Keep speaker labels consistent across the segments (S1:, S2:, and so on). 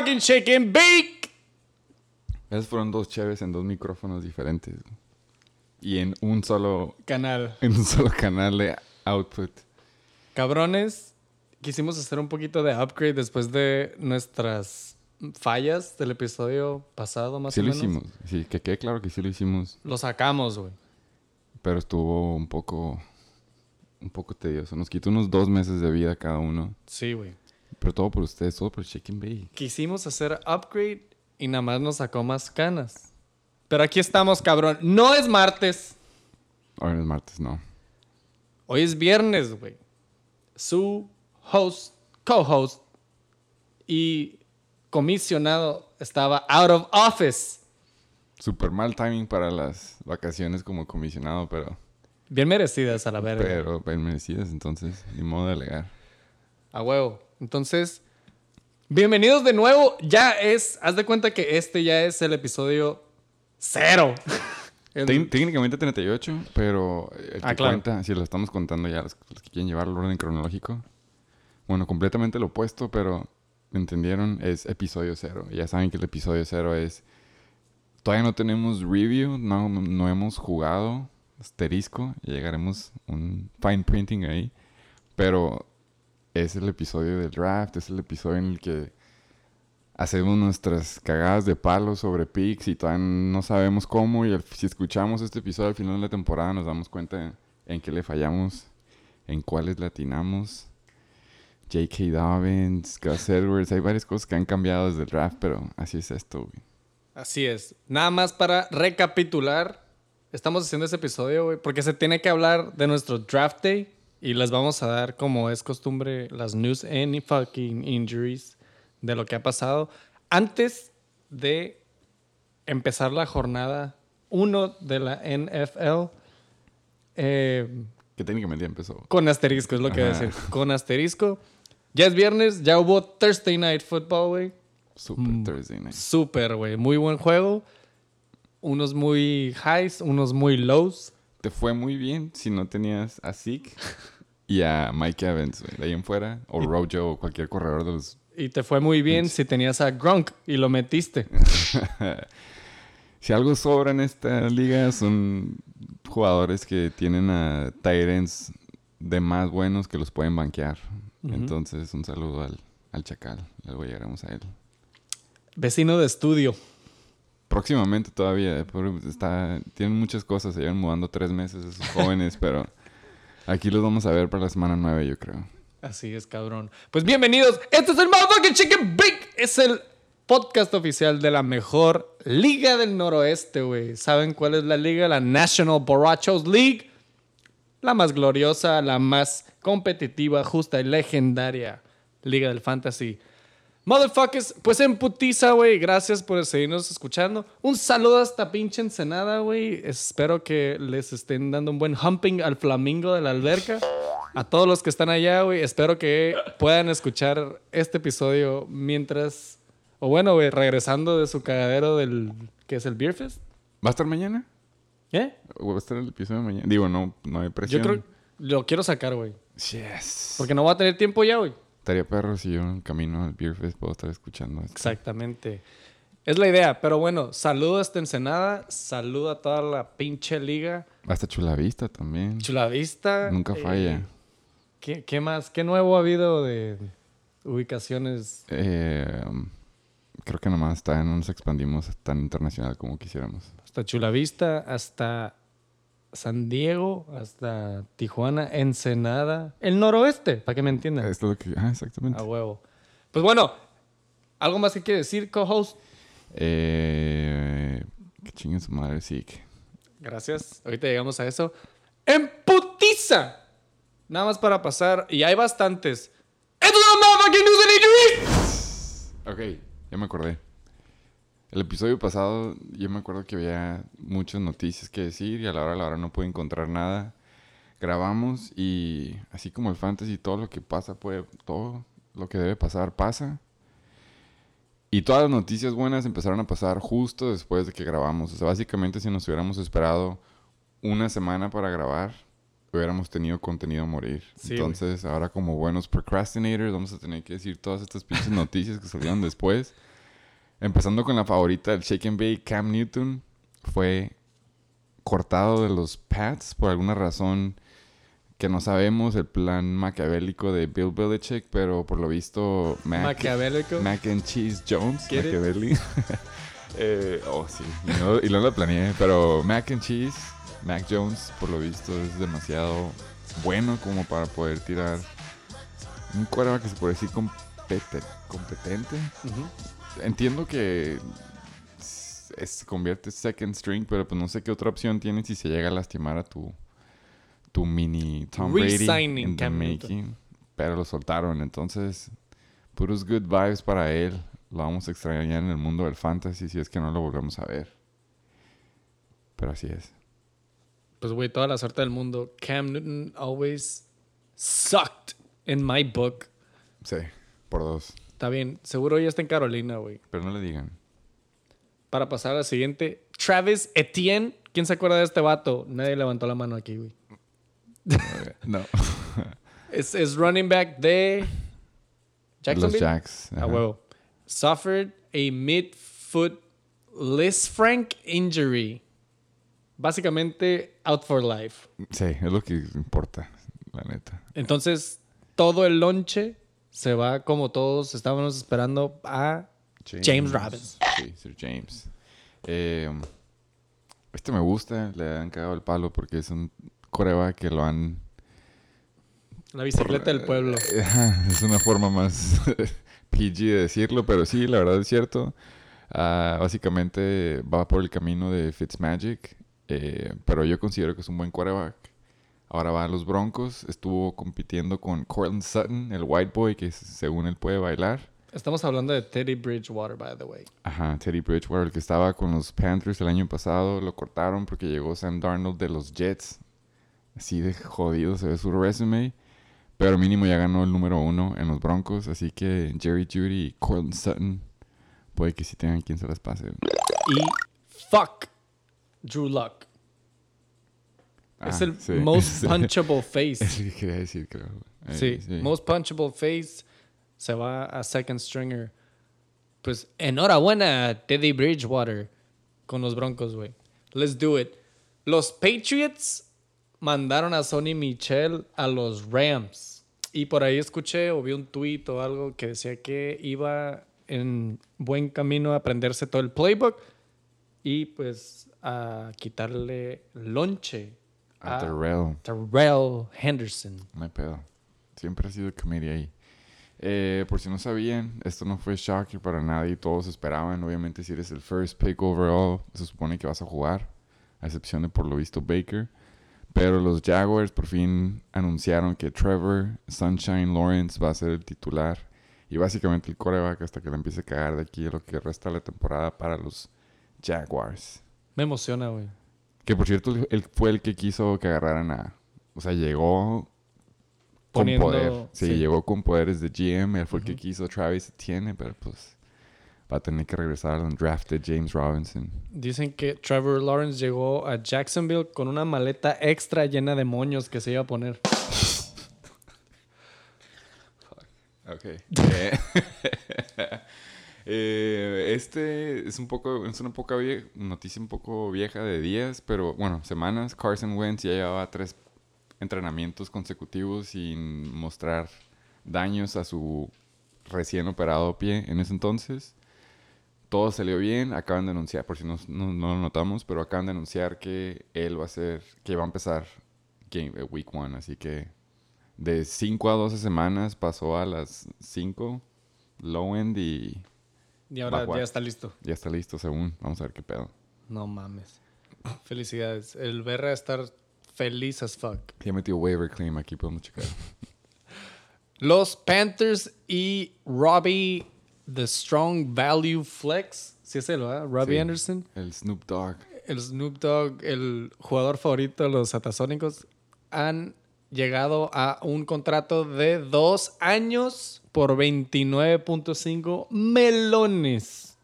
S1: motherfucking chicken bake.
S2: Esas fueron dos cheves en dos micrófonos diferentes. Y en un solo,
S1: Canal.
S2: en un solo canal de output.
S1: Cabrones, quisimos hacer un poquito de upgrade después de nuestras fallas del episodio pasado, más
S2: Sí
S1: o
S2: lo
S1: menos.
S2: hicimos. Sí, que quede claro que sí lo hicimos.
S1: Lo sacamos, güey.
S2: Pero estuvo un poco. Un poco tedioso. Nos quitó unos dos meses de vida cada uno.
S1: Sí, güey.
S2: Pero todo por ustedes, todo por Chicken Bay.
S1: Quisimos hacer upgrade y nada más nos sacó más canas. Pero aquí estamos, cabrón. No es martes.
S2: Ahora es martes, no.
S1: Hoy es viernes, güey. Su host, co-host y comisionado estaba out of office.
S2: Super mal timing para las vacaciones como comisionado, pero.
S1: Bien merecidas a la verga.
S2: Pero bien merecidas, entonces, ni modo de alegar.
S1: A huevo. Entonces, bienvenidos de nuevo. Ya es, haz de cuenta que este ya es el episodio cero. El-
S2: técnicamente 38, pero el
S1: Ah,
S2: que
S1: claro.
S2: cuenta, si lo estamos contando ya, los, que quieren llevar el orden cronológico. Bueno, completamente lo opuesto, pero ¿me entendieron? Es episodio cero. Ya saben que el episodio cero es. Todavía no tenemos review, no, no hemos jugado asterisco. Llegaremos un fine printing ahí. Pero es el episodio del draft, es el episodio en el que hacemos nuestras cagadas de palo sobre picks y todavía no sabemos cómo. Y si escuchamos este episodio al final de la temporada, nos damos cuenta en qué le fallamos, en cuáles latinamos. J.K. Dobbins, Gus Edwards, hay varias cosas que han cambiado desde el draft, pero así es esto.
S1: Así es. Nada más para recapitular. Estamos haciendo ese episodio, güey, porque se tiene que hablar de nuestro draft day y les vamos a dar, como es costumbre, las news and fucking injuries de lo que ha pasado antes de empezar la jornada 1 de la NFL. Eh,
S2: Que técnicamente ya empezó.
S1: con asterisco, es lo que voy a decir. Con asterisco. Ya es viernes, ya hubo Thursday Night Football, güey.
S2: Super
S1: Mm.
S2: Thursday night.
S1: Súper, güey. Muy buen juego. Unos muy highs, unos muy lows.
S2: Te fue muy bien si no tenías a Zeke y a Mike Evans, güey. De ahí en fuera, o Rojo, o cualquier corredor de los
S1: Y te fue muy bien si tenías a Gronk y lo metiste.
S2: Si algo sobra en esta liga son jugadores que tienen a Tyrants de más buenos que los pueden banquear. Entonces, un saludo al, al Chacal. Luego llegaremos a él.
S1: Vecino de estudio.
S2: Próximamente todavía, eh, está, tienen muchas cosas. Se llevan mudando tres meses esos jóvenes, pero aquí los vamos a ver para la semana nueve, yo creo.
S1: Así es, cabrón. Pues bienvenidos. Este es el Motherfucking Chicken Bake. Es el podcast oficial de la mejor liga del noroeste, güey. ¿Saben cuál es la liga? La National Borrachos League. La más gloriosa, la más competitiva, justa y legendaria liga del fantasy. Motherfuckers, pues en putiza, güey. Gracias por seguirnos escuchando. Un saludo hasta pinche Ensenada, güey. Espero que les estén dando un buen humping al flamingo de la alberca. A todos los que están allá, güey. Espero que puedan escuchar este episodio mientras. O bueno, güey, regresando de su cagadero del. que es el Beer Fest.
S2: ¿Va a estar mañana?
S1: ¿Eh?
S2: ¿O va a estar el episodio de mañana? Digo, no, no hay presión.
S1: Yo creo. Lo quiero sacar, güey.
S2: Yes.
S1: Porque no voy a tener tiempo ya, güey.
S2: Estaría perro si yo en camino al Beer Fest puedo estar escuchando esto.
S1: Exactamente. Es la idea, pero bueno, saludo hasta Ensenada, saludo a toda la pinche liga.
S2: Hasta Chulavista también.
S1: Chulavista.
S2: Nunca
S1: eh,
S2: falla.
S1: ¿qué, qué más? ¿Qué nuevo ha habido de ubicaciones?
S2: Eh, creo que nomás está, no nos expandimos tan internacional como quisiéramos.
S1: Hasta Chulavista, hasta San Diego, hasta Tijuana, Ensenada, el noroeste, para que me entiendan.
S2: Esto es lo que... Ah, exactamente.
S1: A huevo. Pues bueno, ¿algo más que quiere decir, co-host?
S2: Eh, que chinguen su madre, sí. que-
S1: Gracias. Ahorita llegamos a eso. ¡En putiza! Nada más para pasar. Y hay bastantes. ¡Esto es motherfucking news injuries!
S2: Ok, ya me acordé. El episodio pasado, yo me acuerdo que había muchas noticias que decir y a la hora de la hora no pude encontrar nada. Grabamos y así como el fantasy, todo lo que pasa puede, todo lo que debe pasar pasa. Y todas las noticias buenas empezaron a pasar justo después de que grabamos. O sea, básicamente si nos hubiéramos esperado una semana para grabar, hubiéramos tenido contenido a morir.
S1: Sí,
S2: Entonces, ahora como buenos procrastinators, vamos a tener que decir todas estas pinches noticias que salieron después. Empezando con la favorita del Shake and Bake, Cam Newton fue cortado de los Pats por alguna razón que no sabemos, el plan maquiavélico de Bill Belichick, pero por lo visto Mac,
S1: Maquiavélico.
S2: Mac and Cheese Jones? Machiavelli. Eh, oh, sí, y no, y no lo planeé, pero Mac and Cheese, Mac Jones, por lo visto, es demasiado bueno como para poder tirar un quarterback que se puede decir compete- competente.
S1: Ujú.
S2: Entiendo que se convierte second string, pero pues no sé qué otra opción tienes si se llega a lastimar a tu, tu mini Tom Brady in the making. Pero lo soltaron, entonces puros good vibes para él. Lo vamos a extrañar en el mundo del fantasy si es que no lo volvemos a ver. Pero así es.
S1: Pues, güey, toda la suerte del mundo. Cam Newton always sucked in my book.
S2: Sí, por dos.
S1: Está bien, seguro ya está en Carolina, güey.
S2: Pero no le digan.
S1: Para pasar a la siguiente, Travis Etienne. ¿Quién se acuerda de este vato? Nadie levantó la mano aquí, güey.
S2: no.
S1: Es, es running back de
S2: Los
S1: Jacksonville.
S2: Jacks.
S1: A huevo. Suffered a mid-foot Liz Frank injury. Básicamente, out for life.
S2: Sí, es lo que importa, la neta.
S1: Entonces, todo el lonche se va como todos estábamos esperando a James Robbins.
S2: Sí, Sir James. Eh, este me gusta, le han cagado el palo porque es un coreba que lo han...
S1: la bicicleta del pueblo.
S2: es una forma más PG de decirlo, pero sí, la verdad es cierto. Ah, básicamente va por el camino de Fitzmagic, eh, pero yo considero que es un buen quarterback. Ahora va a los Broncos, estuvo compitiendo con Cortland Sutton, el white boy que según él puede bailar.
S1: Estamos hablando de Teddy Bridgewater, by the way.
S2: Ajá, Teddy Bridgewater, el que estaba con los Panthers el año pasado, lo cortaron porque llegó Sam Darnold de los Jets. Así de jodido se ve su resume. Pero mínimo ya ganó el número uno en los Broncos. Así que Jerry Judy y Cortland Sutton puede que sí tengan quien se las pase.
S1: Y fuck Drew Luck. Es
S2: Ah,
S1: el
S2: sí.
S1: most punchable face.
S2: Es lo que quería decir, creo. Eh,
S1: Sí, most punchable face se va a second stringer. Pues enhorabuena, Teddy Bridgewater, con los Broncos, güey. Let's do it. Los Patriots mandaron a Sonny Michel a los Rams. Y por ahí escuché o vi un tweet o algo que decía que iba en buen camino a aprenderse todo el playbook y pues a quitarle lonche
S2: A
S1: a
S2: Terrell.
S1: Terrell Henderson.
S2: No hay pedo. Siempre ha sido committee ahí. Eh, por si no sabían, esto no fue shocker para nadie. Todos esperaban. Obviamente, si eres el first pick overall, se supone que vas a jugar. A excepción de, por lo visto, Baker. Pero los Jaguars por fin anunciaron que Trevor Sunshine Lawrence va a ser el titular. Y básicamente el coreback hasta que le empiece a cagar de aquí lo que resta de la temporada para los Jaguars.
S1: Me emociona, güey.
S2: Que por cierto, él- fue el que quiso que agarraran a. O sea, llegó con
S1: Poniendo-
S2: poder. Sí,
S1: sí.
S2: llegó con poderes de GM. Él fue el que quiso. Travis tiene, pero pues va a tener que regresar al draft de James Robinson.
S1: Dicen que Trevor Lawrence llegó a Jacksonville con una maleta extra llena de moños que se iba a poner.
S2: Ok. Eh, este es un poco, es una poca noticia un poco vieja de días, pero bueno, semanas. Carson Wentz ya llevaba tres entrenamientos consecutivos sin mostrar daños a su recién operado pie en ese entonces. Todo salió bien, acaban de anunciar, por si no, no- lo notamos, pero acaban de anunciar que él va a ser, que va a empezar eh, week one, así que de 5 a 12 semanas pasó a las 5 low end y
S1: Y ahora ya está listo.
S2: ya está listo según. Vamos a ver qué pedo.
S1: No mames. Felicidades. El Berra estar feliz as fuck.
S2: Ya metió waiver claim aquí, podemos checar.
S1: Los Panthers y Robbie, The Strong Value Flex. Sí es él, ¿verdad? Robbie
S2: Sí.
S1: Anderson.
S2: El Snoop Dogg.
S1: el Snoop Dogg, el jugador favorito de los Satasónicos, han llegado a un contrato de dos años por 29.5 melones.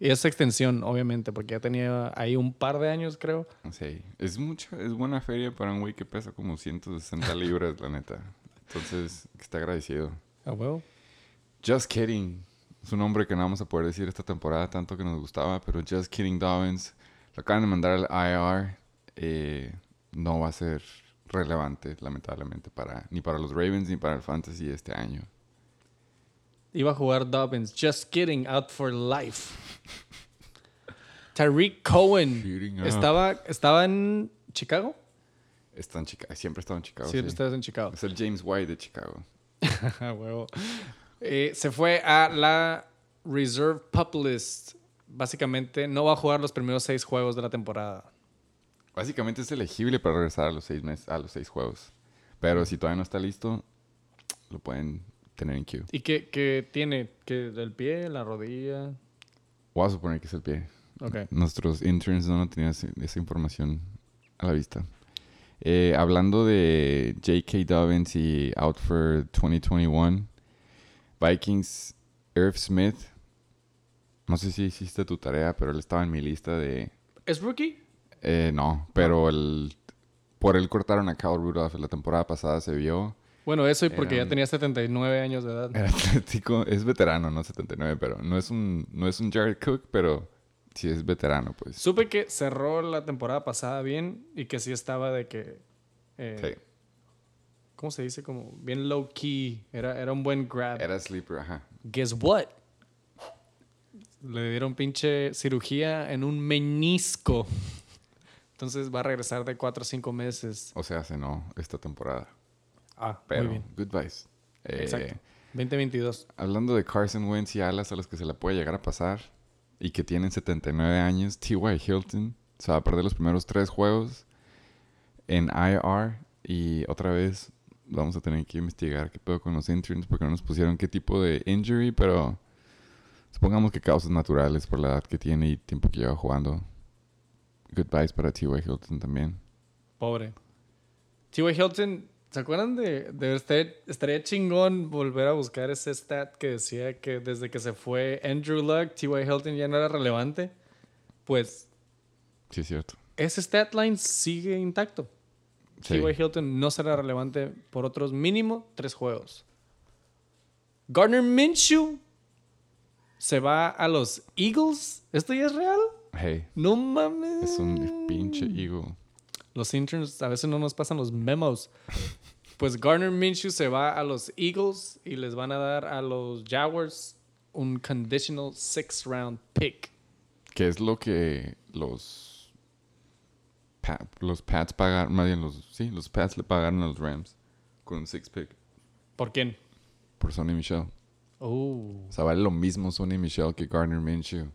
S1: Y esa extensión, obviamente, porque ya tenía ahí un par de años, creo.
S2: Sí, es mucha, es buena feria para un güey que pesa como 160 libras, la neta. Entonces, está agradecido.
S1: A huevo.
S2: Just kidding. Es un nombre que no vamos a poder decir esta temporada tanto que nos gustaba, pero Just Kidding Dobbins lo acaban de mandar al IR. Eh, no va a ser relevante, lamentablemente, para ni para los Ravens ni para el Fantasy este año.
S1: Iba a jugar Dobbins. Just kidding, out for life. Tariq Cohen. Estaba, estaba en Chicago.
S2: Está en Chicago, siempre ha estado en Chicago.
S1: Sí,
S2: sí.
S1: estás en Chicago.
S2: Es el James White de Chicago.
S1: Huevo. Eh, se fue a la Reserve Pup List. Básicamente no va a jugar los primeros seis juegos de la temporada.
S2: Básicamente es elegible para regresar a los seis meses, a los seis juegos. Pero si todavía no está listo, lo pueden tener en queue.
S1: ¿Y qué, qué tiene? ¿Que ¿El pie? ¿La rodilla?
S2: Voy a suponer que es el pie. Nuestros interns no tenían esa información a la vista. Eh, hablando de J.K. Dobbins y Out for 2021, Vikings, Irv Smith. No sé si hiciste tu tarea, pero él estaba en mi lista de.
S1: ¿Es rookie?
S2: Eh, no, pero el, por él cortaron a Kyle Rudolph. La temporada pasada se vio.
S1: Bueno, eso y porque
S2: Era
S1: ya tenía 79 años de edad.
S2: Era atlético. Es veterano, no 79, pero no es un, no es un Jared Cook, pero sí es veterano, pues.
S1: Supe que cerró la temporada pasada bien y que sí estaba de que... eh,
S2: Sí.
S1: ¿Cómo se dice? Como bien low key. Era, era un buen grab.
S2: Era sleeper, ajá.
S1: Guess what? Le dieron pinche cirugía en un menisco. Entonces va a regresar de 4 o 5 meses.
S2: O sea, se no esta temporada.
S1: Ah,
S2: Pero,
S1: muy bien.
S2: good advice. Eh,
S1: Exacto. 2022.
S2: Hablando de Carson Wentz y alas a los que se le puede llegar a pasar y que tienen 79 años, T.Y. Hilton se va a perder los primeros tres juegos en IR y otra vez vamos a tener que investigar qué pedo con los interns porque no nos pusieron qué tipo de injury, pero supongamos que causas naturales por la edad que tiene y tiempo que lleva jugando. Goodbyes para T.Y. Hilton también.
S1: Pobre. T.Y. Hilton, ¿se acuerdan de, de este- estaría chingón volver a buscar ese stat que decía que desde que se fue Andrew Luck, T.Y. Hilton ya no era relevante? Pues
S2: Sí, es cierto.
S1: ese stat line sigue intacto.
S2: Sí.
S1: T.Y. Hilton no será relevante por otros mínimo tres juegos. Gardner Minshew se va a los Eagles. ¿Esto ya es real?
S2: Hey,
S1: No mames.
S2: es un pinche eagle.
S1: Los interns a veces no nos pasan los memos. Pues Gardner Minshew se va a los Eagles y les van a dar a los Jaguars un conditional six round pick.
S2: que es lo que los los Pats pagaron, más bien los sí, los Pats le pagaron a los Rams con un six pick
S1: ¿Por quién?
S2: por Sonny Michel.
S1: Oh,
S2: O sea, vale lo mismo Sonny Michel que Gardner Minshew.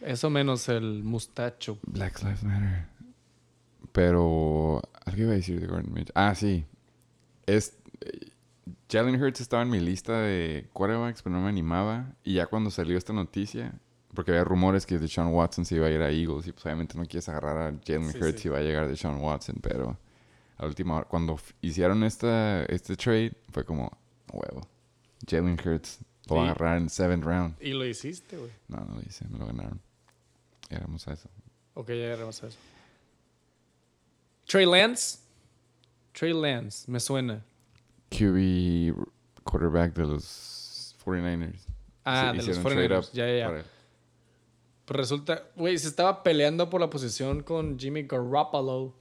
S1: eso menos el mustacho.
S2: Black Lives Matter. Pero algo iba a decir de Gardner Minshew. Ah, sí. Es Jalen Hurts estaba en mi lista de quarterbacks, pero no me animaba. Y ya cuando salió esta noticia, porque había rumores que Deshaun Watson se iba a ir a Eagles, y pues obviamente no quieres agarrar a Jalen
S1: Sí,
S2: Hurts
S1: sí.
S2: y va a llegar Deshaun Watson, pero a última hora, cuando hicieron esta, este trade, fue como, huevo. Jalen Hurts lo va a agarrar en seventh round.
S1: Y lo hiciste, güey.
S2: No, no lo hice, me lo ganaron. Éramos a eso.
S1: Ok, ya llegamos a eso. Trey Lance. Trey Lance, me suena.
S2: QB quarterback de los 49ers.
S1: Ah, de los
S2: hicieron trade
S1: 49ers.
S2: up
S1: Ya, ya, ya. Pues resulta, güey, se estaba peleando por la posición con Jimmy Garoppolo.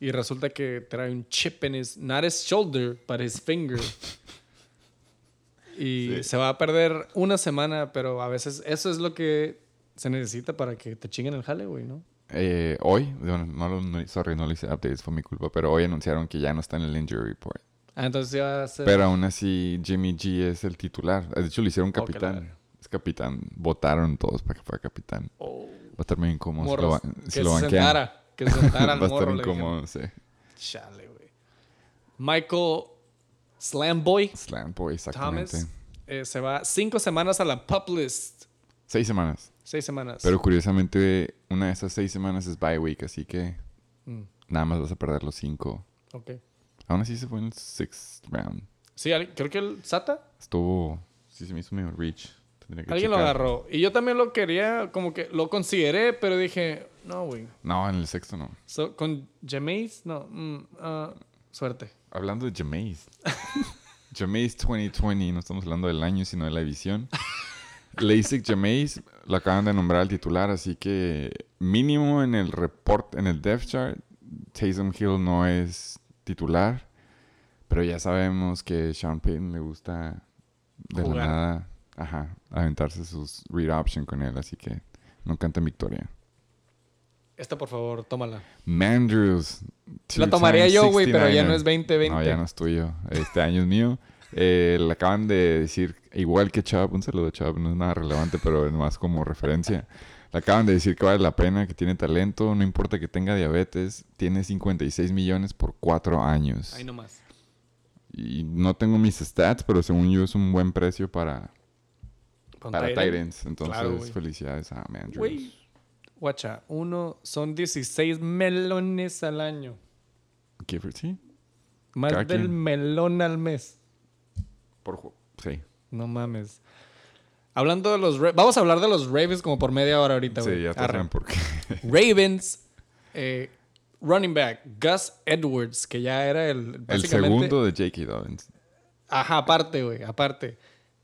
S1: Y resulta que trae un chip en his, not his shoulder, but his finger. y
S2: Sí.
S1: se va a perder una semana, pero a veces eso es lo que se necesita para que te chinguen el jale, güey, ¿no?
S2: Eh, hoy, no, no- sorry, no le hice updates, fue mi culpa, pero hoy anunciaron que ya no está en el injury report.
S1: Ah, entonces ya va a ser...
S2: Pero aún así, Jimmy G es el titular. De hecho, lo hicieron
S1: Oh,
S2: capitán. es capitán. Votaron todos para que fuera capitán.
S1: Oh,
S2: Va a estar bien incómodo si lo,
S1: que
S2: si lo
S1: se
S2: banquean.
S1: sentara, que se sentara al
S2: Va a estar
S1: le
S2: incómodo, sí.
S1: Chale, güey. Michael Slamboy
S2: Slam boy, exactamente.
S1: Thomas eh, se va cinco semanas a la pup list.
S2: Seis semanas.
S1: Seis semanas.
S2: Pero curiosamente, una de esas seis semanas es bye week, así que
S1: Mm,
S2: nada más vas a perder los cinco.
S1: ok.
S2: Aún así se fue en el sixth round.
S1: Sí, creo que el Sata.
S2: Estuvo. Sí, se me hizo medio reach. tendría que
S1: Alguien lo
S2: checar.
S1: agarró. Y yo también lo quería, como que lo consideré, pero dije, no, güey.
S2: No, en el sexto no.
S1: So, ¿Con Jameis? No. mm, ah, suerte.
S2: Hablando de Jameis. Jameis 2020, no estamos hablando del año, sino de la edición. LASIK Jameis lo acaban de nombrar al titular, así que mínimo en el report, en el depth chart, Taysom Hill no es titular. Pero ya sabemos que Sean Payton le gusta de
S1: Jugar.
S2: la nada, ajá, aventarse sus read option con él, así que no canta victoria.
S1: Esta, por favor, tómala.
S2: Mandrews.
S1: La tomaría yo, güey, pero ya no
S2: 69er.
S1: es 2020.
S2: No, ya no es tuyo. Este año es mío. Eh, le acaban de decir, igual que Chubb, un saludo a Chubb, no es nada relevante, pero más como referencia. Le acaban de decir que vale la pena, que tiene talento, no importa que tenga diabetes, tiene 56 millones por cuatro años.
S1: Ahí nomás.
S2: Y no tengo mis stats, pero según yo es un buen precio para, para
S1: Tyren.
S2: Titans. Entonces,
S1: Claro,
S2: felicidades a Mandrews.
S1: Güey. Guacha, uno son 16 melones al año.
S2: Gifford, sí.
S1: Más
S2: Cada
S1: del
S2: quien.
S1: melón al mes.
S2: Por sí.
S1: No mames. Hablando de los... Vamos a hablar de los Ravens como por media hora ahorita, güey.
S2: Sí, ya te
S1: Arre.
S2: saben por qué.
S1: Ravens, eh, running back, Gus Edwards, que ya era el...
S2: El segundo de J.K. Dobbins.
S1: Ajá, aparte, güey, aparte.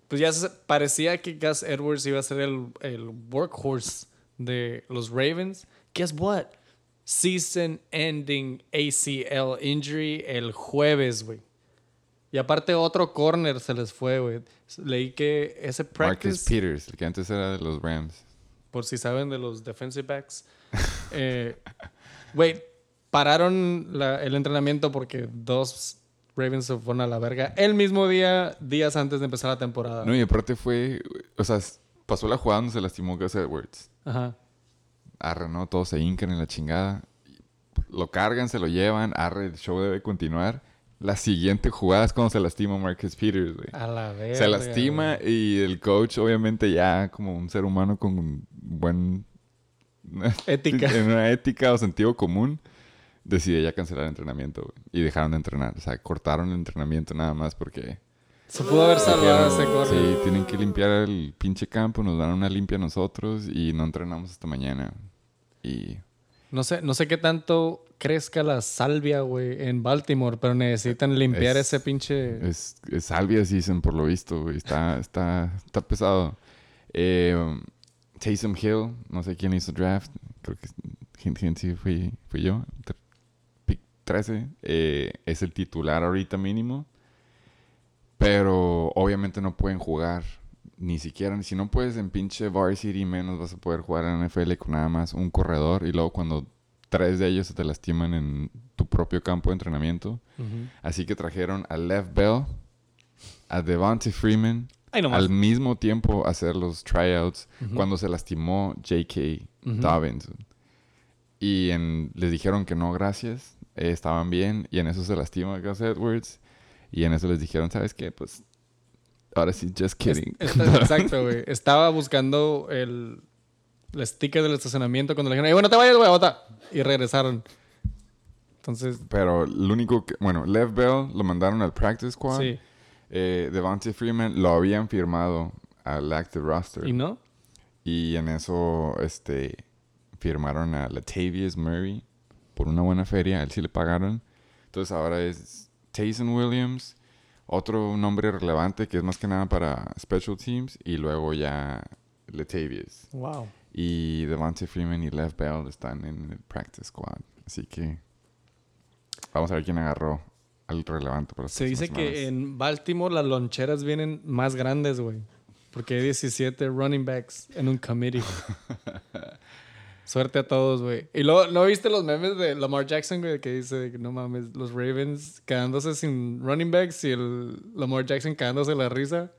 S1: Pues ya parecía que Gus Edwards iba a ser el, el workhorse de los Ravens. Guess what? Season ending ACL injury el jueves, güey. Y aparte otro corner se les fue, güey. Leí que ese
S2: Marcus
S1: practice,
S2: Peters, el que antes era de los Rams.
S1: por si saben de los defensive backs, eh, güey, pararon la- el entrenamiento porque dos Ravens se fueron a la verga el mismo día, días antes de empezar la temporada.
S2: No, y aparte fue, o sea, pasó la jugada donde se lastimó Gus Edwards.
S1: Ajá.
S2: Arre, ¿no? Todos se hincan en la chingada. Lo cargan, se lo llevan. Arre, el show debe continuar. La siguiente jugada es cuando se lastima Marcus Peters, güey.
S1: A la verga.
S2: Se lastima y el coach, obviamente, ya como un ser humano con un buen...
S1: Ética.
S2: en una ética o sentido común, decide ya cancelar el entrenamiento, güey. Y dejaron de entrenar. O sea, cortaron el entrenamiento nada más porque...
S1: Se pudo haber salvado ese corner.
S2: Sí, tienen que limpiar el pinche campo, nos dan una limpia a nosotros y no entrenamos hasta mañana. Y
S1: No sé, no sé qué tanto crezca la salvia, güey, en Baltimore, pero necesitan limpiar
S2: Es-
S1: ese pinche.
S2: es, es salvia season por lo visto, güey. Está, está, está pesado. Eh, Taysom Hill, no sé quién hizo draft. Creo que sí fui, fui yo. Pick 13. eh, es el titular ahorita mínimo. Pero obviamente no pueden jugar ni siquiera. Si no puedes en pinche varsity, menos vas a poder jugar en NFL con nada más un corredor. Y luego cuando tres de ellos se te lastiman en tu propio campo de entrenamiento. Así que trajeron a Lev Bell, a Devontae Freeman, al mismo tiempo hacer los tryouts cuando se lastimó J.K.
S1: Ujú.
S2: Dobbins. Y en- les dijeron que no, gracias, eh, estaban bien. Y en eso se lastima Gus Edwards. Y en eso les dijeron, ¿sabes qué? Pues ahora sí, just kidding.
S1: Es- exacto, güey. Estaba buscando el, el sticker del estacionamiento cuando le dijeron, "Ey, bueno, te vayas, güey, bota. Y regresaron. Entonces,
S2: Pero lo único que, bueno, Lev Bell lo mandaron al practice squad.
S1: sí.
S2: Eh, Devontae Freeman lo habían firmado al active roster.
S1: ¿Y no?
S2: Y en eso, este, firmaron a Latavius Murray por una buena feria. A él sí le pagaron. Entonces ahora es Taysom Williams, otro nombre relevante que es más que nada para special teams. Y luego ya Latavius.
S1: Wow.
S2: Y Devontae Freeman y Lev Bell están en el practice squad. Así que vamos a ver quién agarró al relevante para
S1: Se dice que en Baltimore las loncheras vienen más grandes, güey. Porque hay 17 running backs en un committee. Suerte a todos, güey. Y luego, ¿no viste los memes de Lamar Jackson, güey? Que dice no mames, los Ravens quedándose sin running backs y el Lamar Jackson cagándose la risa.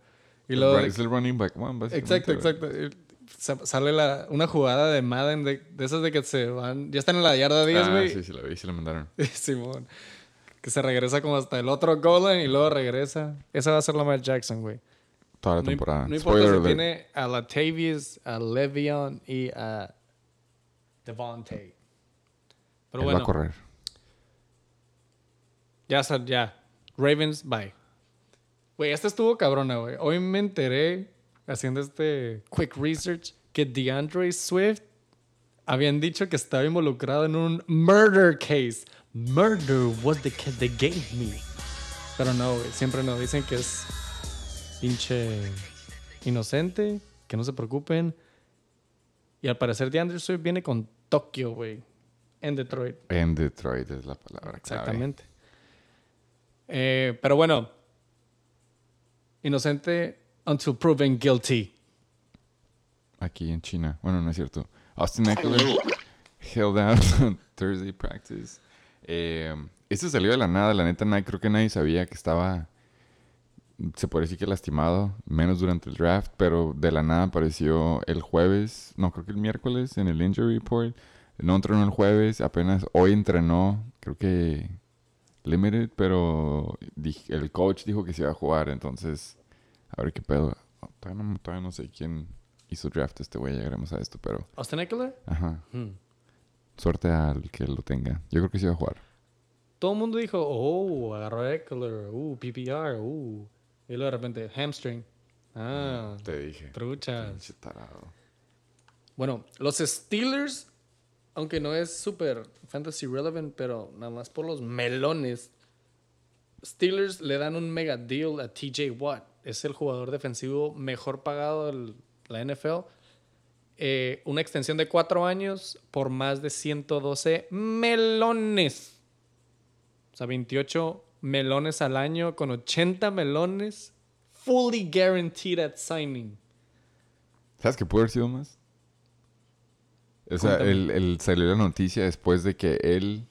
S1: Y luego,
S2: Es el running back one, básicamente.
S1: exacto, exacto. Y sa- Sale la, una jugada de Madden de, de esas de que se van, ya están en la yarda 10,
S2: Ah,
S1: güey.
S2: sí, sí, la vi, sí la mandaron.
S1: Simón. Que se regresa como hasta el otro goal line y luego regresa. Esa va a ser Lamar Jackson, güey.
S2: Toda la
S1: No,
S2: temporada.
S1: no importa
S2: Spoiler
S1: si
S2: alert.
S1: tiene a Latavius, a Le'Veon y a Devontae. Pero
S2: Él
S1: bueno,
S2: va a correr.
S1: ya, ya. Ravens, bye. Güey, esta estuvo cabrona, güey. Hoy me enteré haciendo este quick research, que DeAndre Swift habían dicho que estaba involucrado en un murder case. Murder was the kid they gave me. Pero no, güey, siempre no. Dicen que es pinche inocente, que no se preocupen. Y al parecer DeAndre Swift viene con Tokio, güey. En Detroit.
S2: En Detroit es la palabra. clave.
S1: Exactamente. Eh, pero bueno, inocente until proven guilty.
S2: Aquí en China. Bueno, no es cierto. Austin Eckler held out on Thursday practice. Eh, este salió de la nada. La neta, nadie, creo que nadie sabía que estaba. Se puede decir que lastimado, menos durante el draft, pero de la nada apareció el jueves, no, creo que el miércoles en el injury report. No entrenó el jueves, apenas hoy entrenó, creo que limited, pero el coach dijo que se iba a jugar, entonces a ver qué pedo. Todavía no, todavía no sé quién hizo draft este güey, llegaremos a esto, pero
S1: ¿Austin Eckler?
S2: ajá,
S1: Hmm.
S2: suerte al que lo tenga. Yo creo que se iba a jugar.
S1: Todo el mundo dijo, oh, agarró a Eckler, uh, PPR, uh. Y luego de repente, hamstring. Ah,
S2: Te dije.
S1: truchas. Bueno, los Steelers, aunque no es súper fantasy relevant, pero nada más por los melones, Steelers le dan un mega deal a TJ Watt. Es el jugador defensivo mejor pagado de la NFL. Eh, una extensión de cuatro años por más de 112 melones. O sea, 28 melones al año con 80 melones. Fully guaranteed at signing.
S2: ¿Sabes qué pudo haber sido más? O sea, el, el salió la noticia después de que él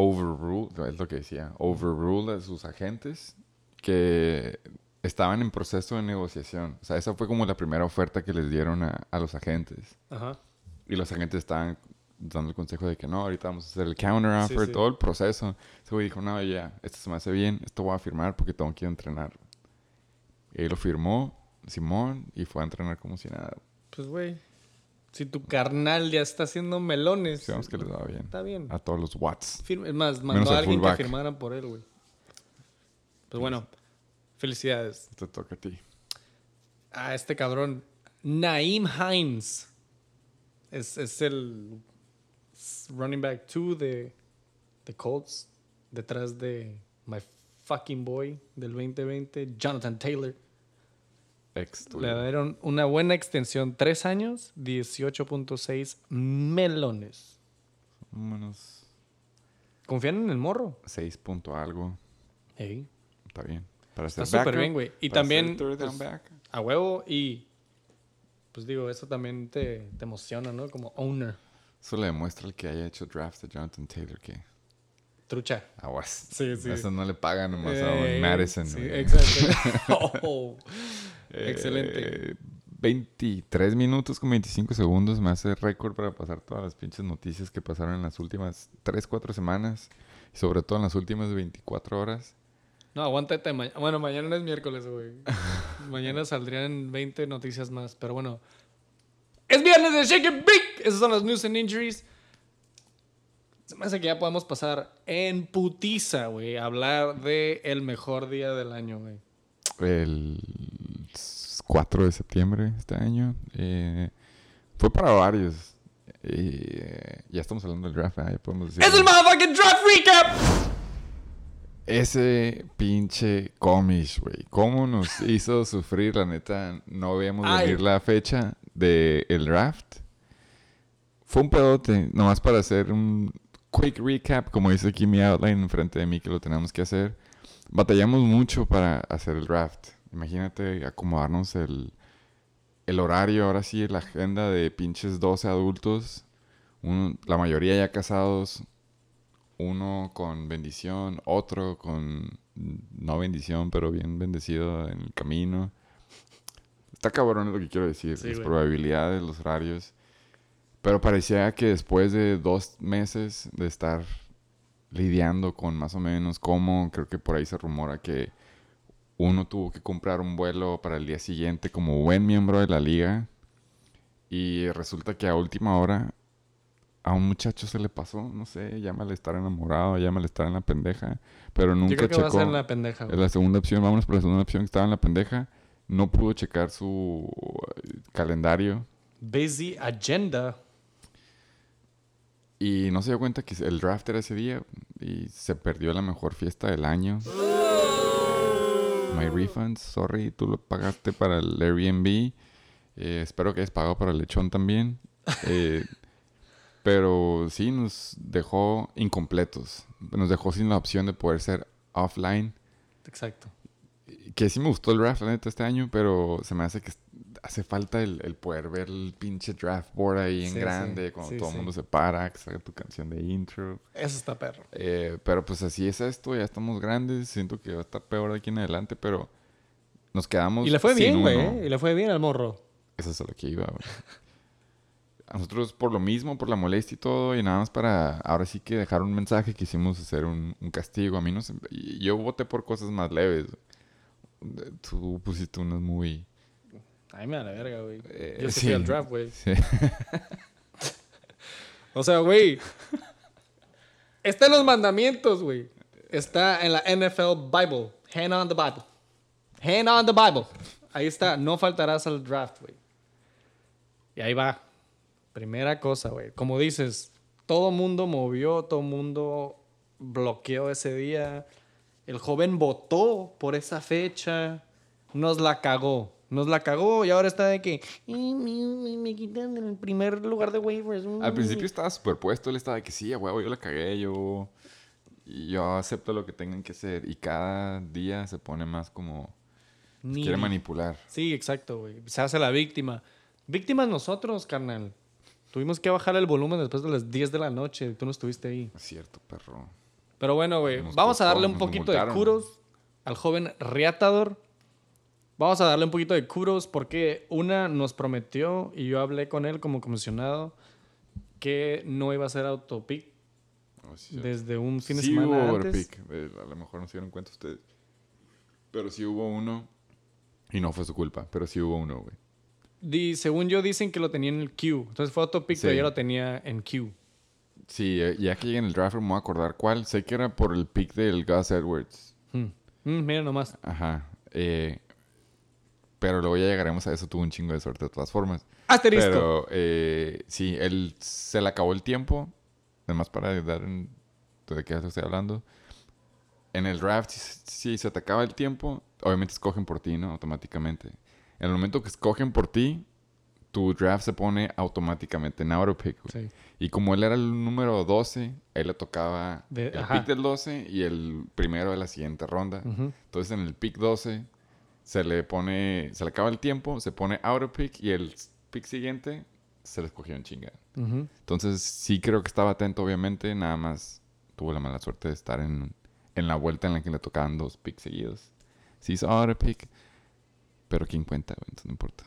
S2: overruled, es lo que decía, overruled a sus agentes que estaban en proceso de negociación. O sea, esa fue como la primera oferta que les dieron a, a los agentes.
S1: Ajá.
S2: Y los agentes estaban dando el consejo de que no, ahorita vamos a hacer el counter offer,
S1: Sí, sí.
S2: todo el proceso. Ese güey dijo, no, ya, esto se me hace bien, esto voy a firmar porque tengo que ir a entrenar. Y ahí lo firmó Simón y fue a entrenar como si nada.
S1: Pues, güey, si tu carnal ya está haciendo melones,
S2: Sabemos que les va bien.
S1: está bien.
S2: A todos los Watts.
S1: Firme- es más,
S2: Menos
S1: mandó a
S2: al
S1: alguien que firmaran por él, güey. Pues bueno, felicidades.
S2: Te toca a ti.
S1: A este cabrón, Naeem Hines. Es, es el running back 2 de, de Colts. Detrás de my fucking boy del 2020, Jonathan Taylor. Le dieron una buena extensión, 3 años, 18.6 melones.
S2: Unos
S1: ¿Confían en el morro?
S2: 6 punto algo.
S1: Ey,
S2: Está bien. Para
S1: Está súper bien, güey. Y también, pues, a huevo y pues digo, eso también te, te emociona, ¿no? Como owner.
S2: Eso le demuestra al que haya hecho draft de Jonathan Taylor que
S1: Trucha.
S2: aguas.
S1: Sí, sí.
S2: Eso no le pagan nomás a
S1: Eh,
S2: Madison.
S1: Sí, exacto. Oh, excelente.
S2: Eh, 23 minutos con 25 segundos me hace récord para pasar todas las pinches noticias que pasaron en las últimas 3, 4 semanas. Y sobre todo en las últimas 24 horas.
S1: No, aguántate. ma- bueno, mañana es miércoles, güey. mañana saldrían 20 noticias más. Pero bueno. Es viernes de Shake Big. Esas son las news and injuries. Se me hace que ya podemos pasar en putiza, güey. Hablar de el mejor día del año, güey.
S2: El 4 de septiembre este año. eh, fue para varios. Eh, ya estamos hablando del draft, ¿eh? ya podemos decir.
S1: ¡Es el motherfucking draft recap!
S2: Ese pinche comish, güey. ¿Cómo nos hizo sufrir? La neta, no veíamos
S1: Ay.
S2: venir la fecha del draft. Fue un pedote, nomás para hacer un quick recap, como dice aquí mi outline enfrente de mí que lo tenemos que hacer. Batallamos mucho para hacer el draft. Imagínate acomodarnos el, el horario, ahora sí, la agenda de pinches 12 adultos. la mayoría ya casados, uno con bendición, otro con no bendición, pero bien bendecido en el camino. Está cabrón es lo que quiero decir,
S1: Sí,
S2: las
S1: güey.
S2: probabilidades, los horarios. Pero parecía que después de dos meses de estar lidiando con más o menos cómo, creo que por ahí se rumora que uno tuvo que comprar un vuelo para el día siguiente como buen miembro de la liga. Y resulta que a última hora a un muchacho se le pasó, no sé, llámale estar enamorado, llámale estar en la pendeja, pero nunca
S1: Yo creo que va a
S2: checó.
S1: ser la pendeja, güey.
S2: la segunda opción, vámonos por la segunda opción que estaba en la pendeja. no pudo checar su eh, calendario
S1: Busy agenda.
S2: y no se dio cuenta que el draft era ese día y se perdió la mejor fiesta del año. My refunds, sorry, tú lo pagaste para el Airbnb. Eh, espero que hayas pagado para el lechón también. Eh, pero sí, nos dejó incompletos. Nos dejó sin la opción de poder ser offline.
S1: Exacto.
S2: Que sí me gustó el draft, la neta, este año, pero se me hace que hace falta el, el poder ver el pinche draft board ahí en
S1: Sí,
S2: grande,
S1: sí,
S2: cuando
S1: sí,
S2: todo el mundo se para, que salga tu canción de intro.
S1: Eso está perro.
S2: Eh, pero pues así es esto, ya estamos grandes, siento que va a estar peor de aquí en adelante, pero nos quedamos.
S1: Y le fue
S2: sin
S1: bien, güey. ¿eh? Y le fue bien al morro.
S2: Eso es a lo que iba, güey. A nosotros por lo mismo, por la molestia y todo, y nada más para ahora sí que dejar un mensaje, quisimos hacer un, un castigo. A mí no se- Yo voté por cosas más leves. Tú pusiste unas muy...
S1: Ay, me da la verga, güey.
S2: Eh,
S1: Yo sí
S2: sí.
S1: fui al draft, güey.
S2: Sí.
S1: O sea, güey. Está en los mandamientos, güey. Está en la NFL Bible. Hand on the Bible. Hand on the Bible. Ahí está. No faltarás al draft, güey. Y ahí va. Primera cosa, güey. Como dices, todo mundo movió, todo mundo bloqueó ese día. El joven votó por esa fecha. Nos la cagó. Nos la cagó y ahora está de que "Ay, me, quitan el primer lugar de waivers.
S2: Al principio estaba superpuesto, él estaba de que sí, a huevo, yo la cagué, yo... yo acepto lo que tengan que hacer. Y cada día se pone más como...
S1: Ni-
S2: Quiere manipular.
S1: Sí, exacto, güey. Se hace la víctima. Víctimas nosotros, carnal. Tuvimos que bajar el volumen después de las 10 de la noche. Tú no estuviste ahí.
S2: Es cierto, perro.
S1: Pero bueno, güey. Vamos a darle un poquito de kudos al joven Riatador. Vamos a darle un poquito de kudos porque una nos prometió y yo hablé con él como comisionado que no iba a ser autopic
S2: Oh, sí,
S1: desde un fin de
S2: sí
S1: semana
S2: hubo
S1: antes.
S2: overpick. eh, a lo mejor no se dieron cuenta ustedes. Pero sí hubo uno. Y no fue su culpa, pero sí hubo uno, güey.
S1: Di- según yo dicen que lo tenía en el queue. Entonces fue autopic,
S2: Sí.
S1: pero ya lo tenía en queue.
S2: Sí, eh, ya que llegue en el draft me voy a acordar cuál. Sé que era por el pick del Gus Edwards.
S1: Hmm. Mm, mira nomás.
S2: Ajá. eh, pero luego ya llegaremos a eso. Tuvo un chingo de suerte de todas formas.
S1: Asterisco.
S2: Pero eh, sí, él se le acabó el tiempo. Además, para dar en- de qué estoy hablando. En el draft, si, si se te acaba el tiempo, obviamente escogen por ti, ¿no? Automáticamente. En el momento que escogen por ti, tu draft se pone automáticamente en autopick. güey.
S1: Sí.
S2: Y como él era el número 12, él le tocaba
S1: De-
S2: el
S1: ajá.
S2: pick del 12 y el primero de la siguiente ronda.
S1: Ujú.
S2: Entonces en el pick 12 se le pone, se le acaba el tiempo, se pone auto pick y el pick siguiente se le escogió en chinga. Entonces sí creo que estaba atento, obviamente, nada más tuvo la mala suerte de estar en, en la vuelta en la que le tocaban dos picks seguidos. Sí hizo auto pick, pero quién cuenta, entonces no importa.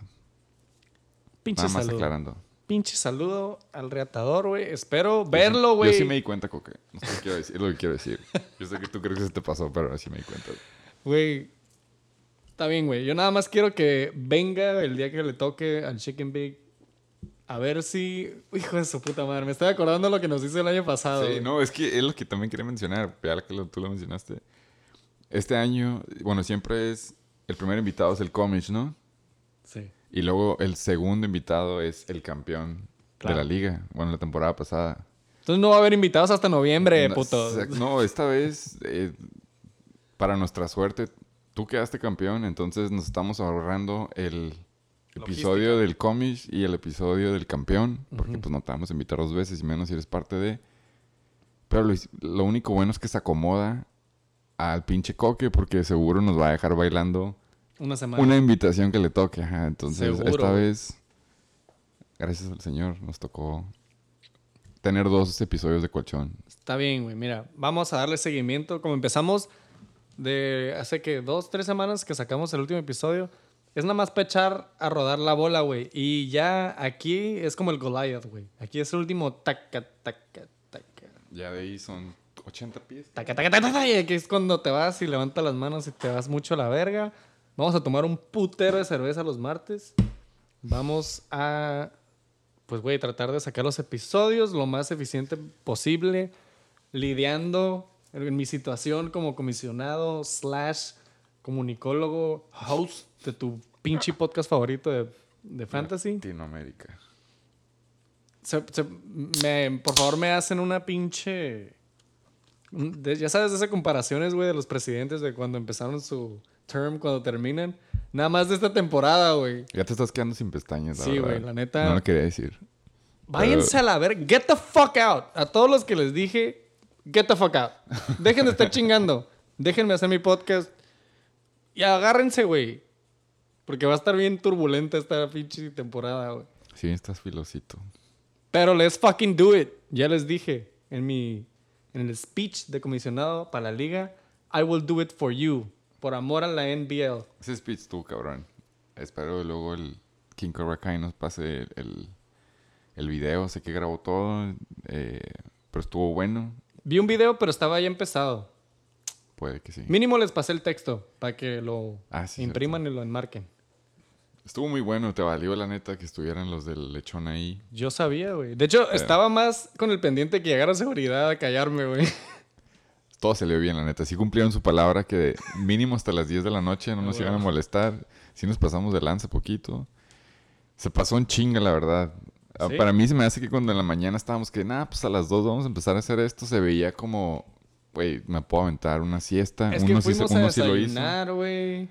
S1: Pinche
S2: Nada más
S1: saludo.
S2: aclarando.
S1: Pinche saludo al reatador, güey. Espero verlo, güey.
S2: Yo sí me di cuenta, Coque. No sé qué quiero decir, es lo que quiero decir. Yo sé que tú crees que se te pasó, pero así me di cuenta.
S1: Güey. Está bien, güey. Yo nada más quiero que venga el día que le toque al Chicken Big. A ver si. Hijo de su puta madre. Me estoy acordando lo que nos hizo el año pasado.
S2: Sí,
S1: güey.
S2: no, es que es lo que también quería mencionar, ya que lo- tú lo mencionaste. Este año, bueno, siempre es, el primer invitado es el Comich, ¿no?
S1: Sí.
S2: Y luego el segundo invitado es el campeón
S1: Claro.
S2: de la liga, bueno, la temporada pasada.
S1: Entonces no va a haber invitados hasta noviembre,
S2: no,
S1: puto.
S2: no, esta vez, eh, para nuestra suerte, tú quedaste campeón, entonces nos estamos ahorrando el episodio del Comich y el episodio del campeón, porque pues no te vamos a invitar dos veces y menos si eres parte de... Pero lo, lo único bueno es que se acomoda al pinche coque porque seguro nos va a dejar bailando
S1: Una semana.
S2: una invitación que le toque. Ajá. Entonces,
S1: Seguro.
S2: esta vez, gracias al Señor, nos tocó tener dos episodios de colchón.
S1: Está bien, güey. Mira, vamos a darle seguimiento. Como empezamos de hace que dos, tres semanas que sacamos el último episodio, es nada más para echar a rodar la bola, güey. Y ya aquí es como el Goliath, güey. Aquí es el último taca, taca, taca.
S2: Ya de ahí son 80 pies.
S1: Taca, taca, taca, taca, y aquí es cuando te vas y levantas las manos y te vas mucho a la verga. Vamos a tomar un putero de cerveza los martes. Vamos a, pues, güey, tratar de sacar los episodios lo más eficiente posible, lidiando en mi situación como comisionado slash comunicólogo, host de tu pinche podcast favorito de, de fantasy.
S2: Latinoamérica.
S1: Se- se- me- por favor, me hacen una pinche. de- ya sabes, esas comparaciones, güey, de los presidentes de cuando empezaron su term, cuando terminan. Nada más de esta temporada, güey.
S2: Ya te estás quedando sin pestañas, la
S1: Sí, güey, la neta-
S2: No lo quería decir.
S1: Váyanse a la ver. Get the fuck out. A todos los que les dije, get the fuck out. Dejen de estar chingando. Déjenme hacer mi podcast. Y agárrense, güey. Porque va a estar bien turbulenta esta pinche temporada, güey.
S2: Sí, estás filosito.
S1: Pero let's fucking do it. Ya les dije en mi en el speech de comisionado para la liga, I will do it for you. Por amor a la NBL.
S2: Ese speech tú, cabrón. Espero que luego el King Cobra Kai nos pase el, el, el video. Sé que grabó todo, eh, pero estuvo bueno.
S1: Vi un video, pero estaba ya empezado.
S2: Puede que sí.
S1: Mínimo les pasé el texto para que lo
S2: Ah, sí,
S1: impriman y lo enmarquen.
S2: Estuvo muy bueno. Te valió la neta que estuvieran los del lechón ahí.
S1: Yo sabía, güey. De hecho, estaba más con el pendiente que llegara seguridad a callarme, güey.
S2: Todo se le bien, la neta. Sí cumplieron su palabra que mínimo hasta las 10 de la noche no nos
S1: bueno.
S2: iban a molestar. Sí nos pasamos de lanza poquito. Se pasó en chinga, la verdad. Ah,
S1: Sí.
S2: Para mí se me hace que cuando en la mañana estábamos que, nada, pues a las 2 vamos a empezar a hacer esto, se veía como, güey, me puedo aventar una siesta.
S1: Es que
S2: uno sí, se-
S1: fuimos
S2: uno
S1: a
S2: sí lo hizo.
S1: güey.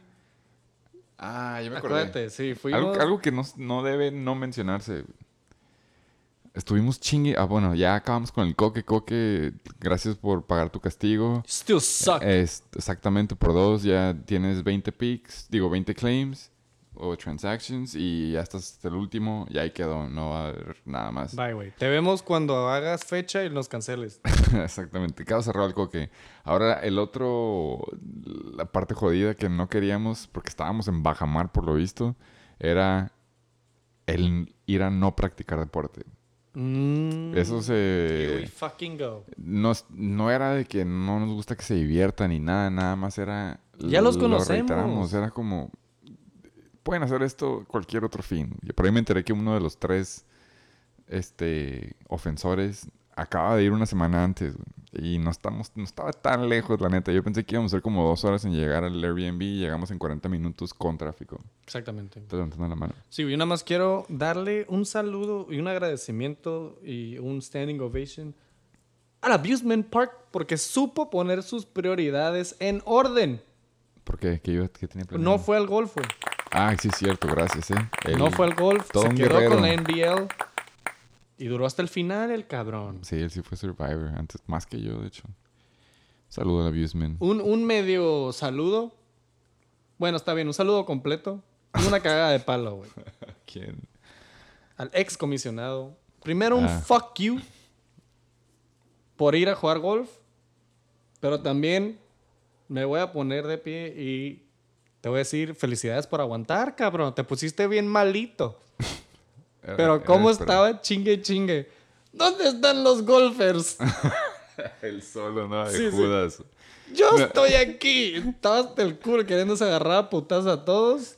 S2: Ah, yo me acordé.
S1: Acuérdate, sí, fuimos.
S2: Algo, algo que no, no debe no mencionarse. Estuvimos chingue. Ah, bueno, ya acabamos con el coque. Coque, gracias por pagar tu castigo.
S1: Still suck.
S2: Es exactamente por dos, ya tienes 20 picks, digo 20 claims o transactions y ya estás hasta el último, y ahí quedó, no va a haber nada más.
S1: Bye, güey. Te vemos cuando hagas fecha y nos canceles.
S2: exactamente, quedó cerrado el coque. Ahora el otro, la parte jodida que no queríamos, porque estábamos en bajamar por lo visto, era el ir a no practicar deporte.
S1: Mm,
S2: Eso
S1: here we
S2: se...
S1: fucking go.
S2: No, no era de que no nos gusta que se diviertan ni nada, nada más era...
S1: Ya los
S2: lo
S1: conocemos.
S2: reiteramos, era como... Pueden hacer esto cualquier otro fin. Y por ahí me enteré que uno de los tres este, ofensores acaba de ir una semana antes. Y no, estamos, no estaba tan lejos, la neta. Yo pensé que íbamos a ser como dos horas en llegar al Airbnb y llegamos en 40 minutos con tráfico.
S1: Exactamente.
S2: Estoy levantando la mano.
S1: Sí, yo nada más quiero darle un saludo y un agradecimiento y un standing ovation al Abusement Park porque supo poner sus prioridades en orden.
S2: ¿Por qué? ¿Qué, iba- qué tenía planeado?
S1: No fue al golf, güey.
S2: Ah, sí, es cierto. Gracias, ¿eh? El-
S1: No fue al golf. Se quedó
S2: guerrero.
S1: con la NBL. Y duró hasta el final el cabrón.
S2: Sí, él sí fue Survivor. Antes, más que yo, de hecho. Saludo al Abusement.
S1: Un, un medio saludo. Bueno, está bien, un saludo completo. Y una cagada de palo, güey.
S2: ¿Quién?
S1: Al ex comisionado. Primero un
S2: Ah.
S1: fuck you por ir a jugar golf. Pero también me voy a poner de pie y te voy a decir felicidades por aguantar, cabrón. Te pusiste bien malito. Pero
S2: era
S1: cómo
S2: esperado.
S1: estaba chingue chingue. ¿Dónde están los golfers?
S2: El solo, ¿no? De
S1: Sí, sí.
S2: Judas.
S1: Yo estoy aquí. Estaba hasta el culo queriéndose agarrar a putas a todos.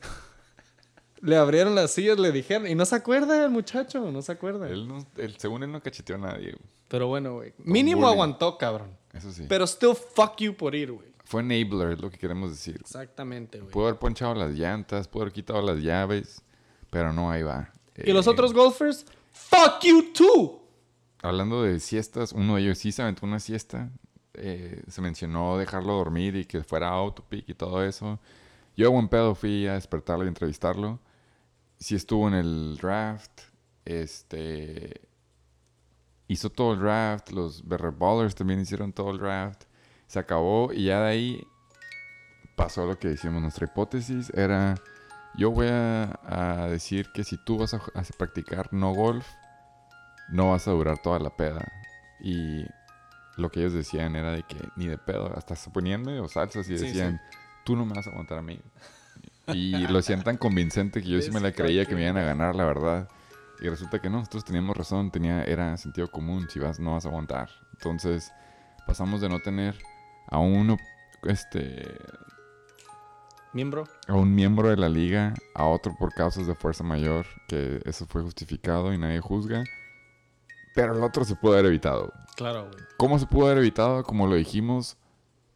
S1: Le abrieron las sillas, le dijeron. Y no se acuerda el muchacho, no se acuerda.
S2: Él no, él, según él no cacheteó a nadie. güey.
S1: Pero bueno, güey. Mínimo
S2: bullying.
S1: aguantó, cabrón.
S2: Eso sí.
S1: Pero still fuck you por ir, güey.
S2: Fue enabler, es lo que queremos decir.
S1: Exactamente, güey.
S2: Pudo haber ponchado las llantas, pudo haber quitado las llaves, pero no, ahí va.
S1: Y los
S2: Eh,
S1: otros golfers, fuck you too.
S2: Hablando de siestas, uno de ellos sí se aventó una siesta. Eh, se mencionó dejarlo dormir y que fuera autopic y todo eso. Yo, buen pedo, fui a despertarlo y entrevistarlo. Sí estuvo en el draft. Este. Hizo todo el draft. Los Berrer Ballers también hicieron todo el draft. Se acabó y ya de ahí pasó lo que decíamos. Nuestra hipótesis era: Yo voy a, a decir que si tú vas a, a practicar no golf, no vas a durar toda la peda. Y lo que ellos decían era de que ni de pedo, hasta se ponían medio salsas y
S1: Sí,
S2: decían, tú no me vas a aguantar a mí. Y lo hacían tan convincente que yo sí me la creía que me iban a ganar, la verdad. Y resulta que no, nosotros teníamos razón, tenía, era sentido común, si vas no vas a aguantar. Entonces pasamos de no tener a uno, este,
S1: Miembro.
S2: a un miembro de la liga, a otro por causas de fuerza mayor, que eso fue justificado y nadie juzga. Pero el otro se pudo haber evitado.
S1: Claro, güey.
S2: ¿Cómo se pudo haber evitado? Como lo dijimos,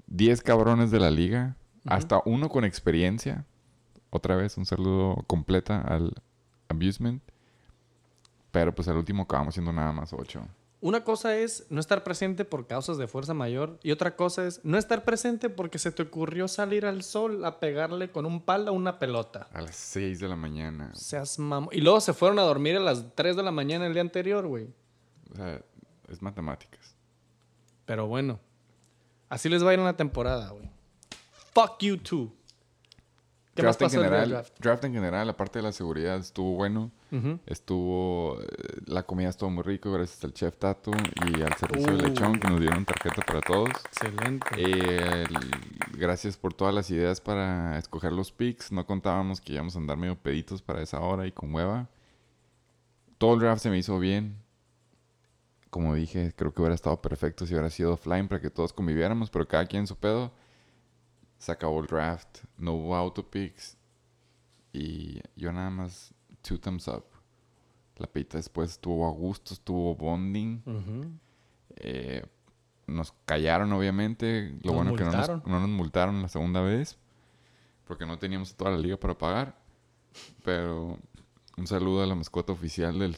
S2: 10 cabrones de la liga, hasta uno con experiencia, otra vez un saludo completa al Abusement. Pero pues al último acabamos siendo nada más ocho.
S1: Una cosa es no estar presente por causas de fuerza mayor y otra cosa es no estar presente porque se te ocurrió salir al sol a pegarle con un palo a una pelota.
S2: A las 6 de la mañana.
S1: Seas mamo. Y luego se fueron a dormir a las 3 de la mañana el día anterior, güey.
S2: O sea, es matemáticas.
S1: Pero bueno, así les va a ir en la temporada, güey. Fuck you too. ¿Qué más
S2: Draft en
S1: pasó el del
S2: general,
S1: draft?
S2: draft en general, aparte de la seguridad, estuvo bueno. Estuvo. eh, La comida estuvo muy rico gracias al chef Tato y al servicio de
S1: Uh.
S2: lechón que nos dieron tarjeta para todos.
S1: Excelente.
S2: Eh, el- gracias por todas las ideas para escoger los picks. No contábamos que íbamos a andar medio peditos para esa hora y con hueva. Todo el draft se me hizo bien. Como dije, creo que hubiera estado perfecto si hubiera sido offline para que todos conviviéramos, pero cada quien su pedo. Se acabó el draft, no hubo auto picks y yo nada más two thumbs up. La pita después estuvo a gusto, estuvo bonding. Eh, nos callaron, obviamente. Lo
S1: Nos
S2: bueno que no nos,
S1: multaron.
S2: no nos multaron la segunda vez. Porque no teníamos toda la liga para pagar. Pero un saludo a la mascota oficial del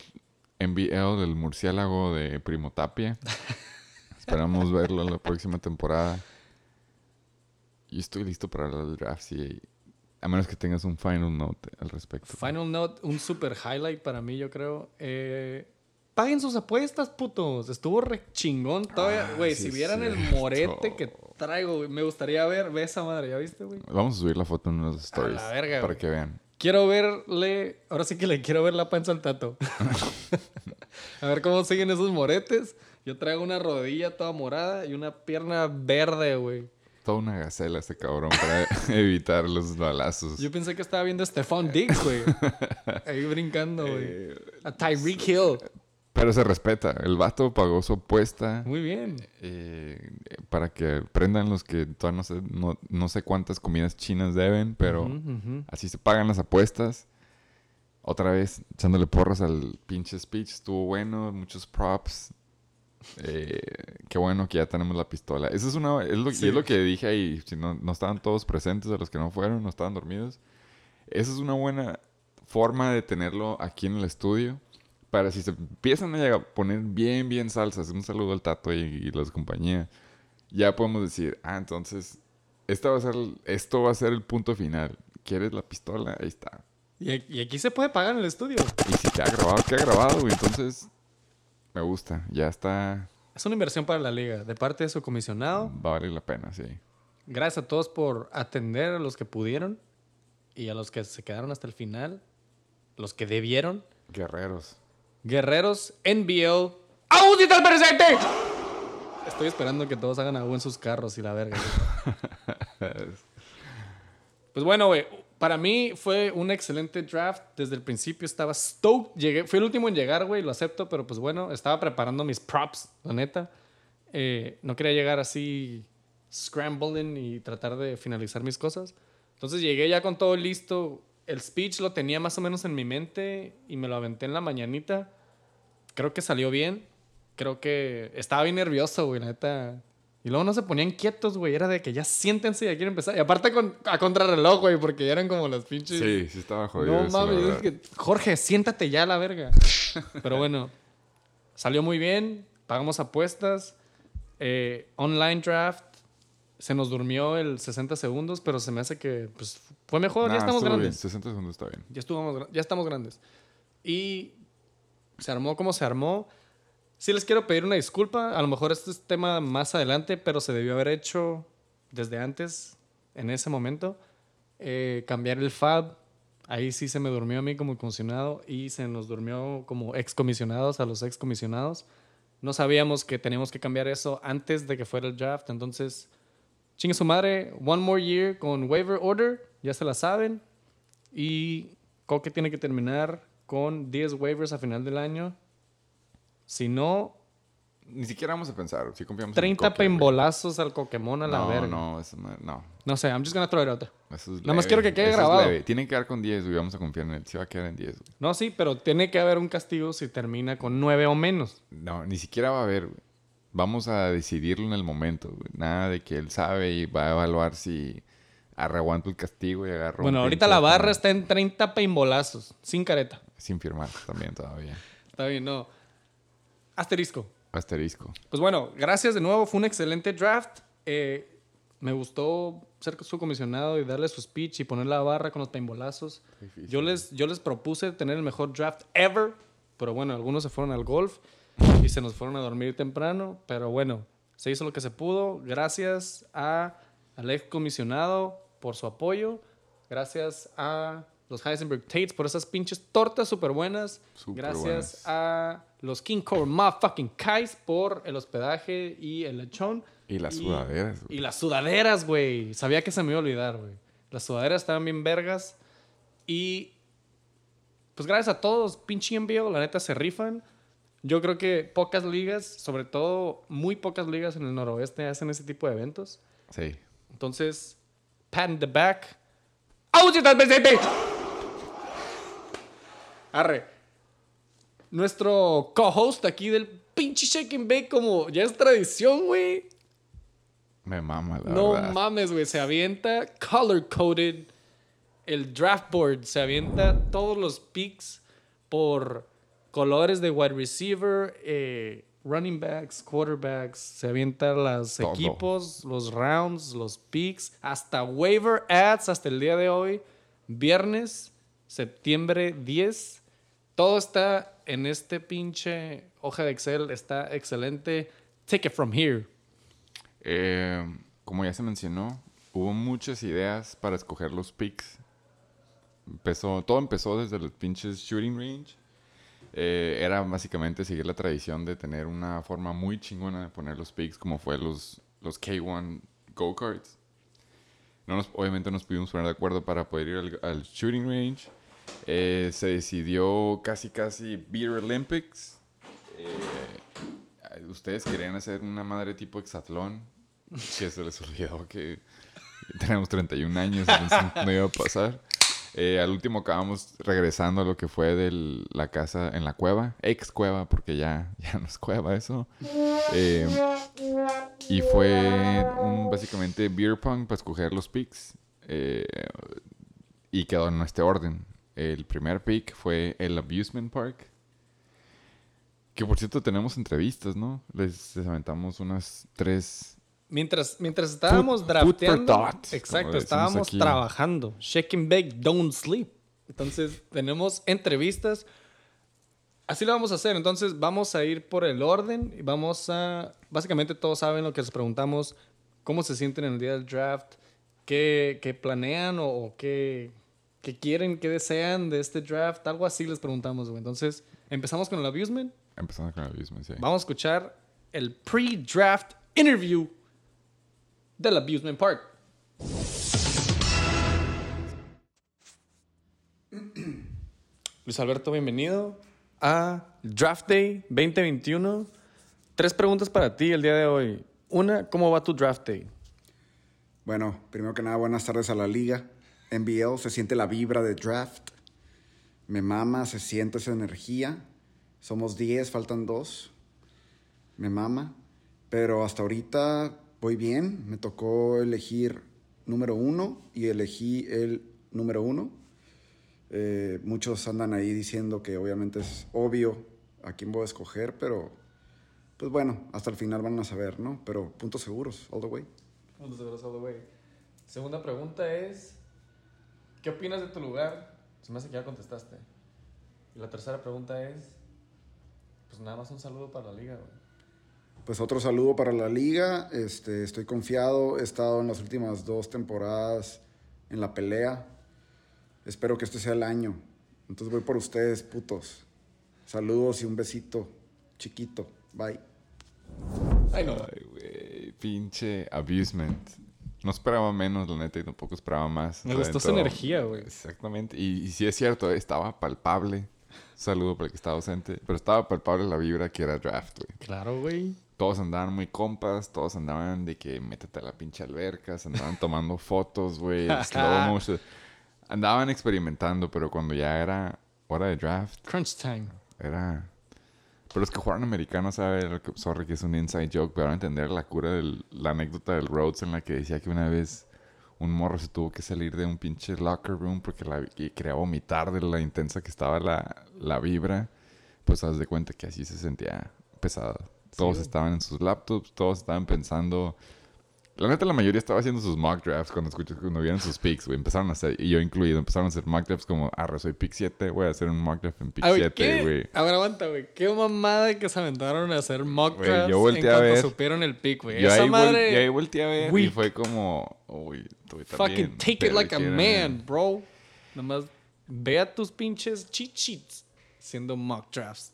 S2: NBL, del murciélago de Primo Tapia. Esperamos verlo la próxima temporada. Y estoy listo para del draft. sí. A menos que tengas un final note al respecto.
S1: Final note, un super highlight para mí, yo creo. Eh, paguen sus apuestas, putos. Estuvo re chingón todavía.
S2: Ah,
S1: Güey,
S2: sí
S1: si vieran el morete que traigo, güey, me gustaría ver. Ve esa madre, ¿ya viste, güey?
S2: Vamos a subir la foto en los stories.
S1: la verga,
S2: para que vean.
S1: Quiero verle. Ahora sí que le quiero ver la panza al tato. a ver cómo siguen esos moretes. Yo traigo una rodilla toda morada y una pierna verde, güey.
S2: Toda una gacela este cabrón para evitar los balazos.
S1: Yo pensé que estaba viendo a Stefan Diggs, güey. Ahí brincando, güey.
S2: Eh,
S1: A Tyreek Hill.
S2: pero se respeta. El vato pagó su apuesta
S1: Muy bien.
S2: eh, para que prendan los que todavía no sé, no, no sé cuántas comidas chinas deben, pero así se pagan las apuestas. Otra vez echándole porras al pinche speech. Estuvo bueno, muchos props. Eh, qué bueno que ya tenemos la pistola. Eso es una es lo,
S1: Sí.
S2: es lo que dije ahí. Si no, no estaban todos presentes, a los que no fueron, no estaban dormidos. Esa es una buena forma de tenerlo aquí en el estudio. Para si se empiezan a poner bien, bien salsas. Un saludo al Tato y, y las compañías. Ya podemos decir, ah, entonces, esta va a ser, esto va a ser el punto final. ¿Quieres la pistola? Ahí está.
S1: Y, aquí- y aquí se puede pagar en el estudio.
S2: Y si te ha grabado, que ha grabado, güey. Entonces, me gusta. Ya está.
S1: Es una inversión para la liga. De parte de su comisionado.
S2: Va a valer la pena, sí.
S1: Gracias a todos por atender a los que pudieron. Y a los que se quedaron hasta el final. Los que debieron.
S2: Guerreros.
S1: Guerreros, NBL. ¡Audita al presente! Estoy esperando que todos hagan agua en sus carros y la verga. Pues bueno, güey. Para mí fue un excelente draft. Desde el principio estaba stoked. Llegué, fui el último en llegar, güey. Lo acepto, pero pues bueno, estaba preparando mis props, la neta. Eh, no quería llegar así scrambling y tratar de finalizar mis cosas. Entonces llegué ya con todo listo. El speech lo tenía más o menos en mi mente y me lo aventé en la mañanita. Creo que salió bien. Creo que estaba bien nervioso, güey, la neta. Y luego no se ponían quietos, güey. Era de que ya siéntense y ya quieren empezar. Y aparte con, a contrarreloj, güey, porque ya eran como las pinches.
S2: Sí, sí estaba jodido.
S1: No mames, es que, Jorge, siéntate ya a la verga. Pero bueno, salió muy bien. Pagamos apuestas. eh, online draft. Se nos durmió el 60 segundos, pero se me hace que pues, fue mejor.
S2: Nah,
S1: ya estamos
S2: estuvo bien.
S1: grandes.
S2: 60 segundos está bien.
S1: Ya, estuvimos, ya estamos grandes. Y se armó como se armó. Sí les quiero pedir una disculpa. A lo mejor este es tema más adelante, pero se debió haber hecho desde antes, en ese momento. Eh, cambiar el FAB. Ahí sí se me durmió a mí como comisionado y se nos durmió como excomisionados a los excomisionados. No sabíamos que teníamos que cambiar eso antes de que fuera el draft. Entonces, chingue su madre. One more year con waiver order. Ya se la saben. Y Coque tiene que terminar con 10 waivers a final del año. Si no,
S2: Ni siquiera vamos a pensar. Si confiamos en
S1: 30
S2: Coque, güey.
S1: pembolazos al Coquemón a la
S2: no,
S1: verga.
S2: No, eso no, no.
S1: No sé, I'm just gonna throw it out there.
S2: Eso es
S1: Nada más quiero que quede
S2: Eso es
S1: grabado.
S2: leve. Tiene que quedar con 10, güey. Vamos a confiar en él. Sí va a quedar en 10, güey.
S1: No, sí, pero tiene que haber un castigo si termina con 9 o menos.
S2: No, ni siquiera va a haber, güey. Vamos a decidirlo en el momento, güey. Nada de que él sabe y va a evaluar si arreguanto el castigo y agarro. un
S1: Bueno, ahorita la barra está en 30 paimbolazos, sin careta.
S2: Sin firmar también todavía.
S1: Está bien, no. Asterisco.
S2: Asterisco.
S1: Pues bueno, gracias de nuevo. Fue un excelente draft. Eh, me gustó ser su comisionado y darle su speech y poner la barra con los paimbolazos.
S2: Difícil.
S1: Yo les, yo les propuse tener el mejor draft ever, pero bueno, algunos se fueron al golf y se nos fueron a dormir temprano. Pero bueno, se hizo lo que se pudo. Gracias a, al ex comisionado por su apoyo. Gracias a los Heisenberg Tates por esas pinches tortas súper buenas.
S2: Súper
S1: Gracias
S2: buenas.
S1: a los King Core Motherfucking Kais por el hospedaje y el lechón.
S2: Y las sudaderas, güey.
S1: Y las sudaderas, güey. Sabía que se me iba a olvidar, güey. Las sudaderas estaban bien vergas. Y pues gracias a todos, pinche envío, la neta se rifan. Yo creo que pocas ligas, sobre todo muy pocas ligas en el noroeste, hacen ese tipo de eventos.
S2: Sí.
S1: Entonces, pat in the back. ¡Out! Arre. Nuestro co-host aquí del pinche Shake and Bake, como ya es tradición, güey.
S2: Me mama, la
S1: No
S2: verdad.
S1: mames, güey. Se avienta color coded el draft board. Se avienta todos los picks por colores de wide receiver, eh, running backs, quarterbacks. Se avienta los
S2: Todo.
S1: equipos, los rounds, los picks, hasta waiver ads hasta el día de hoy. Viernes, septiembre 10. Todo está en este pinche hoja de Excel. Está excelente. Take it from here.
S2: Eh, como ya se mencionó, hubo muchas ideas para escoger los picks. Empezó, todo empezó desde los pinches shooting range. Eh, era básicamente seguir la tradición de tener una forma muy chingona de poner los picks, como fue los, los K1 go-karts. No nos, obviamente nos pudimos poner de acuerdo para poder ir al, al shooting range. Eh, se decidió casi casi Beer Olympics. Eh, ustedes querían hacer una madre tipo hexatlón, que se les olvidó que tenemos 31 años, no iba a pasar. Eh, al último acabamos regresando a lo que fue de la casa en la cueva, ex cueva, porque ya, ya no es cueva eso. Eh, y fue básicamente beer pong para escoger los picks. eh, y quedó en este orden. El primer pick fue el Abusement Park. Que por cierto tenemos entrevistas, ¿no? Les, les aventamos unas tres.
S1: Mientras, mientras estábamos
S2: Food- food
S1: drafteando,
S2: thought, como
S1: exacto, estábamos
S2: aquí.
S1: trabajando. Shake and bake, don't sleep. Entonces, tenemos entrevistas. Así lo vamos a hacer. Entonces, vamos a ir por el orden y vamos a. Básicamente, todos saben lo que les preguntamos: cómo se sienten en el día del draft, qué, qué planean o, o qué, qué quieren, qué desean de este draft. Algo así les preguntamos, güey. Entonces, empezamos con el abusement.
S2: Empezando con el Abusement, sí.
S1: Vamos a escuchar el pre-draft interview del Abusement Park. Luis Alberto, bienvenido a Draft Day 2021. Tres preguntas para ti el día de hoy. Una, ¿cómo va tu Draft Day?
S3: Bueno, primero que nada, buenas tardes a la liga. NBL, se siente la vibra de draft. Me mama, se siente esa energía. Somos 10, faltan dos. Me mama. Pero hasta ahorita voy bien. Me tocó elegir número uno y elegí el número uno. Eh, muchos andan ahí diciendo que obviamente es obvio a quién voy a escoger, pero pues bueno, hasta el final van a saber, ¿no? Pero puntos seguros, all the way.
S1: Segunda pregunta es, ¿qué opinas de tu lugar? Se me hace que ya contestaste. Y la tercera pregunta es, pues nada más un saludo para la liga, güey.
S3: Pues otro saludo para la liga. Este, estoy confiado. He estado en las últimas dos temporadas en la pelea. Espero que este sea el año. Entonces voy por ustedes, putos. Saludos y un besito chiquito. Bye.
S1: Ay, no.
S2: Ay, güey. Pinche Abusement. No esperaba menos, la neta, y tampoco esperaba más.
S1: Me gustó su energía, güey.
S2: Exactamente. Y, y sí es cierto, eh, estaba palpable. Saludo para el que estaba ausente. Pero estaba palpable la vibra que era draft, güey.
S1: Claro, güey.
S2: Todos andaban muy compas, todos andaban de que métete a la pinche alberca, se andaban tomando fotos, güey, slow motion. Andaban experimentando, pero cuando ya era hora de draft,
S1: Crunch time.
S2: era... Pero los que jugaron americanos saben, lo que- sorry que es un inside joke, pero van a entender la cura de la anécdota del Rhodes en la que decía que una vez un morro se tuvo que salir de un pinche locker room porque la, y quería vomitar de la intensa que estaba la, la vibra. Pues haz de cuenta que así se sentía pesada. Todos estaban en sus laptops, todos estaban pensando. La neta, la mayoría estaba haciendo sus mock drafts cuando escuché, cuando vieron sus picks, güey. Empezaron a hacer, y yo incluido, empezaron a hacer mock drafts como, arre, soy pick 7, voy a hacer un mock draft en pick
S1: Ah, güey,
S2: 7,
S1: ¿qué?
S2: güey.
S1: A ver, aguanta, güey. Qué mamada que se aventaron a hacer mock
S2: Güey,
S1: drafts
S2: yo
S1: en
S2: volteé a
S1: cuanto
S2: ver.
S1: supieron el pick, güey. Esa
S2: ahí,
S1: madre...
S2: yo ahí volteé a ver y
S1: weak.
S2: fue como, uy, tú
S1: Fucking take it like a man, bro. Nomás ve a tus pinches cheat sheets haciendo mock drafts.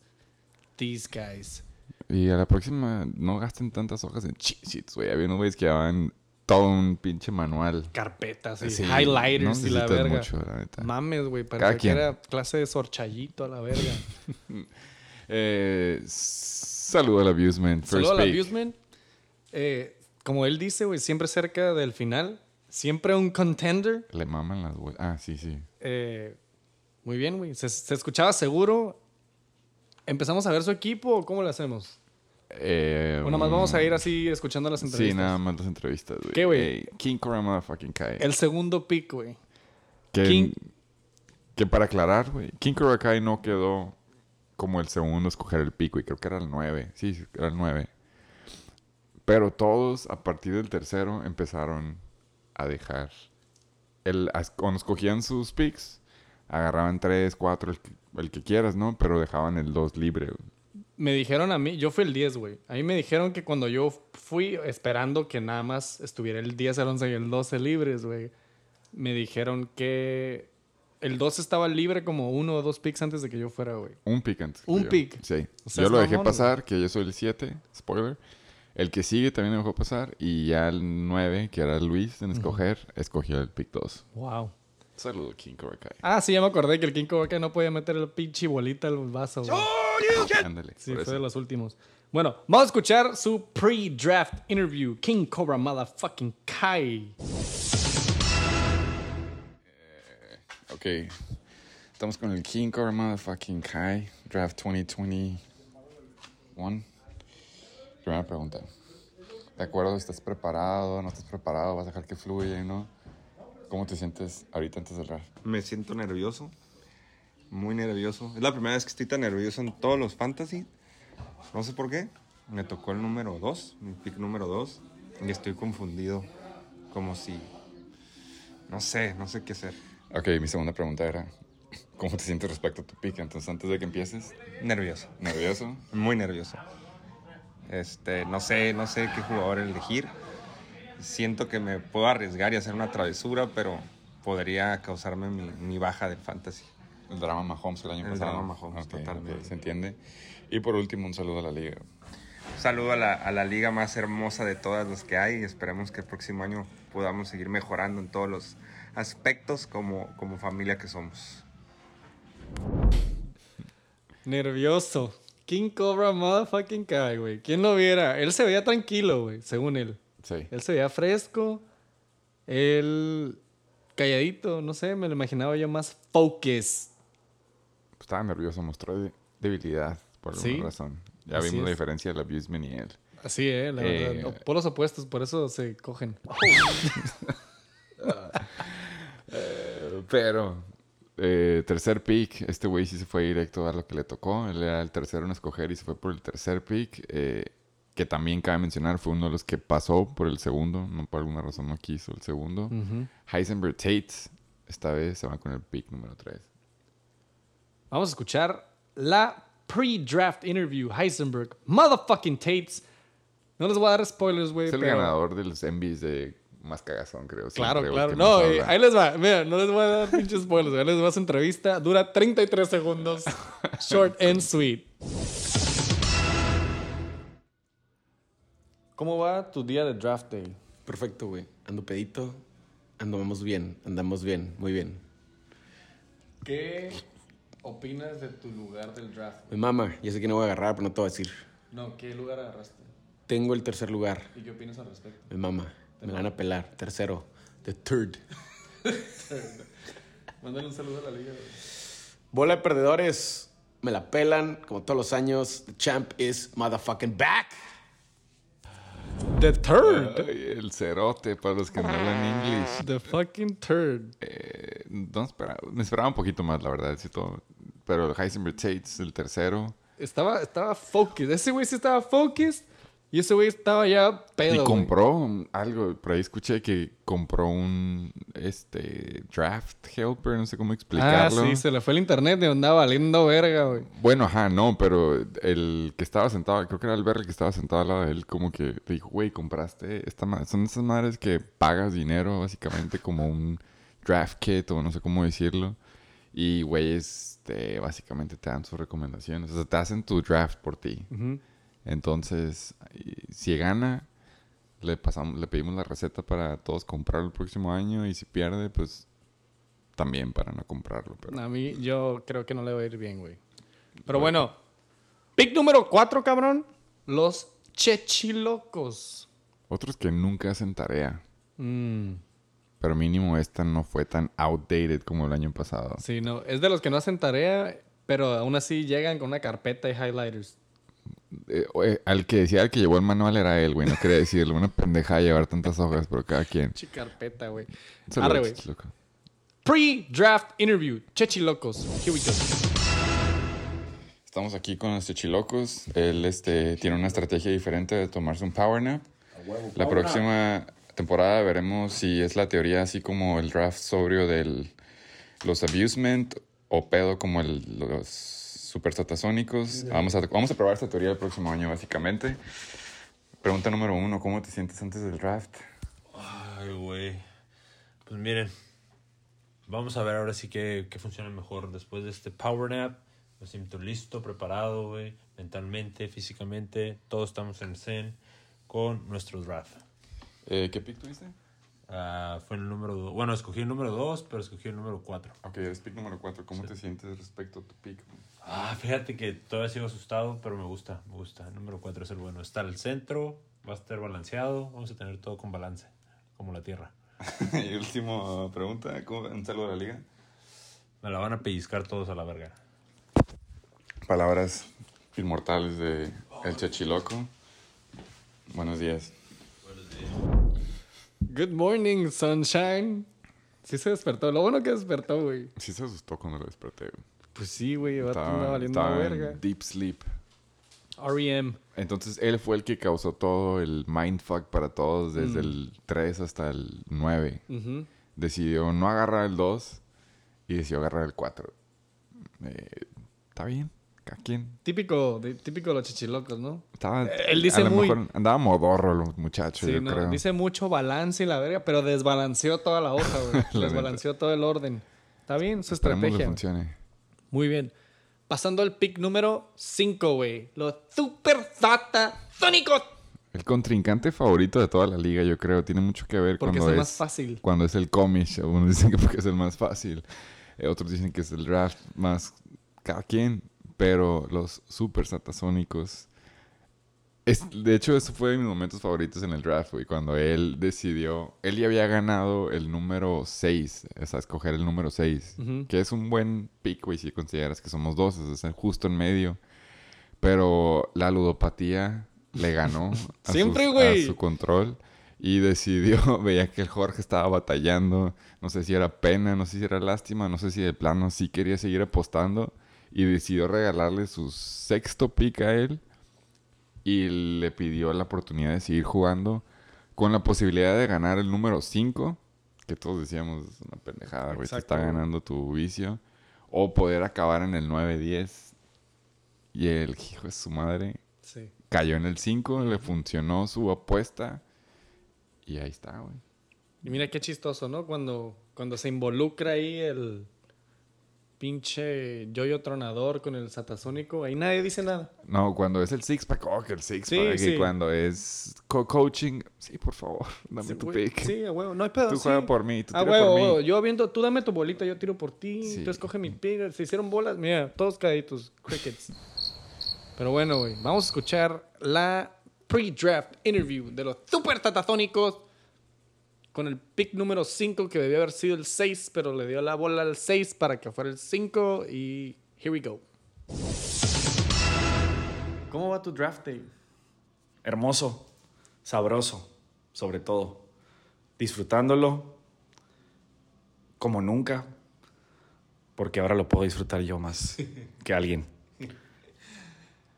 S1: These guys.
S2: Y a la próxima, no gasten tantas hojas en cheat güey. Había unos güeyes que llevaban todo un pinche manual.
S1: Carpetas y
S2: Sí,
S1: highlighters
S2: no
S1: y la verga.
S2: mucho, la neta.
S1: Mames, güey. Parecía que era clase de sorchallito a la verga.
S2: Eh, saludo al abusement.
S1: Saludo al abusement. Eh, como él dice, güey, siempre cerca del final. Siempre un contender.
S2: Le maman las güeyes. Ah, sí, sí.
S1: Eh, muy bien, güey. Se, se escuchaba seguro. ¿Empezamos a ver su equipo o cómo lo hacemos?
S2: Eh,
S1: O nada más vamos a ir así escuchando las entrevistas.
S2: Sí, nada más las entrevistas, güey.
S1: ¿Qué, güey?
S2: Ey, King Cobra Motherfucking Kai.
S1: El segundo pick, güey.
S2: Que,
S1: King-
S2: que para aclarar, güey, King Cobra Kai no quedó como el segundo a escoger el pico y creo que era el 9. Sí, era el 9. Pero todos a partir del tercero empezaron a dejar. El, cuando escogían sus picks, agarraban 3, 4, el, que- el que quieras, ¿no? Pero dejaban el 2 libre. güey.
S1: Me dijeron a mí, yo fui el 10, güey. A mí me dijeron que cuando yo fui esperando que nada más estuviera el 10, el 11 y el 12 libres, güey. Me dijeron que el 12 estaba libre como uno o dos picks antes de que yo fuera, güey.
S2: Un pick antes.
S1: Un
S2: yo.
S1: pick.
S2: Sí.
S1: O sea,
S2: yo lo dejé pasar, que yo soy el 7, spoiler. El que sigue también me dejó pasar. Y ya el 9, que era Luis en escoger, escogió el pick 2.
S1: Wow.
S2: Saludo, King Cobra Kai.
S1: Ah, sí, ya me acordé que el King Cobra no podía meter el pinche bolita al vaso, güey.
S2: Ándale.
S1: Sí, fue de los últimos. Bueno, vamos a escuchar su pre-draft interview. King Cobra Motherfucking Kai.
S2: Ok. Estamos con el King Cobra Motherfucking Kai. Draft 2021. Primera pregunta. ¿De acuerdo? ¿Estás preparado? ¿No estás preparado? ¿Vas a dejar que fluya? ¿No? ¿Cómo te sientes ahorita antes del draft?
S4: Me siento nervioso. Muy nervioso. Es la primera vez que estoy tan nervioso en todos los fantasy. No sé por qué. Me tocó el número 2, mi pick número 2. Y estoy confundido. Como si. No sé, no sé qué hacer.
S2: Ok, mi segunda pregunta era, ¿cómo te sientes respecto a tu pick? Entonces, antes de que empieces,
S4: Nervioso.
S2: ¿nervioso?
S4: Muy nervioso. Este, no sé, no sé qué jugador elegir. Siento que me puedo arriesgar y hacer una travesura, pero podría causarme mi, mi baja de fantasy.
S2: El drama Mahomes el año
S4: El
S2: pasado.
S4: drama Mahomes,
S2: Ok,
S4: totalmente.
S2: ok, se entiende. Y por último, un saludo a la liga.
S4: Un saludo a la, a la liga más hermosa de todas las que hay y esperemos que el próximo año podamos seguir mejorando en todos los aspectos como, como familia que somos.
S1: Nervioso. King Cobra Motherfucking Kai, güey. ¿Quién lo viera? Él se veía tranquilo, güey, según él.
S2: Sí.
S1: Él se veía fresco. Él calladito, no sé, me lo imaginaba yo más focus.
S2: Estaba nervioso, mostró de- debilidad por alguna
S1: Sí.
S2: razón. Ya
S1: Así
S2: vimos la diferencia del abusement y él.
S1: Así, eh, la
S2: Eh,
S1: verdad. O- Polos opuestos, por eso se cogen.
S2: Pero, eh, tercer pick, este güey sí se fue directo a lo que le tocó. Él era el tercero en escoger y se fue por el tercer pick. Que también cabe mencionar, fue uno de los que pasó por el segundo. No por alguna razón no quiso el segundo. Heisenberg Tate, esta vez se va con el pick número 3.
S1: Vamos a escuchar la pre-draft interview. Heisenberg, motherfucking Tates. No les voy a dar spoilers, güey.
S2: Es el
S1: pero-
S2: ganador de los MVs de más cagazón, creo.
S1: Claro,
S2: siempre,
S1: claro. No, eh, ahí les va. Mira, no les voy a dar pinches spoilers. Ahí les va su entrevista. Dura 33 segundos. Short and sweet. ¿Cómo va tu día de draft day?
S5: Perfecto, güey. Ando pedito. Andamos bien. Andamos bien. Muy bien.
S1: ¿Qué opinas de tu lugar del draft?
S5: Mi mamá, ya sé que no voy a agarrar, pero no te voy a decir.
S1: No, ¿qué lugar agarraste?
S5: Tengo el tercer lugar.
S1: ¿Y qué opinas al respecto?
S5: Mi mamá. Me van a pelar. Tercero. The third.
S1: Mándale un saludo a la liga.
S5: Bola de perdedores. Me la pelan como todos los años. The champ is motherfucking back.
S1: The third.
S2: Ay, el cerote, para los que no hablan inglés.
S1: The fucking third.
S2: Eh, no esperaba, me esperaba un poquito más, la verdad, sí, todo. Pero el Heisenberg Tates, el tercero.
S1: Estaba, estaba focused. Ese güey sí estaba focused. Y ese güey estaba ya pedo.
S2: y compró algo, por ahí escuché que compró un este draft helper, no sé cómo
S1: Ah,
S2: explicarlo.
S1: sí, se le fue el internet y andaba valiendo verga, güey.
S2: Bueno, ajá, no, pero el que estaba sentado, creo que era el Berry que estaba sentado al lado de él, como que le dijo, güey, compraste esta madre. Son esas madres que pagas dinero, básicamente, como un draft kit o no sé cómo decirlo. Y, güey, este, básicamente te dan sus recomendaciones. O sea, te hacen tu draft por ti. Entonces, si gana, le pasamos, le pedimos la receta para todos comprarlo el próximo año. Y si pierde, pues también para no comprarlo. Pero...
S1: A mí, yo creo que no le va a ir bien, güey. Pero bueno, pick número 4, cabrón. Los Chechilocos.
S2: Otros que nunca hacen tarea.
S1: Mm,
S2: Pero mínimo esta no fue tan outdated como el año pasado.
S1: sí, no. Es de los que no hacen tarea, pero aún así llegan con una carpeta y highlighters.
S2: Eh, eh, al que decía el que llevó el manual era él, güey. No quería decirle. Una pendeja llevar tantas hojas, pero cada quien.
S1: Chi carpeta, güey. Arre, güey. Pre-draft interview. Chechilocos. Here we go.
S2: Estamos aquí con los chichilocos. Él este, tiene una estrategia diferente de tomarse un power nap. La próxima temporada veremos si es la teoría así como el draft sobrio de los abusement o pedo como el, los super satasónicos. Vamos a, vamos a probar esta teoría el próximo año básicamente. Pregunta número uno, ¿cómo te sientes antes del draft?
S6: Ay, güey. Pues miren, vamos a ver ahora sí que, que funciona mejor después de este power nap. Me siento listo, preparado, güey. Mentalmente, físicamente, todos estamos en zen con nuestro draft.
S2: Eh, ¿Qué pick tuviste?
S6: Ah, fue el número 2. Bueno, escogí el número 2, pero escogí el número 4.
S2: Ok, eres pick número cuatro. ¿Cómo te sientes respecto a tu pick?
S6: Ah, fíjate que todavía sigo asustado, pero me gusta, me gusta. El número 4 es el bueno. Está al centro, va a estar balanceado, vamos a tener todo con balance, como la Tierra.
S2: y última pregunta, ¿cómo, un saludo a la liga?
S6: Me la van a pellizcar todos a la verga.
S2: Palabras inmortales de El Chachiloco. Buenos días.
S1: Good morning, sunshine. Sí se despertó. Lo bueno que despertó, güey.
S2: Sí se asustó cuando lo desperté. güey.
S1: Pues sí, güey. Va valiendo
S2: en
S1: verga.
S2: deep sleep.
S1: R.E.M.
S2: Entonces él fue el que causó todo el mindfuck para todos desde el 3 hasta el 9.
S1: Ujú.
S2: Decidió no agarrar el 2 y decidió agarrar el 4. Eh, Está bien, cada quien.
S1: Típico, de, típico de los chichilocos, ¿no?
S2: Estaba,
S1: Él dice
S2: a lo
S1: muy-
S2: mejor andaba modorro los muchachos,
S1: Sí,
S2: yo
S1: no,
S2: creo.
S1: dice mucho balance y la verga, pero desbalanceó toda la hoja, güey.
S2: La
S1: desbalanceó todo el orden. Está bien, su estrategia.
S2: funcione.
S1: Muy bien. Pasando al pick número 5, güey. Los Super Tónicos.
S2: El contrincante favorito de toda la liga, yo creo, tiene mucho que ver
S1: Porque es el
S2: es,
S1: más fácil.
S2: cuando es el comish. Unos dicen que porque es el más fácil. Eh, otros dicen que es el draft más cada quien. Pero los super satasónicos. Es, de hecho, eso fue de mis momentos favoritos en el draft, güey. Cuando él decidió. Él ya había ganado el número 6. O sea, escoger el número 6.
S1: Ujú.
S2: Que es un buen pick, güey, si consideras que somos dos. Es justo en medio. Pero la ludopatía le ganó a,
S1: Siempre, güey.
S2: a su control. Y decidió, veía que el Jorge estaba batallando. No sé si era pena, no sé si era lástima, no sé si de plano sí quería seguir apostando. Y decidió regalarle su sexto pick a él. Y le pidió la oportunidad de seguir jugando con la posibilidad de ganar el número 5. Que todos decíamos, es una pendejada, güey. Te está ganando tu vicio. O poder acabar en el 9-10. Y el hijo de su madre
S1: Sí.
S2: cayó en el 5, le funcionó su apuesta. Y ahí está, güey.
S1: Y mira qué chistoso, ¿no? Cuando, cuando se involucra ahí el pinche yoyo tronador con el satasónico, ahí nadie dice nada.
S2: No, cuando es el six pack, oh, que el six pack.
S1: sí.
S2: Y cuando es co-coaching, sí, por favor, dame
S1: Sí,
S2: tu pick.
S1: Sí, a huevo. No hay pedo.
S2: Tú
S1: sí.
S2: juega por mí, tú
S1: Ah,
S2: tira
S1: huevo,
S2: por mí.
S1: huevo. Yo viendo, tú dame tu bolita, yo tiro por ti, tú escoge mi pick. Se hicieron bolas, mira, todos caídos, crickets. Pero bueno, güey, vamos a escuchar la pre-draft interview de los super tatazónicos con el pick número 5 que debió haber sido el 6, pero le dio la bola al 6 para que fuera el 5 y here we go. ¿Cómo va tu draft day?
S7: Hermoso. sabroso, sobre todo. Disfrutándolo como nunca, porque ahora lo puedo disfrutar yo más que alguien.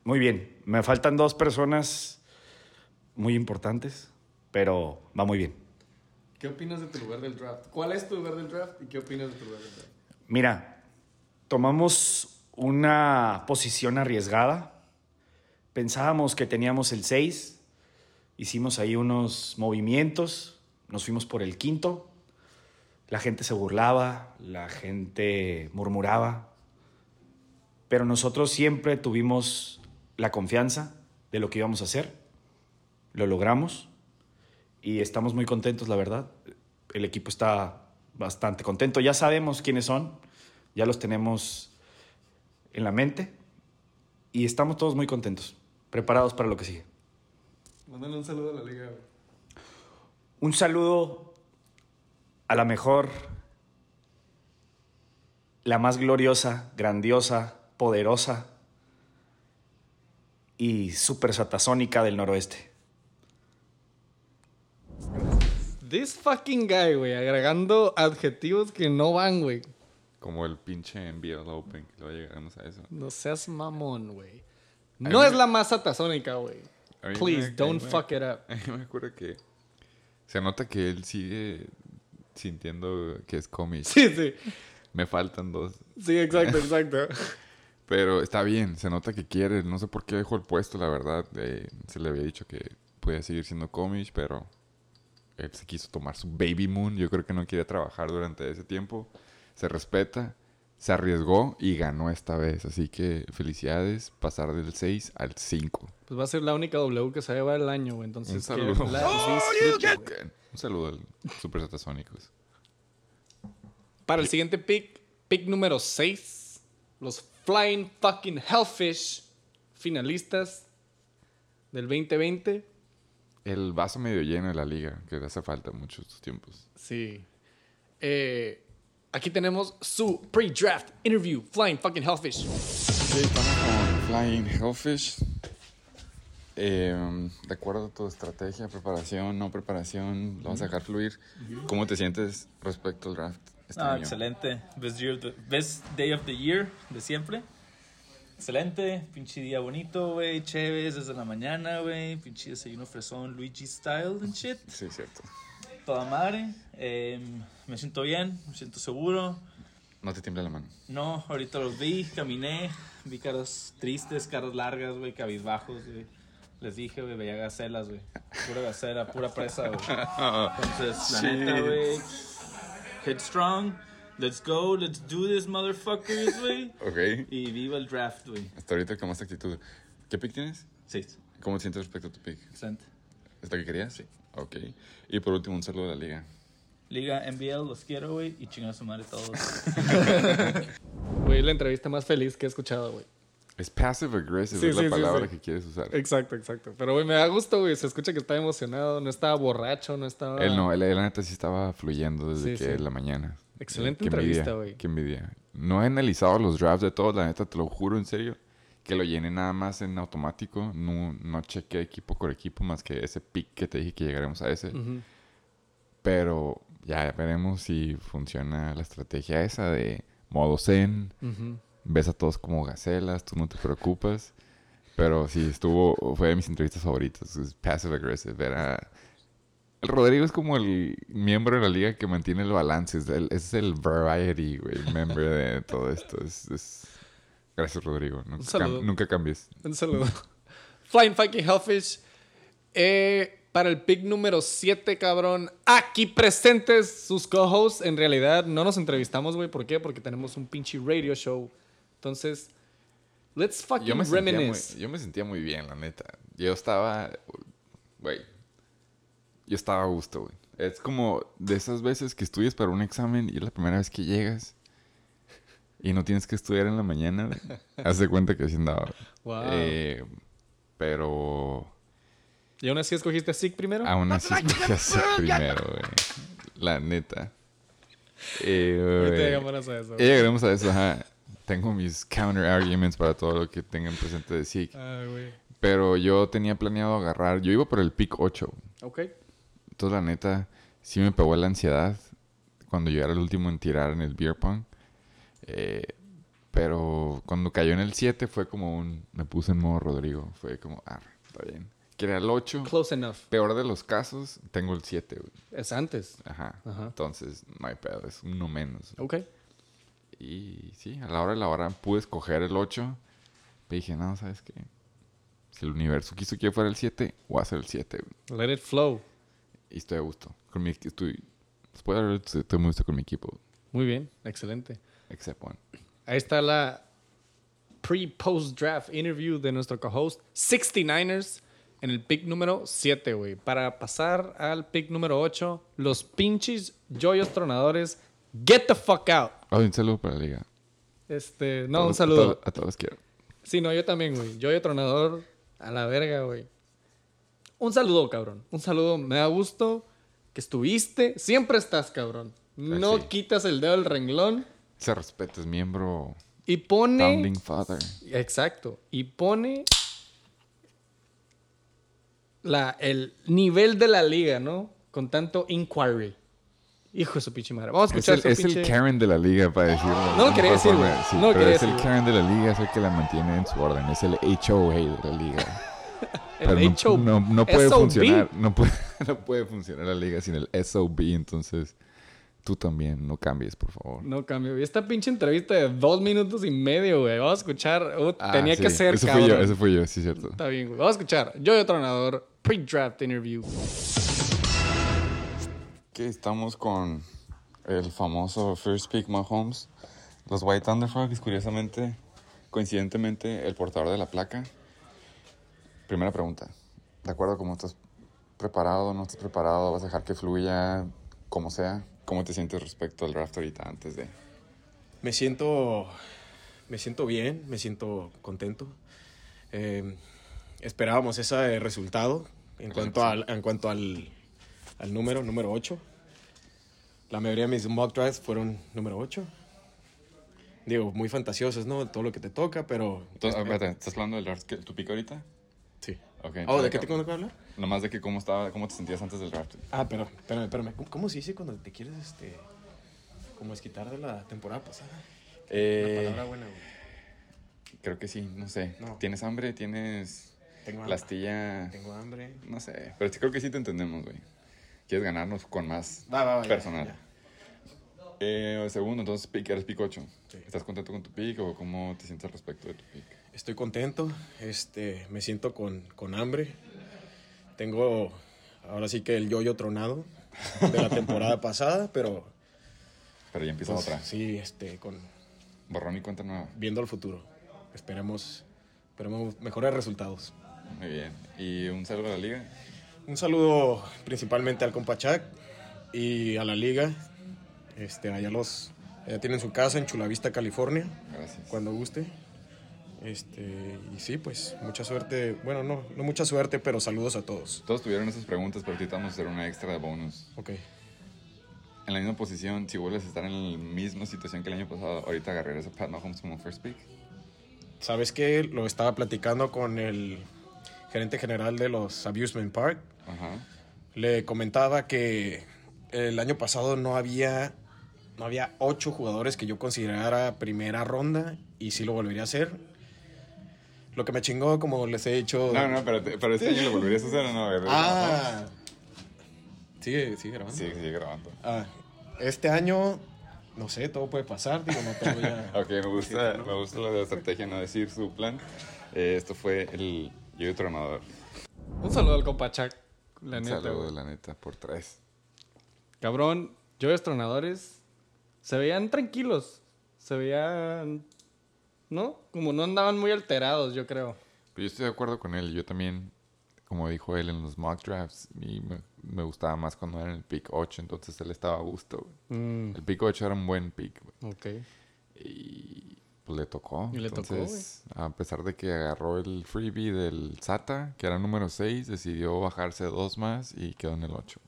S7: Muy bien, me faltan dos personas muy importantes, pero va muy bien.
S1: ¿Qué opinas de tu lugar del draft? ¿Cuál es tu lugar del draft y qué opinas de tu lugar del draft?
S7: Mira, tomamos una posición arriesgada. Pensábamos que teníamos el 6. Hicimos ahí unos movimientos. Nos fuimos por el quinto. La gente se burlaba, la gente murmuraba. Pero nosotros siempre tuvimos la confianza de lo que íbamos a hacer. Lo logramos y estamos muy contentos, la verdad. El equipo está bastante contento. Ya sabemos quiénes son, ya los tenemos en la mente y estamos todos muy contentos, preparados para lo que sigue.
S1: Mándale un saludo a la liga.
S7: Un saludo a la mejor, la más gloriosa, grandiosa, poderosa y súper satasónica del noroeste.
S1: This fucking guy, güey, agregando adjetivos que no van, güey.
S2: Como el pinche NBL Open, que luego llegaremos a eso.
S1: No seas mamón, güey. No es la más satasónica, güey.
S2: Me-
S1: Please, don't
S2: me-
S1: fuck it up.
S2: A mí me acuerdo que se nota que él sigue sintiendo que es cómic.
S1: Sí, sí.
S2: Me faltan dos.
S1: Sí, exacto, exacto.
S2: Pero está bien, se nota que quiere. No sé por qué dejó el puesto, la verdad. Eh, se le había dicho que podía seguir siendo cómic, pero él se quiso tomar su baby moon. Yo creo que no quería trabajar durante ese tiempo. Se respeta, se arriesgó y ganó esta vez. Así que felicidades, pasar del 6 al 5.
S1: Pues va a ser la única W que se va el año, güey. Entonces,
S2: Un
S1: que
S2: saludo.
S1: güey.
S2: Un saludo al Super Satasónicos.
S1: Para el siguiente pick, pick número 6, los Flying Fucking Hellfish, finalistas del 2020.
S2: El vaso medio lleno de la liga, que le hace falta mucho estos tiempos.
S1: Sí. Eh, aquí tenemos su pre-draft interview, Flying Fucking Hellfish.
S2: Sí, estamos con Flying Hellfish. Eh, de acuerdo a tu estrategia, preparación, no preparación, lo vas a dejar fluir. ¿Cómo te sientes respecto al draft este
S8: Ah,
S2: año?
S8: excelente. Best, year of the- best day of the year de siempre. Excelente. Pinche día bonito, güey. Chéves desde la mañana, güey. Pinche desayuno fresón, Luigi style and shit.
S2: Sí, cierto.
S8: Toda madre. Em, me siento bien, me siento seguro.
S2: No te tiembla la mano.
S8: No, ahorita los vi, caminé, vi caras tristes, caras largas, güey, cabizbajos, güey. Les dije, güey, veía gacelas, güey. Pura gacela, pura presa, güey. Entonces, la neta, güey. Headstrong. Let's go, let's do this, motherfuckers, güey.
S2: Ok.
S8: Y viva el draft, güey.
S2: Hasta ahorita con más actitud. ¿Qué pick tienes?
S8: Sí,
S2: ¿Cómo te sientes respecto a tu pick?
S8: excelente.
S2: ¿Es la que querías? Sí. Ok. Y por último, un saludo a la liga.
S8: Liga NBL, los quiero, güey. Y chingar a su madre todos.
S1: Güey, la entrevista más feliz que he escuchado, güey.
S2: Es passive aggressive,
S1: Sí,
S2: es
S1: sí,
S2: la
S1: sí,
S2: palabra
S1: sí.
S2: que quieres usar.
S1: Exacto, exacto. Pero, güey, me da gusto, güey. Se escucha que está emocionado. No estaba borracho, no estaba...
S2: Él no, él, él, la neta sí estaba fluyendo desde
S1: Sí,
S2: que
S1: sí.
S2: la mañana.
S1: Excelente
S2: Qué
S1: entrevista, güey.
S2: Qué envidia. No he analizado los drafts de todos, la neta, te lo juro en serio. Que lo llené nada más en automático. No, no chequé equipo por equipo más que ese pick que te dije que llegaremos a ese.
S1: Ujú.
S2: Pero ya veremos si funciona la estrategia esa de modo zen.
S1: Ujú.
S2: Ves a todos como gacelas, tú no te preocupas. Pero sí, estuvo, fue de mis entrevistas favoritas. Passive aggressive. Era... El Rodrigo es como el miembro de la liga que mantiene el balance. Es el, es el variety, güey, member de todo esto. Es, es- Gracias, Rodrigo. Nunca,
S1: saludo.
S2: cam- nunca cambies.
S1: Un saludo. Flying Fucking Hellfish. Eh, para el pick número 7, cabrón. Aquí presentes sus co-hosts. En realidad, no nos entrevistamos, güey. ¿Por qué? Porque tenemos un pinche radio show. Entonces, let's fucking
S2: Yo me, sentía muy,
S1: reminisce.
S2: yo me sentía muy bien, la neta. Yo estaba... Güey. Yo estaba a gusto, güey. Es como de esas veces que estudias para un examen y es la primera vez que llegas y no tienes que estudiar en la mañana. güey. Haz de cuenta que así andaba.
S1: Wow.
S2: Eh, pero
S1: ¿Y aún así escogiste SIG primero?
S2: aún así escogí hacer primero, güey. La neta. Eh, güey.
S1: llegamos a eso.
S2: Ya llegaremos a eso, ajá. Tengo mis counter arguments para todo lo que tengan presente de SIG.
S1: Ay, güey.
S2: Pero yo tenía planeado agarrar. Yo iba por el pick 8.
S1: Ok.
S2: Entonces, la neta, sí me pegó la ansiedad cuando yo era el último en tirar en el beer pong. Eh, pero cuando cayó en el 7 fue como un... Me puse en modo Rodrigo. Fue como, ah, está bien. Que era el 8.
S1: Close enough.
S2: Peor de los casos, tengo el 7, güey.
S1: Es antes.
S2: Ajá.
S1: Ajá.
S2: Entonces, no hay pedo, es uno menos.
S1: Ok.
S2: Y sí, a la hora de la hora pude escoger el 8. Pero dije, no, ¿sabes qué? Si el universo quiso que fuera el 7, voy a ser el 7. güey.
S1: Let it flow.
S2: Y estoy a gusto. Con mi, estoy, haber estoy muy gusto con mi equipo.
S1: Muy bien. Excelente.
S2: Except one.
S1: Ahí está la pre-post draft interview de nuestro co-host 69ers en el pick número 7, güey. Para pasar al pick número 8, los pinches joyos tronadores, get the fuck out.
S2: Oh, un saludo para la liga.
S1: Este, no, un
S2: Todos-
S1: saludo.
S2: A todos, a todos quiero.
S1: Sí, no, yo también, güey. Joyo tronador a la verga, güey. Un saludo, cabrón. Un saludo. Me da gusto que estuviste. Siempre estás, cabrón. No
S2: sí.
S1: quitas el dedo del renglón
S2: Se respeta, es miembro
S1: y pone...
S2: Founding Father.
S1: Exacto. Y pone la, el nivel de la liga, ¿no? Con tanto inquiry. Hijo de su pinche madre. Vamos a
S2: Es
S1: escuchar
S2: el,
S1: su
S2: es el
S1: pinche-
S2: Karen de la liga, para decirlo. de
S1: No lo quería decir,
S2: forma.
S1: güey.
S2: Sí,
S1: No lo
S2: pero
S1: quería
S2: es el Karen de la liga, es el que la mantiene en su orden. Es el HOA de la liga. Pero
S1: el
S2: no,
S1: HO
S2: no, no puede
S1: SOB.
S2: funcionar. No puede, no puede funcionar la liga sin el SOB. Entonces, tú también no cambies, por favor.
S1: No cambio. Y esta pinche entrevista de dos minutos y medio, güey. Vamos a escuchar. uh,
S2: Ah,
S1: tenía
S2: sí,
S1: que ser,
S2: Ese
S1: cabrón.
S2: fui yo, ese fui yo, sí, cierto.
S1: Está bien, güey. Vamos a escuchar. Yo Tronador, pre-draft interview.
S2: Aquí estamos con el famoso First Pick Mahomes. Los White Thunderfrogs, curiosamente, coincidentemente, el portador de la placa. Primera pregunta. ¿De acuerdo cómo estás preparado? ¿No estás preparado? ¿Vas a dejar que fluya como sea? ¿Cómo te sientes respecto al draft ahorita antes de...?
S5: Me siento, me siento bien, me siento contento. Eh, esperábamos ese resultado en cuanto al, en cuanto al, al número, número 8. La mayoría de mis mock drafts fueron número 8. Digo, muy fantasiosos, ¿no? Todo lo que te toca, pero...
S2: Entonces, espérate, ¿estás hablando del draft que tu pick ahorita?
S5: Sí.
S2: Ok.
S5: Oh, ¿de qué tengo que hablar?
S2: Nomás de que cómo, estaba, cómo te sentías antes del draft.
S5: Ah, pero, espérame, espérame. ¿Cómo, cómo se dice cuando te quieres, este... Como esquitar de la temporada pasada?
S2: Eh,
S5: palabra buena, güey.
S2: creo que sí, no sé.
S5: No.
S2: ¿Tienes hambre? ¿Tienes
S5: Tengo
S2: la
S5: hambre.
S2: astilla?
S5: Tengo hambre.
S2: No sé, pero sí creo que sí te entendemos, güey. Quieres ganarnos con más
S5: Va, va, va, ya,
S2: personal.
S5: ya.
S2: Eh, segundo, entonces eres pick 8.
S5: Sí.
S2: ¿Estás contento con tu pick o cómo te sientes al respecto de tu pick?
S5: Estoy contento, este, me siento con, con hambre. Tengo ahora sí que el yoyo tronado de la temporada pasada, pero
S2: Pero ya empieza
S5: pues,
S2: otra.
S5: sí, este, con,
S2: Borrón y cuenta nueva.
S5: viendo al futuro. Esperemos, esperemos mejores resultados.
S2: Muy bien. ¿Y un saludo a la liga?
S5: Un saludo principalmente al compa Chac y a la liga. Este, allá los, allá tienen su casa en Chulavista, California.
S2: Gracias.
S5: cuando guste. Este, y sí, pues mucha suerte. Bueno, no, no mucha suerte, pero saludos a todos.
S2: Todos tuvieron esas preguntas, pero ahorita vamos a hacer una extra de bonus.
S5: Ok.
S2: En la misma posición, si vuelves a estar en la misma situación que el año pasado, ahorita agarrarías a Pat Mahomes como first pick.
S5: ¿Sabes qué? Lo estaba platicando con el gerente general de los Abusement Park.
S2: Ajá.
S5: Le comentaba que el año pasado no había, no había ocho jugadores que yo considerara primera ronda y sí lo volvería a hacer. Lo que me chingó, como les he dicho.
S2: No, no, pero, pero este año lo volverías a hacer o no? A ver,
S5: Ah. Sigue, sigue grabando.
S2: Sí, sigue grabando.
S5: Ah, este año, no sé, todo puede pasar. Digo, no tengo ya.
S2: Ok, me gusta, me gusta la estrategia, no decir su plan. Eh, esto fue el yo tronador.
S1: Un saludo al compa Chuck. La
S2: Un
S1: neta,
S2: saludo,
S1: güey.
S2: la neta, por tres.
S1: Cabrón, joyos tronadores se veían tranquilos. Se veían. ¿No? Como no andaban muy alterados, yo creo.
S2: Pero yo estoy de acuerdo con él. Yo también, como dijo él en los mock drafts, y me, me gustaba más cuando era en el pick 8, entonces él estaba a gusto.
S1: Mm,
S2: El pick 8 era un buen pick. güey.
S1: ok.
S2: Y pues le tocó.
S1: Y le tocó,
S2: Entonces, a pesar de que agarró el freebie del SATA, que era número 6, decidió bajarse dos más y quedó en el 8.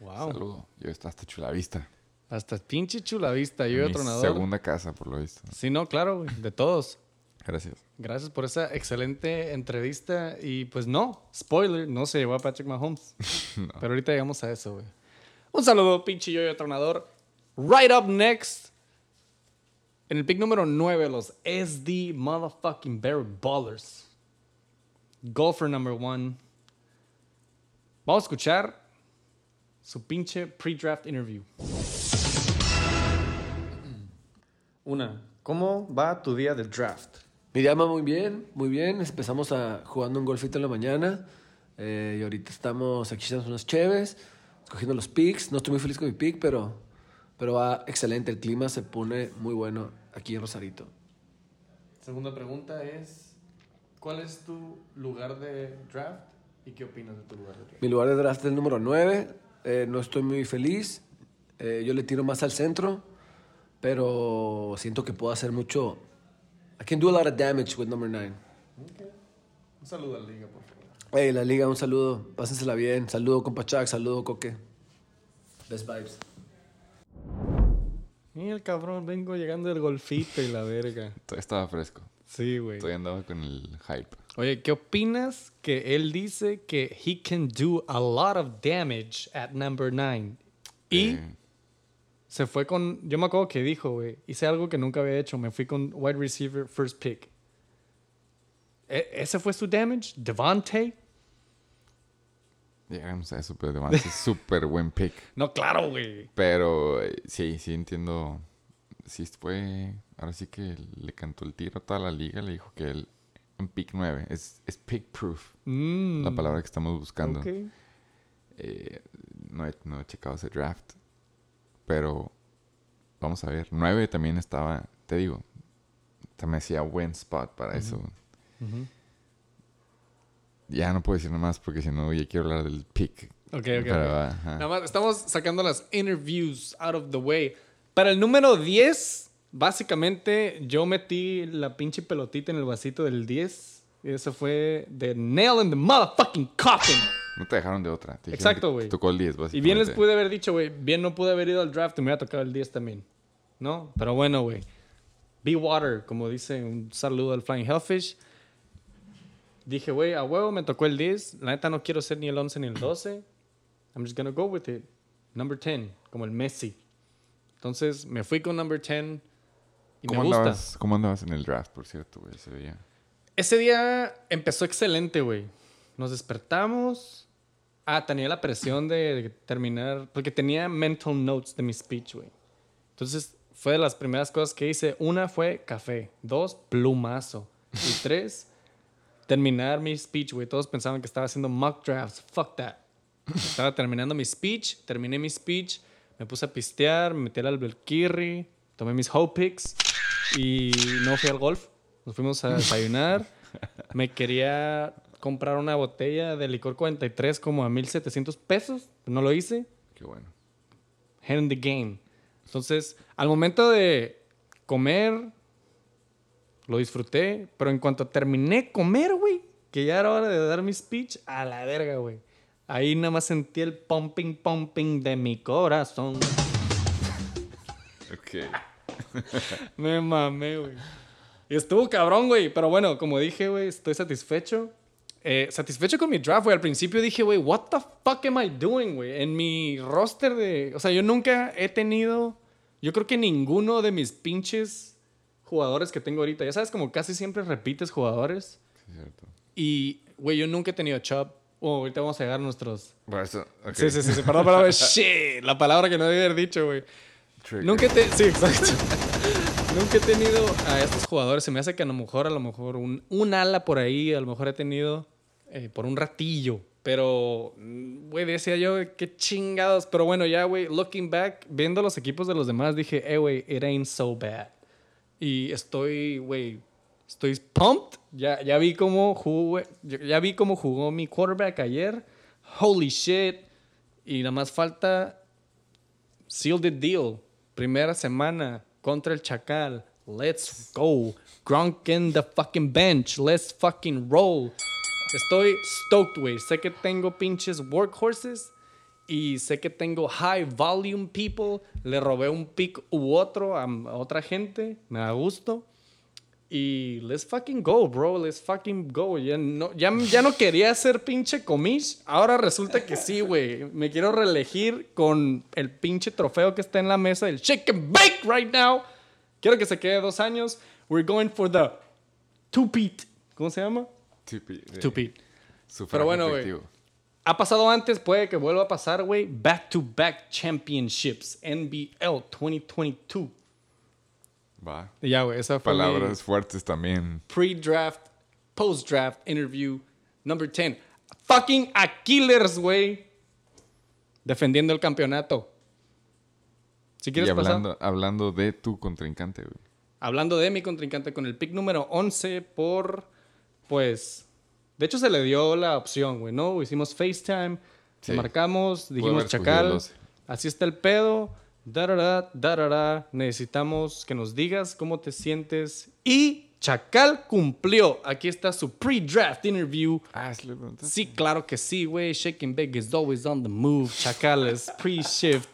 S1: Wow.
S2: Saludo. Yo hasta chulavista.
S1: Hasta pinche chula vista, yo tronador.
S2: segunda casa, por lo visto.
S1: Sí, no, claro, güey. De todos.
S2: Gracias.
S1: Gracias por esa excelente entrevista. Y pues no, spoiler, no se llevó a Patrick Mahomes. Pero ahorita llegamos a eso, güey. Un saludo, pinche yo tronador. Right up next. En el pick número 9, los SD Motherfucking Bear Ballers. Golfer number one. Vamos a escuchar su pinche pre-draft interview. Una, ¿cómo va tu día de draft?
S9: Mi día va muy bien, muy bien. Empezamos a, jugando un golfito en la mañana. eh, y ahorita estamos aquí echando unas cheves, escogiendo los picks. No estoy muy feliz con mi pick, pero, pero va excelente. El clima se pone muy bueno aquí en Rosarito.
S1: Segunda pregunta es, ¿cuál es tu lugar de draft y qué opinas de tu lugar de draft?
S9: Mi lugar de draft es el número 9. eh, no estoy muy feliz. Eh, yo le tiro más al centro, pero siento que puedo hacer mucho. I can do a lot of damage with number 9.
S1: Un saludo a la liga, por favor.
S9: Hey, la liga, un saludo. Pásensela bien. Saludo, compa Chuck. Saludo, Coque. Best vibes.
S1: El cabrón, vengo llegando del golfito y la verga.
S2: Todavía estaba fresco.
S1: Sí, güey.
S2: Todavía andaba con el hype.
S1: Oye, ¿qué opinas que él dice que he can do a lot of damage at number 9? Y
S2: Eh,
S1: se fue con, yo me acuerdo que dijo, güey, hice algo que nunca había hecho, me fui con wide receiver first pick. ¿E- ¿Ese fue su damage? ¿Devante?
S2: llegamos a eso, pero además es súper buen pick.
S1: No, claro, güey.
S2: Pero eh, sí, sí entiendo. Sí fue. Ahora sí que le cantó el tiro a toda la liga. Le dijo que él en pick 9 es, es pick proof.
S1: Mm,
S2: La palabra que estamos buscando. Eh, no, he, no he checado ese draft. Pero vamos a ver. 9 también estaba. Te digo. Se me hacía buen spot para eso.
S1: Ujú.
S2: Ya no puedo decir nada más porque si no ya quiero hablar del pick.
S1: Ok, ok,
S2: Pero,
S1: ok.
S2: ajá.
S1: Nada más, estamos sacando las interviews out of the way. Para el número 10, básicamente yo metí la pinche pelotita en el vasito del 10. Y eso fue de nail in the motherfucking coffin.
S2: No te dejaron de otra. Te
S1: Exacto, güey.
S2: Tocó el 10,
S1: Y bien les pude haber dicho, güey, bien no pude haber ido al draft y me hubiera tocado el 10 también. ¿No? Pero bueno, güey. Be water, como dice, un saludo al Flying Hellfish. Dije, güey, a huevo me tocó el 10. La neta no quiero ser ni el 11 ni el 12. I'm just gonna go with it. Number 10, como el Messi. Entonces me fui con number 10 y me
S2: ¿Cómo
S1: gusta.
S2: andabas, ¿Cómo andabas en el draft, por cierto, güey, ese día?
S1: Ese día empezó excelente, güey. Nos despertamos. Ah, tenía la presión de, terminar, porque tenía mental notes de mi speech, güey. Entonces, fue de las primeras cosas que hice. Una fue café. Dos, plumazo. Y tres, terminar mi speech, güey. Todos pensaban que estaba haciendo mock drafts. Fuck that. Estaba terminando mi speech, terminé mi speech, me puse a pistear, me metí al Albuquerque, tomé mis Hope Picks y no fui al golf. Nos fuimos a desayunar. Me quería comprar una botella de licor 43 como a 1700 pesos. No lo hice.
S2: Qué bueno.
S1: Head in the game. Entonces, al momento de comer, lo disfruté. Pero en cuanto terminé comer, güey, que ya era hora de dar mi speech, a la verga, güey. Ahí nada más sentí el pumping, pumping de mi corazón.
S2: Ok.
S1: Me mamé, güey. Y estuvo cabrón, güey. Pero bueno, como dije, güey, estoy satisfecho. Eh, satisfecho con mi draft, güey. Al principio dije, güey, what the fuck am I doing, güey? En mi roster de... O sea, yo nunca he tenido... Yo creo que ninguno de mis pinches jugadores que tengo ahorita. Ya sabes, como casi siempre repites jugadores.
S2: Sí, cierto.
S1: Y, güey, yo nunca he tenido Chubb. Oh, ahorita vamos a llegar a nuestros...
S2: Por eso.
S1: Sí, sí, sí, sí. Perdón, perdón. Shit. La palabra que no debía haber dicho, güey.
S2: Trigger.
S1: Nunca te... Sí, exacto. Nunca he tenido a estos jugadores. Se me hace que a lo mejor, a lo mejor, un, un ala por ahí, a lo mejor he tenido eh, por un ratillo. Pero, mm, güey, decía yo, qué chingados. Pero bueno, ya, güey, looking back, viendo los equipos de los demás, dije, eh, güey, it ain't so bad. Y estoy, güey, estoy pumped. Ya, ya vi cómo jugó, ya vi cómo jugó mi quarterback ayer. Holy shit. Y nada más falta seal the deal. Primera semana contra el Chacal. Let's go. Gronk in the fucking bench. Let's fucking roll. Estoy stoked, güey. Sé que tengo pinches workhorses y sé que tengo high volume people. Le robé un pick u otro a, otra gente. Me da gusto. Y let's fucking go, bro. Let's fucking go. Ya no, ya, ya no quería ser pinche comish. Ahora resulta que sí, güey. Me quiero reelegir con el pinche trofeo que está en la mesa del Chicken Bake right now. Quiero que se quede dos años. We're going for the two-peat. ¿Cómo se llama?
S2: Tupi- sufragio
S1: Pero bueno, güey. Ha pasado antes, puede que vuelva a pasar, güey. Back to back championships. NBL 2022.
S2: Va.
S1: Y ya, güey, esa fue mi
S2: Palabras fuertes también.
S1: pre-draft, post-draft interview number 10. Fucking Aquilers, güey. Defendiendo el campeonato. Si
S2: Y
S1: quieres
S2: hablando,
S1: pasar.
S2: hablando de tu contrincante, güey.
S1: Hablando de mi contrincante con el pick número 11 por, pues, de hecho se le dio la opción, güey, ¿no? Hicimos FaceTime,
S2: Sí.
S1: le marcamos, dijimos Chacal,
S2: 12.
S1: así está el pedo, darara, darara, necesitamos que nos digas cómo te sientes y Chacal cumplió. Aquí está su pre-draft interview.
S2: Ah, sí le.
S1: Sí, claro que sí, güey. Shaking Big is always on the move. Chacal es pre-shift.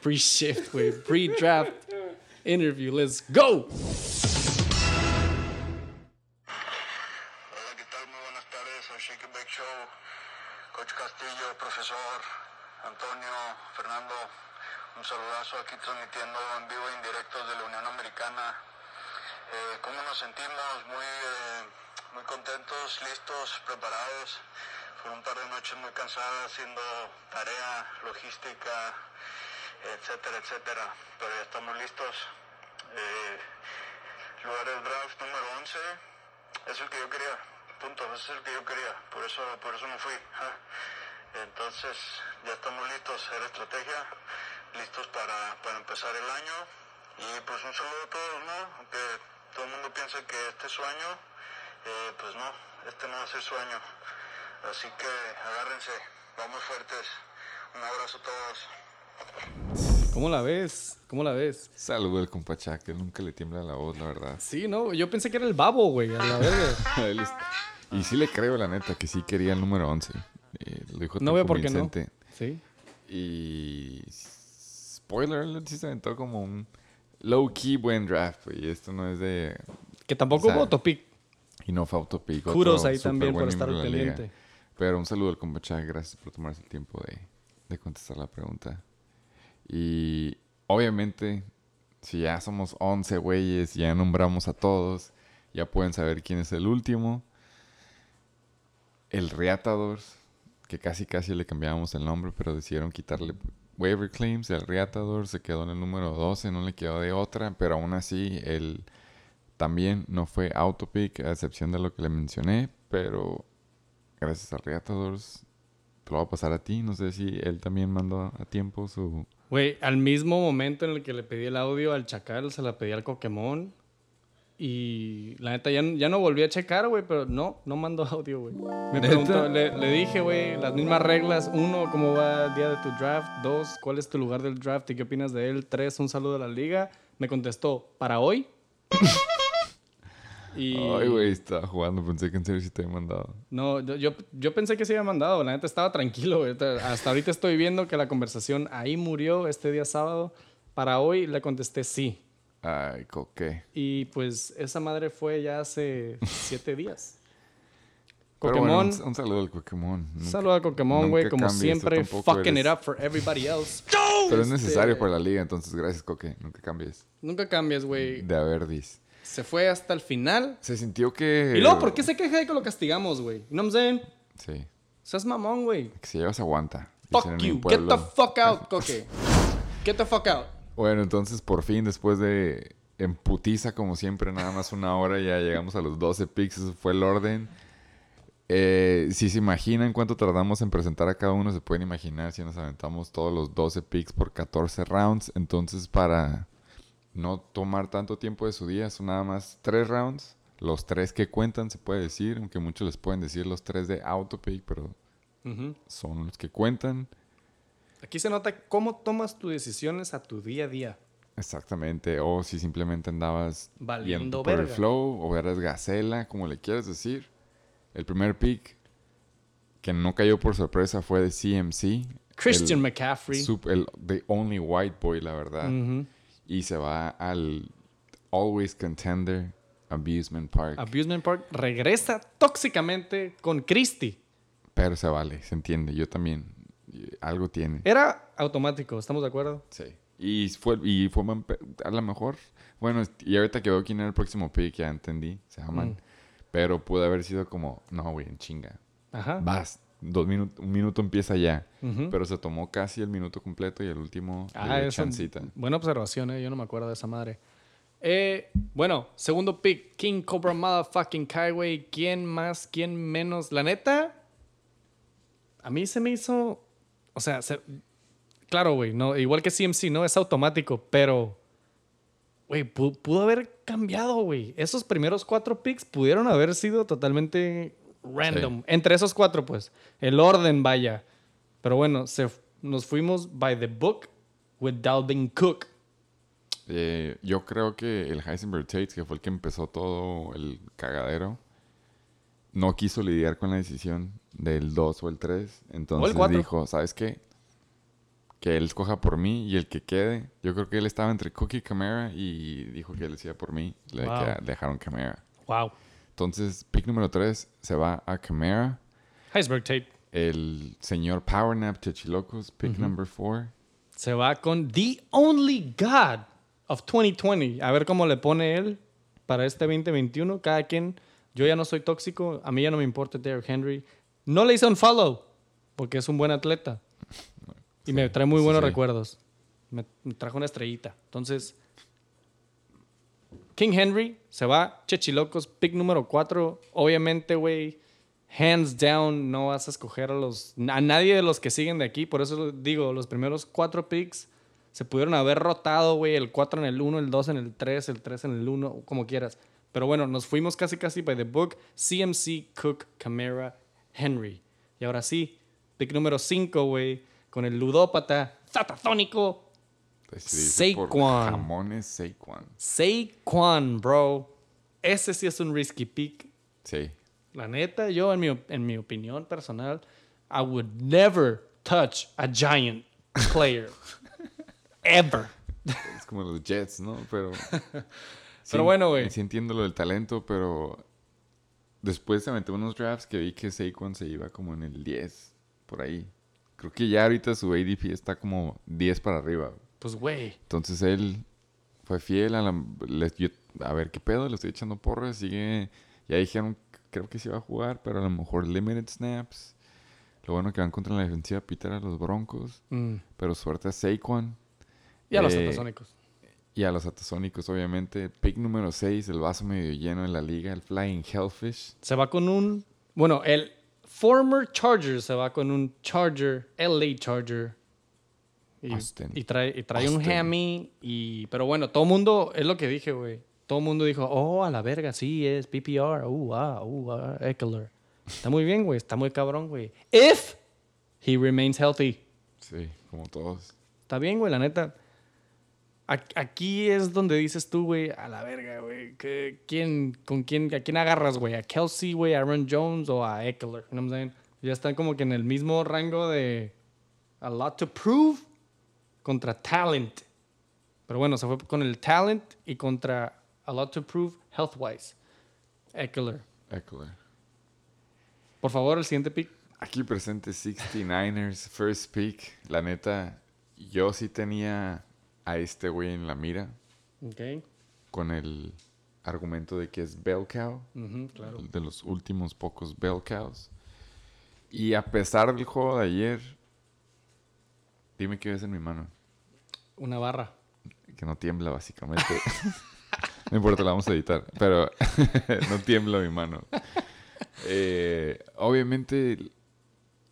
S1: Pre-shift, güey. Pre-draft interview. Let's go.
S10: Transmitiendo en vivo e indirecto de la Unión Americana. Eh, ¿Cómo nos sentimos? Muy, eh, muy contentos, listos, preparados. Fueron un par de noches muy cansadas haciendo tarea, logística, etcétera, etcétera. Pero ya estamos listos. Eh, lugar del draft número 11 es el que yo quería, punto, ese es el que yo quería, por eso, por eso me fui. ja. Entonces, ya estamos listos, era estrategia, listos para, para empezar el año. Y pues un saludo a todos, ¿no? Aunque todo el mundo piensa que este es su año, eh, pues no, este no va a ser su año. Así que agárrense, vamos fuertes. Un abrazo a todos.
S1: ¿Cómo la ves? ¿Cómo la ves?
S2: Saludo al compa Chac, que nunca le tiembla la voz, la verdad.
S1: Sí, no, yo pensé que era el babo, güey, a la verga.
S2: Y sí le creo, la neta, que sí quería el número 11. Eh, lo dijo
S1: No
S2: tan
S1: veo por qué no.
S2: convincente.
S1: Sí.
S2: Y spoiler alert, sí se aventó como un low-key buen draft. Y esto no es de...
S1: Que tampoco
S2: O sea,
S1: hubo autopic.
S2: Y no fue autopic.
S1: Kudos ahí también por estar pendiente.
S2: Pero un saludo al compa Chac, gracias por tomarse el tiempo de, de contestar la pregunta. Y obviamente, si ya somos 11 güeyes, ya nombramos a todos, ya pueden saber quién es el último. El Reatadors, que casi casi le cambiábamos el nombre, pero decidieron quitarle waiver claims. El Reatador se quedó en el número 12, no le quedó de otra, pero aún así él también no fue autopick, a excepción de lo que le mencioné, pero gracias a Reatadors te lo voy a pasar a ti. No sé si él también mandó a tiempo su...
S1: Güey, al mismo momento en el que le pedí el audio al Chacal, se la pedí al Pokémon. Y la neta, ya, ya no volví a checar, güey, pero no, no mandó audio, güey. Me preguntó, le, le dije, güey, las mismas reglas. Uno, ¿cómo va el día de tu draft? Dos, ¿cuál es tu lugar del draft y qué opinas de él? Tres, un saludo a la liga. Me contestó, ¿para hoy? y...
S2: Ay, güey, estaba jugando. Pensé que en serio sí te había mandado.
S1: No, yo, yo, pensé que se había mandado. La neta estaba tranquilo. güey. Hasta ahorita estoy viendo que la conversación ahí murió este día sábado. Para hoy le contesté sí.
S2: Ay, coque.
S1: Y pues esa madre fue ya hace siete días. Pokémon.
S2: bueno, un, un saludo al Pokémon.
S1: Saludo a Pokémon, güey. Como
S2: cambies,
S1: siempre, fucking it
S2: eres-
S1: up for everybody else.
S2: Pero es necesario
S1: Este-
S2: para la liga, entonces gracias, Coque. Nunca cambies.
S1: Nunca cambies, güey.
S2: De Averdis.
S1: Se fue hasta el final.
S2: Se sintió que...
S1: Y luego, ¿por qué se queja de que lo castigamos, güey? What I'm saying?
S2: Sí.
S1: Seas mamón, güey.
S2: Que se lleva se aguanta.
S1: Fuck
S2: dicen
S1: you. Get the fuck out, Coque. Get the fuck out.
S2: Bueno, entonces por fin, después de en putiza, como siempre, nada más una hora, ya llegamos a los 12 picks. Eso fue el orden. Eh, si se imaginan cuánto tardamos en presentar a cada uno, se pueden imaginar si nos aventamos todos los 12 picks por 14 rounds. Entonces, para no tomar tanto tiempo de su día, son nada más 3 rounds. Los 3 que cuentan, se puede decir, aunque muchos les pueden decir los 3 de autopick, pero son los que cuentan.
S1: Aquí se nota cómo tomas tus decisiones a tu día a día.
S2: Exactamente, o si simplemente andabas
S1: Valiendo
S2: por el flow, o eras gacela, como le quieras decir. El primer pick que no cayó por sorpresa fue de CMC.
S1: Christian
S2: el,
S1: McCaffrey.
S2: sup- el the only white boy, la verdad. Y se va al always contender Abusement Park.
S1: Abusement Park regresa tóxicamente con Christie.
S2: pero se vale, se entiende. Yo también. Algo tiene.
S1: Era automático, ¿estamos de acuerdo?
S2: Sí. Y fue, y fue a lo mejor. Bueno, y ahorita que veo quién era el próximo pick, ya entendí. Se llaman.
S1: Mm.
S2: Pero pudo haber sido como, no, güey, en chinga.
S1: Ajá.
S2: Vas, dos minutos, un minuto empieza ya. Pero se tomó casi el minuto completo y el último
S1: Ah,
S2: chancita.
S1: buena observación, eh. Yo no me acuerdo de esa madre. Eh, bueno, segundo pick, King Cobra Motherfucking Kaiway. ¿Quién más? ¿Quién menos? La neta, a mí se me hizo. O sea, se- claro, güey, no, igual que CMC, ¿no? Es automático, pero. Güey, pu- pudo haber cambiado, güey. Esos primeros cuatro picks pudieron haber sido totalmente random. Entre esos cuatro, pues. El orden, vaya. Pero bueno, se, nos fuimos by the book with Dalvin Cook.
S2: Eh, yo creo que el Heisenberg Tate, que fue el que empezó todo el cagadero, no quiso lidiar con la decisión del 2 o el 3. Entonces
S1: cuatro.
S2: dijo, ¿sabes qué? Que él escoja por mí y el que quede. Yo creo que él estaba entre Cook y Camara y dijo que él decía por mí. Le
S1: Wow.
S2: dejaron Camara.
S1: Wow.
S2: Entonces, pick número 3 se va a Camara.
S1: Heisenberg Tate
S2: El señor Powernap Chechilocos, pick number 4.
S1: se va con The Only God of 2020. A ver cómo le pone él para este 2021. Cada quien. Yo ya no soy tóxico. A mí ya no me importa Derrick Henry. No le hice un follow porque es un buen atleta. Y me trae muy
S2: sí,
S1: buenos
S2: sí.
S1: recuerdos. Me, me trajo una estrellita. Entonces, King Henry se va. Chechilocos, pick número 4. Obviamente, güey, hands down, no vas a escoger a los a nadie de los que siguen de aquí. Por eso digo, los primeros cuatro picks se pudieron haber rotado, güey. El 4 en el 1, el 2 en el 3, el 3 en el 1, como quieras. Pero bueno, nos fuimos casi casi by the book. CMC, Cook, Camara, Henry. Y ahora sí, pick número 5, güey, con el ludópata satasónico Saquon.
S2: Jamones Saquon.
S1: Saquon, bro. Ese sí es un risky pick.
S2: Sí.
S1: La neta, yo en mi, en mi opinión personal, I would never touch a giant player. Ever.
S2: Es como los Jets, ¿no? Pero.
S1: Pero bueno, güey.
S2: Sí entiendo lo del talento, pero. Después se metió unos drafts que vi que Saquon se iba como en el 10, por ahí. Creo que ya ahorita su ADP está como 10 para arriba.
S1: Pues, güey.
S2: Entonces él fue fiel a la... les- yo- a ver qué pedo, le estoy echando porras, sigue... Ya dijeron, creo que sí va a jugar, pero a lo mejor limited snaps. Lo bueno que van contra la defensiva Peter a los Broncos.
S1: Mm.
S2: Pero suerte a Saquon.
S1: Y a los
S2: Eh,
S1: satasónicos.
S2: Y a los atasónicos, obviamente. Pick número 6, el vaso medio lleno de la liga, el Flying Hellfish.
S1: Se va con un. Bueno, el former Charger se va con un Charger, LA Charger. Y,
S2: Austin.
S1: y trae, y trae un hammy. Y, pero bueno, todo mundo, es lo que dije, güey. Todo el mundo dijo, oh, a la verga, sí, es PPR. Uh, ah, uh, ah, Eckler. Está muy bien, güey. Está muy cabrón, güey. If he remains healthy.
S2: Sí, como todos.
S1: Está bien, güey, la neta. Aquí es donde dices tú, güey, a la verga, güey. ¿Quién, con quién, ¿A quién agarras, güey? ¿A Kelsey, güey? ¿A Aaron Jones o a Eckler? You know what I'm saying? Ya están como que en el mismo rango de a lot to prove contra talent. Pero bueno, se fue con el talent y contra a lot to prove health-wise. Eckler.
S2: Eckler.
S1: Por favor, el siguiente pick.
S2: Aquí presente 69ers, first pick. La neta, yo sí tenía a este güey en la mira
S1: Ok.
S2: con el argumento de que es bell cow,
S1: claro.
S2: de los últimos pocos bell cows. Y a pesar del juego de ayer, dime qué ves en mi mano,
S1: Una barra.
S2: que no tiembla básicamente. no importa, la vamos a editar, pero no tiembla mi mano. Eh, obviamente,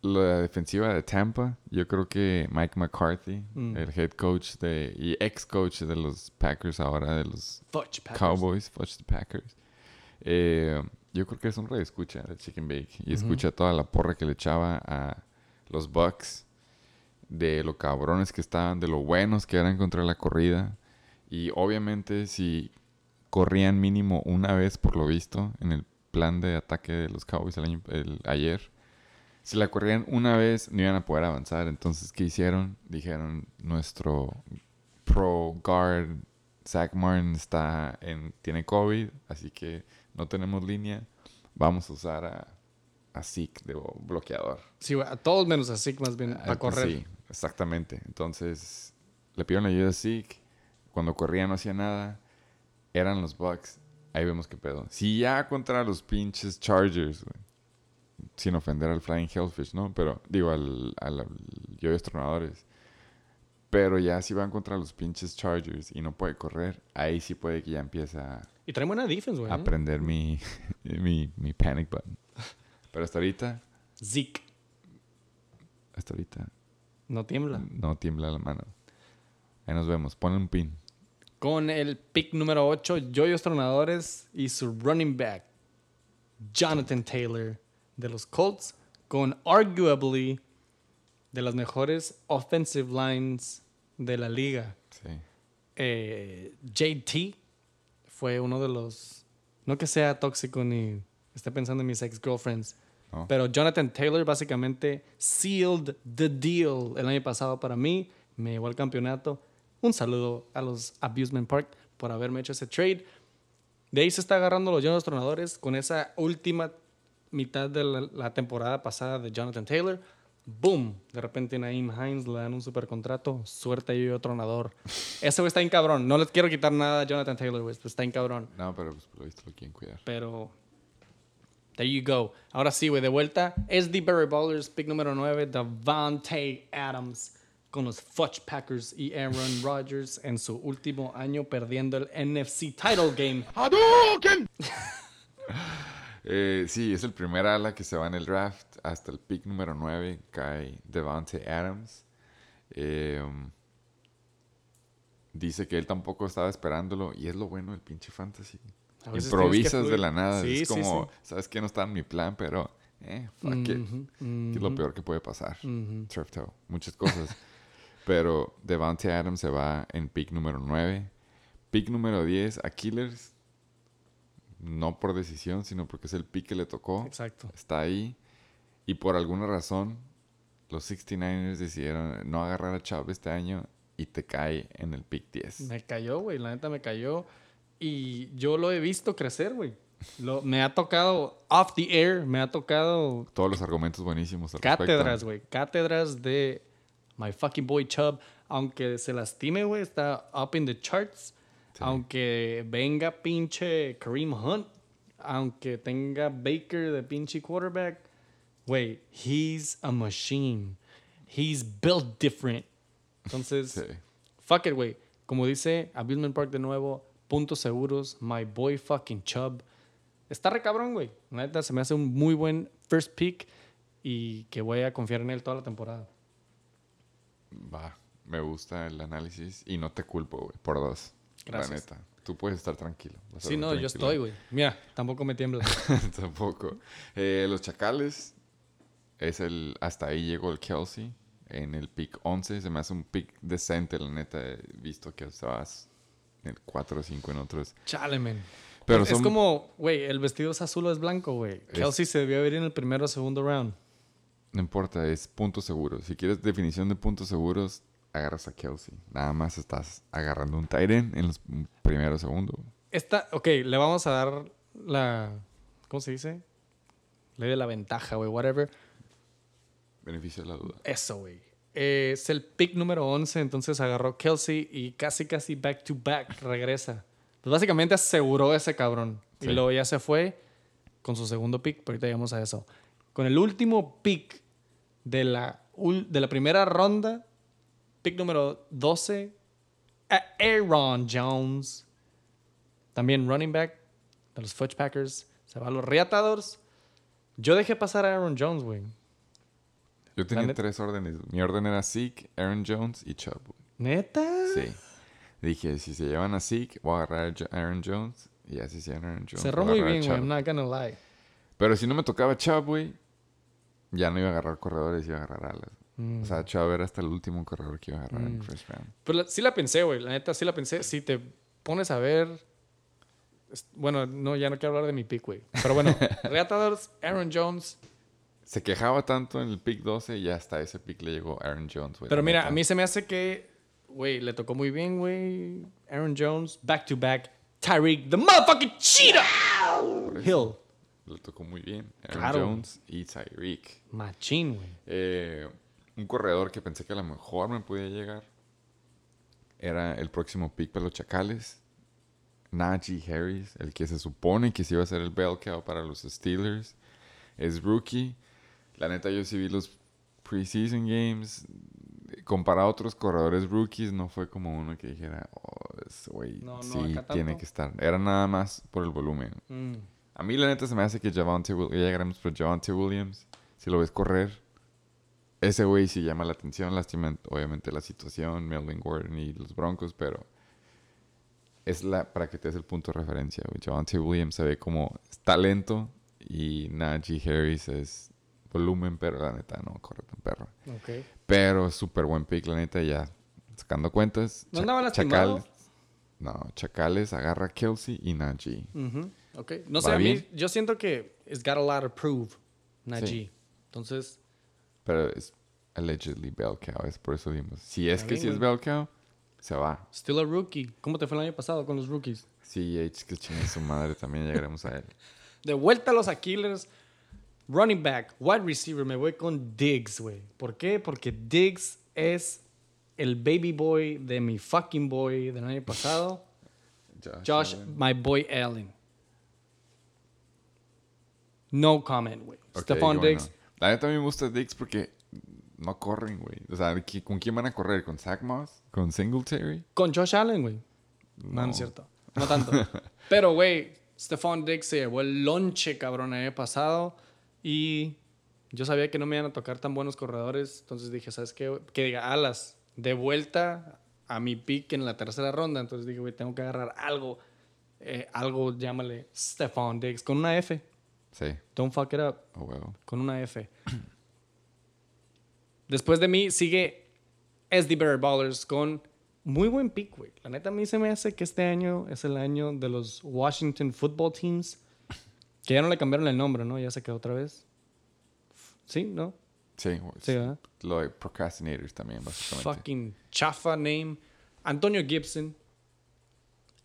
S2: la defensiva de Tampa, yo creo que Mike McCarthy,
S1: Mm.
S2: el head coach de, y ex coach de los Packers, ahora de los
S1: Fudge.
S2: Cowboys, Fudge the Packers. Eh, yo creo que es un rey escucha de Chicken Bake y escucha toda la porra que le echaba a los Bucks, de lo cabrones que estaban, de lo buenos que eran contra la corrida. Y obviamente, si corrían mínimo una vez, por lo visto, en el plan de ataque de los Cowboys el año, el- ayer, si la corrían una vez, no iban a poder avanzar. Entonces, ¿qué hicieron? Dijeron, nuestro pro guard Zach Martin está en, tiene COVID, así que no tenemos línea. Vamos a usar a, a Zeke de bloqueador.
S1: Sí, a todos menos a Zeke más bien,
S2: Ah,
S1: para correr.
S2: Sí, exactamente. Entonces, le pidieron ayuda a Zeke. Cuando corría no hacía nada. Eran los Bucks. Ahí vemos qué pedo. Si ya contra los pinches Chargers, güey, sin ofender al Flying Hellfish, ¿no? Pero, digo, al, al, al yo tronadores. Pero ya si van contra los pinches Chargers y no puede correr, ahí sí puede que ya empiece a
S1: Y trae buena defense, güey. ¿eh?
S2: aprender mi, mi, mi panic button. Pero hasta ahorita,
S1: Zeke.
S2: hasta ahorita,
S1: No tiembla.
S2: no tiembla la mano. Ahí nos vemos. Ponle un pin.
S1: Con el pick número 8, Joyos Tronadores y su running back, Jonathan Taylor, de los Colts, con arguably de las mejores offensive lines de la liga.
S2: Sí.
S1: Eh, JT fue uno de los. No que sea tóxico ni esté pensando en mis ex-girlfriends.
S2: No.
S1: Pero Jonathan Taylor básicamente sealed the deal el año pasado para mí. Me llevó al campeonato. Un saludo a los Abusement Park por haberme hecho ese trade. De ahí se está agarrando los Jonas Tronadores con esa última mitad de la, la temporada pasada de Jonathan Taylor. Boom. De repente Naeem Hines le dan un super contrato. Suerte yo tronador. Ese güey está bien cabrón. No les quiero quitar nada a Jonathan Taylor, güey. Está bien cabrón.
S2: No, pero pues, por lo visto lo quieren cuidar.
S1: Pero. There you go. Ahora sí, güey, de vuelta. SD Berry Ballers, pick número 9, Davante Adams con los Fudge Packers y Aaron Rodgers en su último año perdiendo el NFC Title Game.
S2: Eh, sí, es el primer ala que se va en el draft. Hasta el pick número 9 cae Devante Adams. Eh, um, dice que él tampoco estaba esperándolo. Y es lo bueno del pinche fantasy. Improvisas de la nada.
S1: Sí,
S2: es como,
S1: sí.
S2: sabes que no está en mi plan, pero eh, fuck it. Es lo peor que puede pasar. Toe, muchas cosas. Pero Devante Adams se va en pick número 9. Pick número 10 a Killers. No por decisión, sino porque es el pick que le tocó.
S1: Exacto.
S2: Está ahí. Y por alguna razón, los 69ers decidieron no agarrar a Chubb este año y te cae en el pick 10.
S1: Me cayó, güey. La neta me cayó. Y yo lo he visto crecer, güey. Lo- Me ha tocado off the air, me ha tocado
S2: Todos los argumentos buenísimos. al
S1: cátedras, güey. Cátedras de my fucking boy Chubb. Aunque se lastime, güey, está up in the charts. Aunque venga pinche Kareem Hunt. Aunque tenga Baker de pinche quarterback. Güey, he's a machine. He's built different. Entonces,
S2: Sí.
S1: fuck it, güey. Como dice Abusement Park de nuevo, puntos seguros, my boy fucking Chubb. Está re cabrón, güey. La neta, se me hace un muy buen first pick y que voy a confiar en él toda la temporada.
S2: Va, me gusta el análisis y no te culpo, güey, por dos.
S1: Gracias.
S2: La neta. Tú puedes estar tranquilo.
S1: Sí, no, yo estoy, güey. Mira, tampoco me tiembla.
S2: Tampoco. Eh, los Chacales. Es el. Hasta ahí llegó el Kelsey. En el pick 11. Se me hace un pick decente, la neta. He visto que estabas en el 4 o 5 en otros.
S1: Chale.
S2: Pero
S1: es como, güey, el vestido es azul o es blanco, güey. Kelsey se debió ido en el primero o segundo round.
S2: No importa, es puntos seguros. Si quieres definición de puntos seguros, agarras a Kelsey. Nada más estás agarrando un end en los primeros segundos.
S1: Esta, ok, le vamos a dar la. ¿Cómo se dice? Ley de la ventaja, güey, whatever.
S2: Beneficio de la duda.
S1: Eso, güey. Eh, es el pick número 11, entonces agarró Kelsey y casi, casi back to back regresa. Pues básicamente aseguró ese cabrón.
S2: Sí.
S1: Y luego ya se fue con su segundo pick, pero ahorita llegamos a eso. Con el último pick de la, de la primera ronda, pick número 12, a Aaron Jones. También running back de los Fudge Packers. Se va a los Reatadores. Yo dejé pasar a Aaron Jones, güey.
S2: Yo tenía tres órdenes. Mi orden era Zeke, Aaron Jones y Chubb.
S1: ¿Neta?
S2: Sí. Dije, si se llevan a Zeke, voy a agarrar a Aaron Jones. Y así se Aaron Jones.
S1: Cerró muy bien, güey. I'm not gonna lie.
S2: Pero si no me tocaba Chubb, güey, ya no iba a agarrar corredores, iba a agarrar alas.
S1: Mm.
S2: O sea, era hasta el último corredor que iba a agarrar en first round.
S1: Pero la- sí la pensé, güey. La neta, sí la pensé. Si te pones a ver... es- Bueno, no, ya no quiero hablar de mi pick, güey. Pero bueno, Reatadores, Aaron Jones.
S2: Se quejaba tanto en el pick 12 y hasta ese pick le llegó Aaron Jones, güey.
S1: Pero mira,
S2: neta.
S1: a mí se me hace que güey, le tocó muy bien, güey. Aaron Jones, back to back. Tyreek, the motherfucking cheetah. Hill.
S2: Le tocó muy bien. Aaron
S1: Claro.
S2: Jones y Tyreek.
S1: Machín, güey.
S2: Eh, un corredor que pensé que a lo mejor me podía llegar era el próximo pick para los Chacales. Najee Harris, el que se supone que se iba a ser el bell cow para los Steelers. Es rookie. La neta, yo sí vi los preseason games. Comparado a otros corredores rookies, no fue como uno que dijera, oh, ese güey
S1: No, no,
S2: sí tiene que estar. Era nada más por el volumen.
S1: Mm.
S2: A mí la neta se me hace que Javante Williams, ya llegaremos por Javante Williams, si lo ves correr, ese güey sí llama la atención, lástima obviamente la situación, Melvin Gordon y los Broncos, pero es la para que te des el punto de referencia, güey. Javante Williams se ve como talento y Najee Harris es volumen, pero la neta no corre tan perro.
S1: Ok.
S2: Pero súper buen pick, la neta, ya sacando cuentas.
S1: ¿No andaba lastimado?
S2: Chacales, no, Chacales agarra a Kelsey y Najee.
S1: Ujú, Ok. No
S2: ¿Va
S1: sé, a mí, yo siento que it's got a lot to prove, Najee.
S2: Sí.
S1: Entonces,
S2: Pero es allegedly bell cow, es por eso dimos. Si es que si es
S1: güey.
S2: bell cow, se va.
S1: still a rookie. ¿Cómo te fue el año pasado con los rookies?
S2: Sí, H, que chingue su madre, también llegaremos a él.
S1: De vuelta a los Aquiles. Running back, wide receiver, me voy con Diggs, güey. ¿Por qué? Porque Diggs es el baby boy de mi fucking boy del año pasado. Josh, my boy Allen. No comment, güey.
S2: Ok,
S1: Stephon
S2: bueno.
S1: Diggs.
S2: La neta a mí me gusta Diggs porque no corren, güey. O sea, ¿qui- ¿con quién van a correr? ¿Con Zach Moss? ¿Con Singletary?
S1: Con Josh Allen, güey. No, no es cierto. No tanto. Pero, güey, Stephon Diggs se llevó el lonche, cabrón, el año pasado. Y yo sabía que no me iban a tocar tan buenos corredores. Entonces dije, ¿sabes qué? Que diga, alas, de vuelta a mi pick en la tercera ronda. Entonces dije, güey, tengo que agarrar algo. eh, algo, llámale Stephon Diggs, con una F.
S2: Sí,
S1: Don't fuck it up.
S2: oh huevo.
S1: Con una F. Después de mí sigue SD Bear Ballers con muy buen pick, güey. La neta a mí se me hace que este año es el año de los Washington Football Teams. Que ya no le cambiaron el nombre, ¿no? Ya se quedó otra vez. ¿Sí? ¿No?
S2: Sí.
S1: Sí, ¿verdad?
S2: Lo de procrastinators también, básicamente.
S1: Fucking chafa name. Antonio Gibson.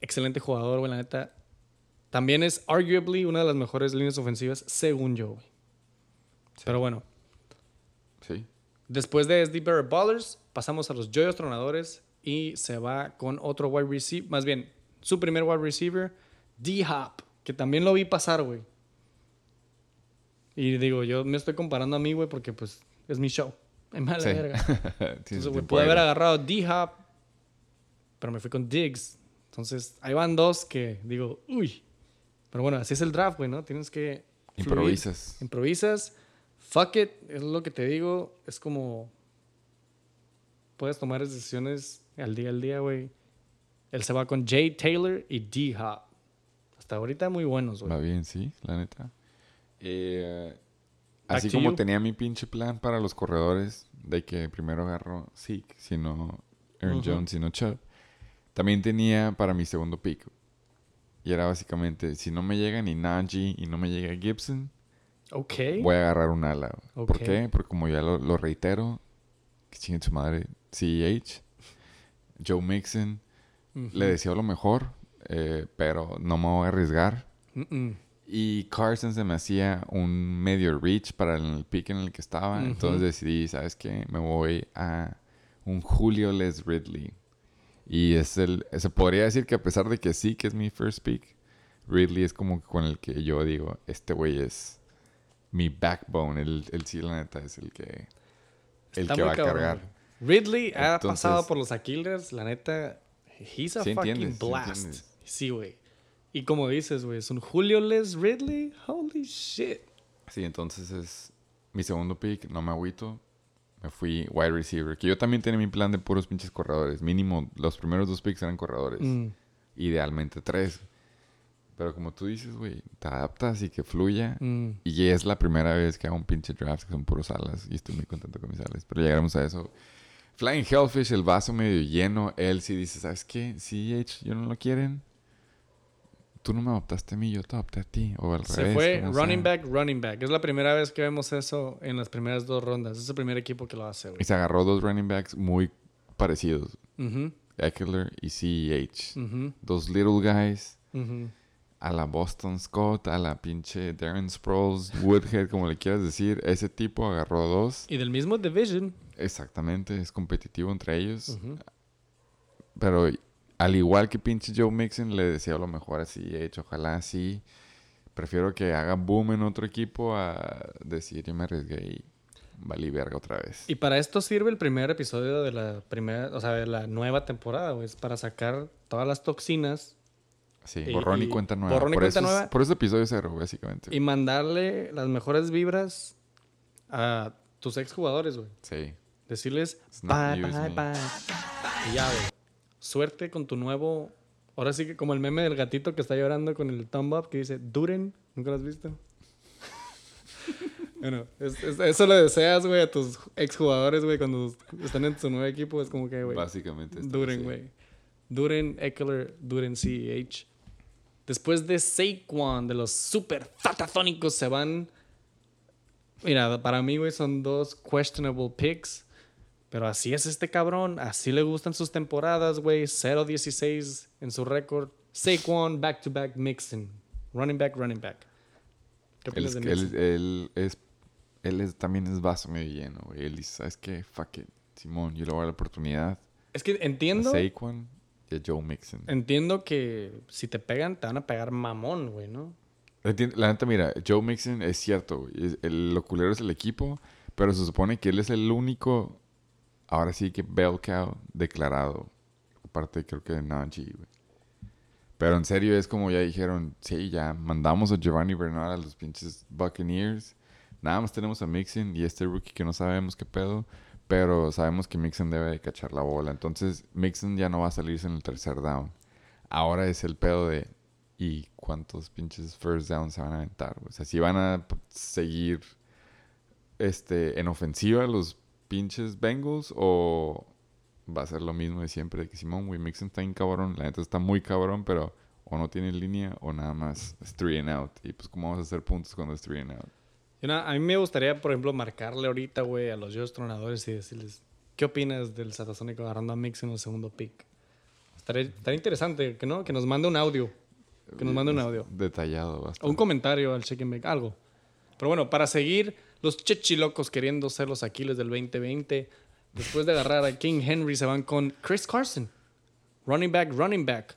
S1: Excelente jugador, güey, la neta. También es arguably una de las mejores líneas ofensivas, según yo, güey. Pero bueno,
S2: Sí.
S1: Después de SD Bear Ballers, pasamos a los Joyos Tronadores y se va con otro wide receiver, más bien, su primer wide receiver, D-Hop, que también lo vi pasar, güey. Y digo, yo me estoy comparando a mí, güey, porque pues es mi show. Vale
S2: Sí.
S1: verga. Entonces, güey, pude haber agarrado D-Hop, pero me fui con Diggs. Entonces, ahí van dos que digo, uy. Pero bueno, así es el draft, güey, ¿no? Tienes que... fluir.
S2: Improvisas.
S1: Improvisas. Fuck it, es lo que te digo. Es como. Puedes tomar decisiones al día al día, güey. Él se va con Jay Taylor y D-Hop. Hasta ahorita muy buenos,
S2: Va
S1: güey.
S2: bien, sí, la neta. Eh, así como
S1: you.
S2: tenía mi pinche plan para los corredores, de que primero agarro Zeke, si no Aaron. Jones, si no Chubb, también tenía para mi segundo pick. Y era básicamente, si no me llega ni Najee y no me llega Gibson,
S1: Ok.
S2: voy a agarrar un ala. ¿Por qué? Porque como ya lo, lo reitero, que chinguen su madre, CEH, Joe Mixon, le deseo lo mejor, eh, pero no me voy a arriesgar. Y Carson se me hacía un medio reach para el pick en el que estaba. Entonces decidí, ¿sabes qué? Me voy a un Julio Les Ridley. Y es el, se podría decir que a pesar de que sí, que es mi first pick, Ridley es como con el que yo digo, este güey es mi backbone. El, el sí, la neta, es el que, el
S1: Está
S2: que va a cargar.
S1: Ridley ha pasado por los Aquiles, la neta. He's a
S2: Sí
S1: fucking
S2: entiendes,
S1: blast. Sí, güey. Y como dices, güey, es un Julio Les Ridley. Holy shit.
S2: Sí, entonces es mi segundo pick, no me agüito. Me fui wide receiver. Que yo también tenía mi plan de puros pinches corredores. Mínimo, los primeros dos picks eran corredores.
S1: Mm.
S2: Idealmente tres. Pero como tú dices, güey, te adaptas y que fluya.
S1: Mm.
S2: Y es la primera vez que hago un pinche draft que son puros alas. Y estoy muy contento con mis alas. Pero llegaremos a eso. Flying Hellfish, el vaso medio lleno. Él sí dice, ¿sabes qué? H, yo no lo quieren. Tú no me adoptaste a mí, yo te adopté a ti. O al
S1: Se
S2: revés.
S1: fue running
S2: sea.
S1: back, running back. Es la primera vez que vemos eso en las primeras dos rondas. Es el primer equipo que lo hace, güey.
S2: Y se agarró dos running backs muy parecidos. Eckler y CEH.
S1: ujú,
S2: Dos little guys. A la Boston Scott, a la pinche Darren Sproles, Woodhead, como le quieras decir. Ese tipo agarró dos.
S1: Y del mismo division.
S2: Exactamente, es competitivo entre ellos. Pero al igual que pinche Joe Mixon, le deseo lo mejor así, hecho. Ojalá así. Prefiero que haga boom en otro equipo a decir yo me arriesgué y valí verga otra vez.
S1: Y para esto sirve el primer episodio de la primera, o sea, de la nueva temporada, güey. Es para sacar todas las toxinas
S2: Sí,
S1: y-
S2: borrón y, cuenta nueva.
S1: borrón y
S2: por,
S1: cuenta
S2: eso es-
S1: nueva.
S2: por eso episodio cero, básicamente.
S1: y mandarle las mejores vibras a tus exjugadores, güey.
S2: Sí.
S1: Decirles bye, bye,
S2: me.
S1: bye. Y ya, güey. Suerte con tu nuevo. Ahora sí que como el meme del gatito que está llorando con el thumb up que dice Duren. ¿Nunca lo has visto? bueno, es- es- eso le deseas, güey, a tus exjugadores, güey, cuando están en su nuevo equipo. Es como que, güey.
S2: Básicamente.
S1: Duren, güey. Duren, Eckler, Duren, CEH. Después de Saquon, de los super fatatónicos, se van. Mira, para mí, güey, son dos questionable picks. Pero así es este cabrón. Así le gustan sus temporadas, güey. 0-16 en su récord. Saquon, back to back, Mixon. Running back, running back. ¿Qué
S2: Él,
S1: opinas
S2: es,
S1: de
S2: él,
S1: Mixon?
S2: él es, él es- también es vaso medio lleno, güey. Él dice, ¿sabes qué? Fuck it. Simón, yo le voy a dar la oportunidad.
S1: Es que
S2: A
S1: entiendo.
S2: Saquon y a Joe Mixon.
S1: Entiendo que si te pegan, te van a pegar mamón, güey, ¿no?
S2: La neta, mira, Joe Mixon es cierto, güey. El, lo culero es el equipo, pero se supone que él es el único, ahora sí que bell cow declarado. Aparte, creo que de Najee. Pero en serio es como ya dijeron, sí, ya mandamos a Giovanni Bernard a los pinches Buccaneers. Nada más tenemos a Mixon y este rookie que no sabemos qué pedo, pero sabemos que Mixon debe de cachar la bola. Entonces, Mixon ya no va a salirse en el tercer down. Ahora es el pedo de y cuántos pinches first downs se van a aventar. O sea, si van a seguir este, en ofensiva los pinches Bengals o va a ser lo mismo de siempre de que Simón, güey, Mixon está bien cabrón, la neta está muy cabrón, pero o no tiene línea o nada más es three and out. Y pues, ¿cómo vamos a hacer puntos cuando es three and out?
S1: Y nada, a mí me gustaría, por ejemplo, marcarle ahorita, güey, a los Dios tronadores y decirles, ¿qué opinas del Satasónico agarrando a Mix en el segundo pick? Estaría, estaría interesante, que no, que nos mande un audio. Que nos mande un audio.
S2: Detallado,
S1: O
S2: bastante.
S1: un comentario al check and bake, algo. Pero bueno, para seguir, los chechilocos queriendo ser los Aquiles del 2020, después de agarrar a King Henry, se van con Chris Carson. Running back, running back.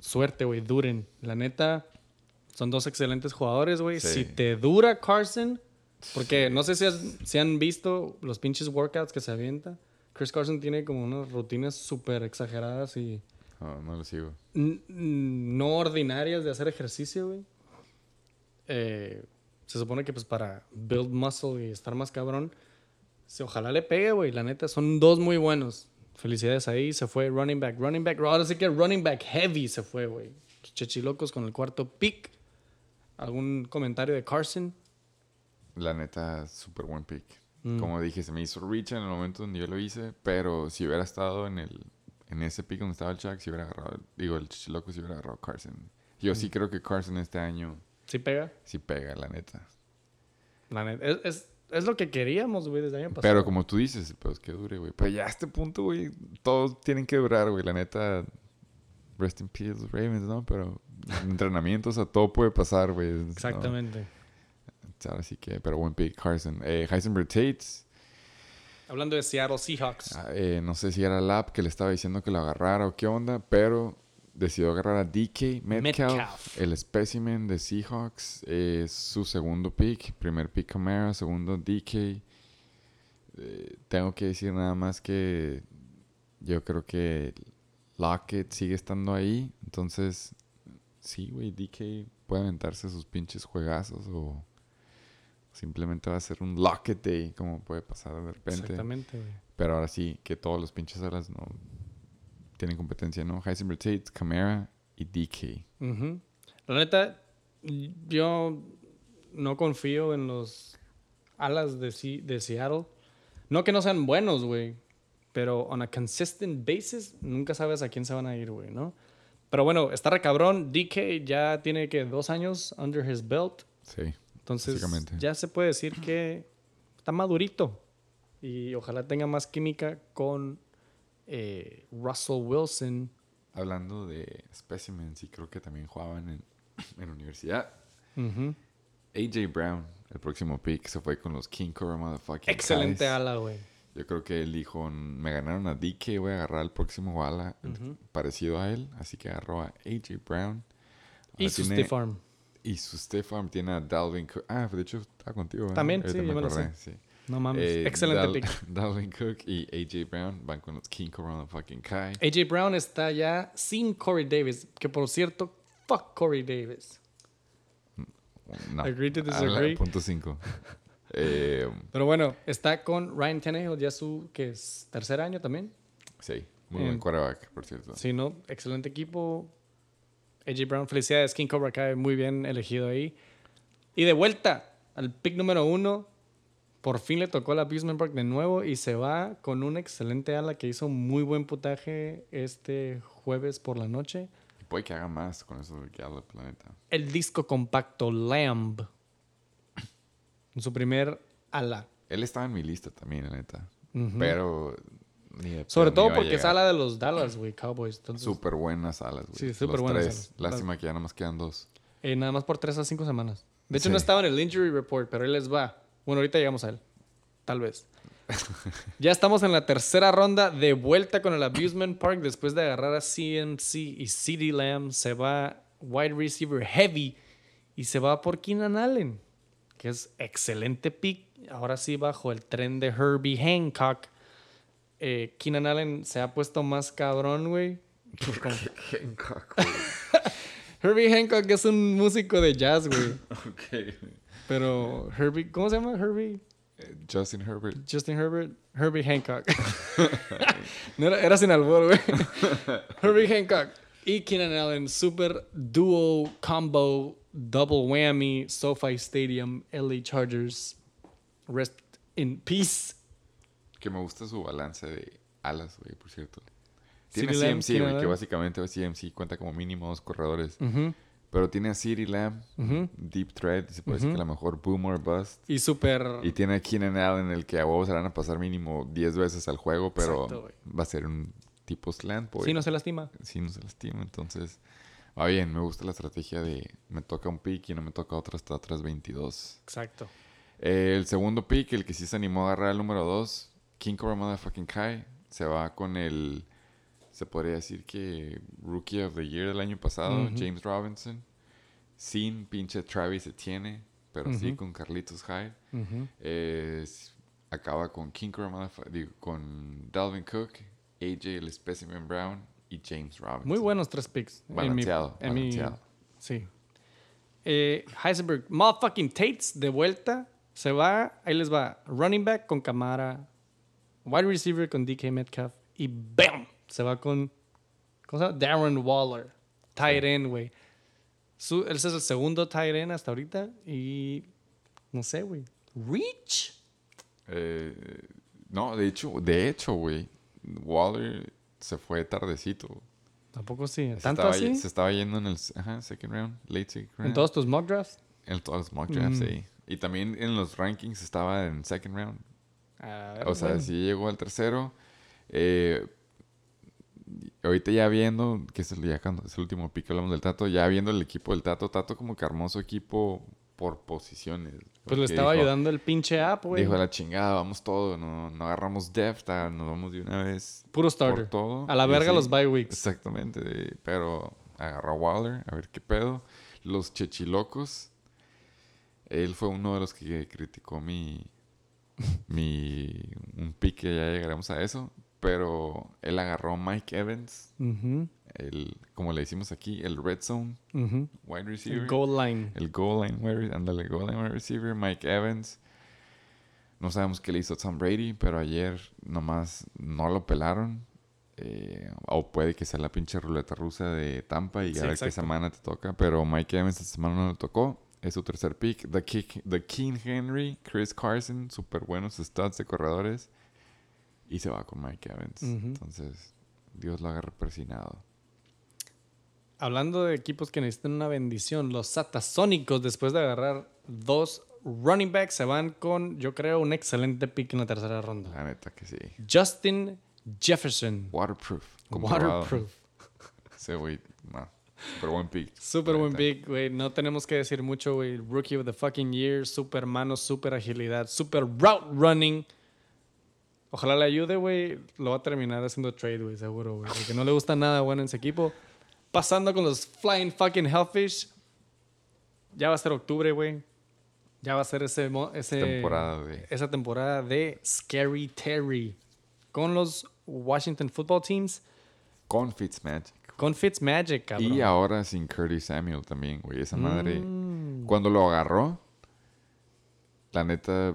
S1: Suerte, güey, duren. La neta, son dos excelentes jugadores, güey.
S2: Sí.
S1: Si te dura Carson, porque no sé si, has- si han visto los pinches workouts que se avienta. Chris Carson tiene como unas rutinas súper exageradas y
S2: No, no lo sigo.
S1: no ordinarias de hacer ejercicio, güey. Eh, se supone que pues para build muscle y estar más cabrón, ojalá le pegue, güey. La neta, son dos muy buenos. Felicidades ahí, se fue running back, running back. Ahora sí que running back heavy se fue, güey. Chechilocos con el cuarto pick. ¿Algún comentario de Carson?
S2: La neta, súper buen pick.
S1: Mm.
S2: Como dije, se me hizo reach en el momento donde yo lo hice, pero si hubiera estado en el en ese pick donde estaba el Chuck, si hubiera agarrado, digo, el Chichiloco, si hubiera agarrado Carson. Yo
S1: Mm.
S2: sí creo que Carson este año
S1: ¿Sí pega?
S2: sí pega, la neta.
S1: La neta. Es, es, es lo que queríamos, güey, desde el año pasado.
S2: Pero como tú dices, pues que dure, güey. Pero ya a este punto, güey, todos tienen que durar, güey. La neta, rest in peace, los Ravens, ¿no? Pero en entrenamientos, a todo puede pasar, güey. ¿no?
S1: Exactamente.
S2: Ahora sí que, pero buen pick, Carson. Eh, Heisenberg Tates,
S1: Hablando de Seattle Seahawks.
S2: ah, eh, no sé si era Lap que le estaba diciendo que lo agarrara o qué onda, pero decidió agarrar a DK Metcalf,
S1: Metcalf.
S2: el specimen de Seahawks. Es su segundo pick. Primer pick Camara, segundo DK. Eh, tengo que decir nada más que yo creo que Lockett sigue estando ahí. Entonces, sí, güey, DK puede aventarse sus pinches juegazos o simplemente va a ser un Lockett Day, como puede pasar de repente.
S1: Exactamente, güey.
S2: Pero ahora sí, que todos los pinches alas no tienen competencia, ¿no? Heisenberg Tate, Camara y DK.
S1: Ujú. La neta, yo no confío en los alas de, Si- de Seattle. No que no sean buenos, güey. Pero on a consistent basis, nunca sabes a quién se van a ir, güey, ¿no? Pero bueno, está recabrón. DK ya tiene que dos años under his belt.
S2: Sí.
S1: Entonces, ya se puede decir que está madurito. Y ojalá tenga más química con eh, Russell Wilson.
S2: Hablando de specimens, y creo que también jugaban en, en universidad.
S1: Ujú.
S2: AJ Brown, el próximo pick, se fue con los King Cobra Motherfucking
S1: Excelente
S2: Kais.
S1: ala, güey.
S2: Yo creo que él dijo, me ganaron a DK, voy a agarrar al próximo ala parecido a él. Así que agarró a AJ Brown.
S1: Y
S2: Ahora
S1: su
S2: tiene-
S1: Arm.
S2: Y su Stiff Arm tiene a Dalvin Cook. Ah, de hecho, está contigo. ¿verdad?
S1: También, sí, yo me lo sé.
S2: sí.
S1: No mames.
S2: Eh,
S1: Excelente
S2: Dal-
S1: pick.
S2: Dalvin Cook y AJ Brown van con los King Cobra Motherfucking Kai.
S1: AJ Brown está ya sin Corey Davis. Que por cierto, fuck Corey Davis.
S2: No.
S1: Agree to
S2: Habla-
S1: disagree.
S2: Punto 5. eh,
S1: Pero bueno, está con Ryan Tannehill, ya su que es tercer año también.
S2: sí, muy
S1: Eh,
S2: buen quarterback, por cierto.
S1: Sí, ¿no? Excelente equipo. AJ Brown, felicidades. King Cobra Kai, muy bien elegido ahí. Y de vuelta al pick número uno. Por fin le tocó la Abusement Park de nuevo y se va con un excelente ala que hizo muy buen putaje este jueves por la noche.
S2: Y puede que haga más con eso de Gallup, la neta.
S1: El disco compacto Lamb. En su primer ala.
S2: Él estaba en mi lista también, la neta. Pero. de
S1: Sobre todo porque es ala de los Dallas, güey, Cowboys.
S2: Súper buenas alas, güey.
S1: Sí, súper buenas
S2: tres.
S1: alas.
S2: Lástima que ya nada más quedan dos.
S1: eh, nada más por 3 a 5 semanas. De hecho,
S2: Sí.
S1: no estaba en el injury report, pero él les va. Bueno, ahorita llegamos a él. Tal vez. ya estamos en la tercera ronda de vuelta con el Abusement Park. Después de agarrar a CMC y CD Lamb, se va wide receiver heavy y se va por Keenan Allen, que es excelente pick. Ahora sí, bajo el tren de Herbie Hancock. Eh, Keenan Allen se ha puesto más cabrón, güey. Con- Herbie Hancock es un músico de jazz, güey.
S2: ok.
S1: Pero Herbie, ¿cómo se llama? Herbie.
S2: Justin Herbert.
S1: Justin Herbert. Herbie Hancock. no era, era sin albur, güey. Herbie Hancock y Keenan Allen, super duo combo, double whammy, SoFi Stadium, LA Chargers. Rest in peace.
S2: Que me gusta su balance de alas, güey, por cierto. Tiene CMC, güey, que básicamente CMC cuenta como mínimo dos corredores.
S1: Ujú,
S2: Pero tiene a CeeDee Lamb. Deep Thread, se puede decir que la mejor boom or bust.
S1: Y super.
S2: Y tiene a Keenan Allen, el que a huevos se van a pasar mínimo 10 veces al juego, pero
S1: Exacto,
S2: va a ser un tipo slant, boy.
S1: Sí, no se lastima.
S2: Sí, no se lastima. Entonces, va bien. Me gusta la estrategia de me toca un pick y no me toca otro hasta otras 22.
S1: Exacto.
S2: Eh, el segundo pick, el que sí se animó a agarrar el número 2, King Cobra Motherfucking Kai, se va con el, se podría decir que Rookie of the Year del año pasado. James Robinson, sin pinche Travis Etienne, pero sí con Carlitos Hyde. Acaba con King digo, con Dalvin Cook, AJ el Specimen Brown y James Robinson.
S1: Muy buenos tres picks. en mi-
S2: Balanceado,
S1: en mi- sí. Eh, Heisenberg, motherfucking Tates de vuelta. Se va, ahí les va. Running back con Camara. Wide receiver con DK Metcalf. Y ¡bam! Se va con. ¿Cómo se llama? Darren Waller. Tight end, güey. Ese es el segundo tight end hasta ahorita. Y. No sé, güey. Reach.
S2: Eh, no, de hecho, de hecho, güey, Waller se fue tardecito.
S1: Tampoco sí.
S2: Se
S1: ¿Tanto
S2: estaba,
S1: así?
S2: se estaba yendo en el ajá, second round, late second round.
S1: En todos tus mock drafts.
S2: En todos los mock drafts,
S1: Mm.
S2: sí. Y también en los rankings estaba en second round.
S1: Ver,
S2: O sea,
S1: bueno.
S2: sí llegó al tercero. Eh, ahorita ya viendo, que es el, ya cuando es el último pick hablamos del Tato, ya viendo el equipo del Tato, Tato como que armó su equipo por posiciones.
S1: Pues le estaba
S2: dijo-
S1: ayudando el pinche app, güey.
S2: Dijo a la chingada, vamos todo, no, no agarramos depth, ah, nos vamos de una vez
S1: Puro
S2: por
S1: starter.
S2: todo.
S1: A la verga los bye weeks.
S2: Exactamente, pero agarró a Waller, a ver qué pedo. Los chechilocos, él fue uno de los que criticó mi, mi, un pick que ya llegaremos a eso, pero él agarró Mike Evans, el, como le decimos aquí, el red zone wide receiver.
S1: El goal line.
S2: El goal line wide, ándale, goal line wide receiver, Mike Evans. No sabemos qué le hizo Tom Brady, pero ayer nomás no lo pelaron. Eh, o puede que sea la pinche ruleta rusa de Tampa y
S1: Sí,
S2: a ver qué semana te toca. Pero Mike Evans esta semana no le tocó. Es su tercer pick. The, Kick- The King Henry, Chris Carson, súper buenos stats de corredores. Y se va con Mike Evans. Entonces, Dios lo agarre persinado.
S1: Hablando de equipos que necesitan una bendición, los Satasónicos, después de agarrar dos running backs, se van con, yo creo, un excelente pick en la tercera ronda.
S2: La neta que sí.
S1: Justin Jefferson.
S2: Waterproof. comprobado.
S1: Waterproof.
S2: Ese güey, no. Super buen pick.
S1: Super buen pick, güey. No tenemos que decir mucho, güey. Rookie of the fucking year. Super mano, super agilidad, super route running. Ojalá le ayude, güey. Lo va a terminar haciendo trade, güey, seguro, güey. Porque no le gusta nada bueno en ese equipo. Pasando con los Flying fucking Hellfish. Ya va a ser octubre, güey. Ya va a ser ese, ese
S2: Temporada, güey.
S1: esa temporada de Scary Terry. Con los Washington Football Teams.
S2: Con Fitzmagic.
S1: Con Fitzmagic, cabrón.
S2: Y ahora sin Curtis Samuel también, güey. Esa madre.
S1: Mm.
S2: Cuando lo agarró, la neta.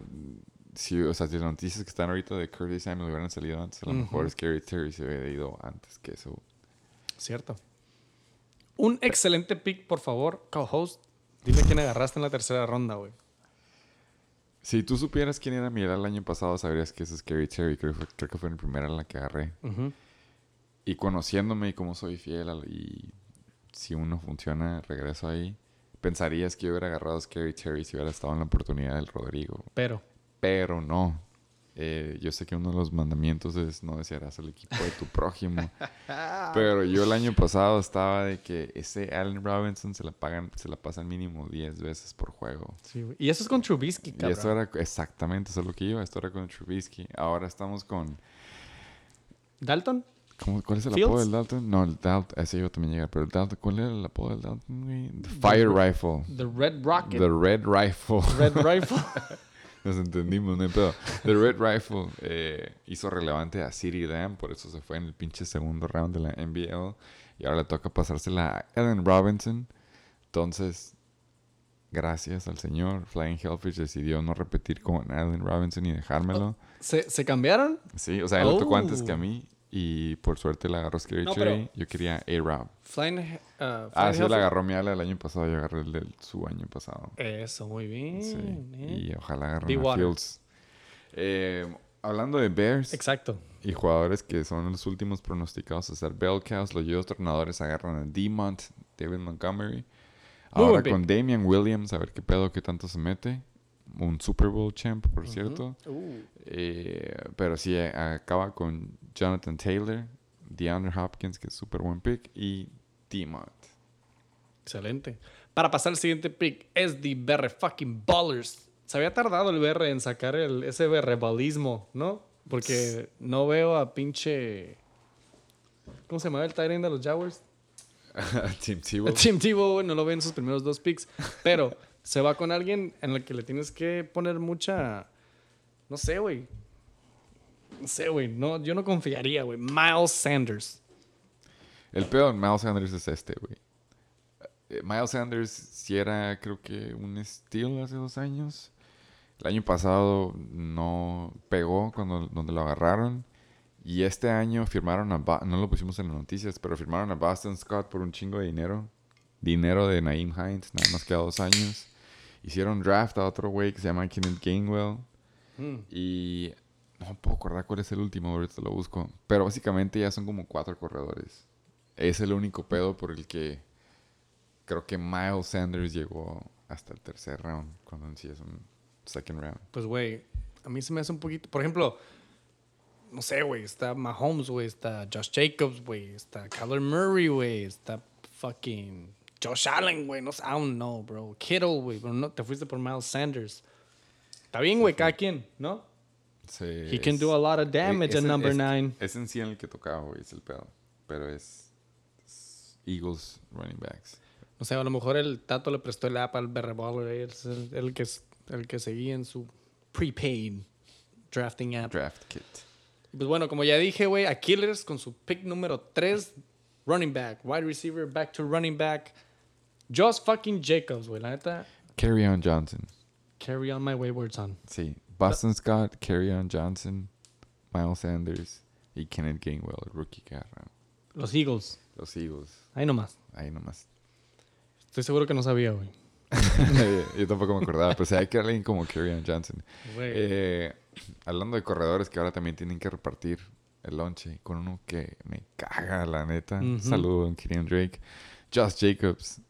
S2: Si, o sea, si las noticias que están ahorita de Curtis Samuel hubieran salido antes, a lo mejor Scary Terry se hubiera ido antes que eso.
S1: Cierto. Un excelente pick, por favor, co-host. Dime quién agarraste en la tercera ronda, güey.
S2: Si tú supieras quién era mi edad el año pasado, sabrías que es Scary Terry. Creo, que fue- creo que fue la primera en la que agarré. Y conociéndome y cómo soy fiel al- y si uno funciona, regreso ahí. Pensarías que yo hubiera agarrado a Scary Terry si hubiera estado en la oportunidad del Rodrigo.
S1: Pero,
S2: Pero no. Eh, yo sé que uno de los mandamientos es no desearás el equipo de tu prójimo. Pero yo el año pasado estaba de que ese Allen Robinson se la pagan, se la pasan mínimo 10 veces por juego.
S1: sí. Y eso es con Trubisky,
S2: Y
S1: cabrón.
S2: esto era exactamente eso es lo que iba. Esto era con Trubisky. Ahora estamos con.
S1: ¿Dalton?
S2: ¿cómo- ¿Cuál es el
S1: Fields?
S2: apodo del Dalton? No, el Dalton. Ese iba también llegar. Pero el Dalton, ¿cuál era el apodo del Dalton? The Fire Rifle.
S1: The Red Rocket.
S2: The Red Rifle.
S1: Red Rifle.
S2: Nos entendimos, no hay pedo. The Red Rifle eh, hizo relevante a CeeDee Lamb, por eso se fue en el pinche segundo round de la NBL. Y ahora le toca pasársela a Allen Robinson. Entonces, gracias al señor, Flying Hellfish decidió no repetir con Allen Robinson y dejármelo.
S1: ¿Se, ¿Se cambiaron?
S2: Sí, o sea, él lo tocó antes que a
S1: Oh.
S2: mí. Y por suerte la agarró Scary
S1: No,
S2: Yo quería A-Rob.
S1: Flying, uh,
S2: Ah, sí, la agarró mi ala el año pasado. Yo agarré el de su año pasado.
S1: Eso, muy bien.
S2: Sí.
S1: eh.
S2: Y ojalá agarren a. Fields. Eh, hablando de Bears
S1: Exacto.
S2: y jugadores que son los últimos pronosticados a ser Bellcows, los dos tornadores agarran a D-Mont, David Montgomery. Ahora con Damian Williams, a ver qué pedo, qué tanto se mete. Un Super Bowl champ, por cierto.
S1: Uh,
S2: Eh, pero sí, eh, acaba con Jonathan Taylor, DeAndre Hopkins, que es súper buen pick, y D-Mont.
S1: excelente. Para pasar al siguiente pick, es the BR fucking Ballers. Se había tardado el BR en sacar el, ese BR ¿no? Porque no veo a pinche... ¿Cómo se llama el Tyrant de los Jaguars?
S2: Tim Tebow.
S1: Tim Tebow, no lo ve en sus primeros dos picks. Pero se va con alguien en el que le tienes que poner mucha. No sé, güey. No sé, güey. No, yo no confiaría, güey. Miles Sanders.
S2: El peor Miles Sanders es este, güey. Eh, Miles Sanders sí era, creo que, un steal hace dos años. El año pasado no pegó cuando donde lo agarraron. Y este año firmaron a... No lo pusimos en las noticias, pero firmaron a Boston Scott por un chingo de dinero. Dinero de Naeem Hines, nada más que a dos años. Hicieron draft a otro güey que se llama Kenneth Gainwell. Y no puedo acordar cuál es el último, ahorita lo busco. Pero básicamente ya son como cuatro corredores. Es el único pedo por el que creo que Miles Sanders llegó hasta el tercer round, cuando en sí es un second round.
S1: Pues, güey, a mí se me hace un poquito. Por ejemplo, no sé, güey. Está Mahomes, güey. Está Josh Jacobs, güey. Está Kyler Murray, güey. Está fucking Josh Allen, güey. No I don't know, bro. Kittle, güey. Pero no, te fuiste por Miles Sanders. Está bien, güey, cada quien, ¿no?
S2: Sí,
S1: He can do a lot of damage at number
S2: es-
S1: nine.
S2: Es en sí en el que tocaba, güey, es el pedo. Pero es, es Eagles running backs.
S1: No sé, a lo mejor el Tato le prestó el app al Berre Baller. Es el, el que, el que seguía en su prepaid drafting app.
S2: Draft kit.
S1: Pues bueno, como ya dije, güey, a Killers con su pick número 3, running back, wide receiver, back to running back. Josh fucking Jacobs, güey, la neta.
S2: Carry on Johnson.
S1: Carry on my wayward son.
S2: Sí. Boston Scott, Carry on Johnson, Miles Sanders y Kenneth Gainwell, el rookie que agarraron.
S1: Los Eagles.
S2: Los Eagles.
S1: Ahí nomás.
S2: Ahí nomás.
S1: Estoy seguro que no sabía, güey.
S2: Yo tampoco me acordaba, pero sí hay que alguien como Kerryon Johnson. Eh, hablando de corredores que ahora también tienen que repartir el lonche con uno que me caga, la neta.
S1: Ujú.
S2: Saludo a Kenyon Drake. Josh Jacobs.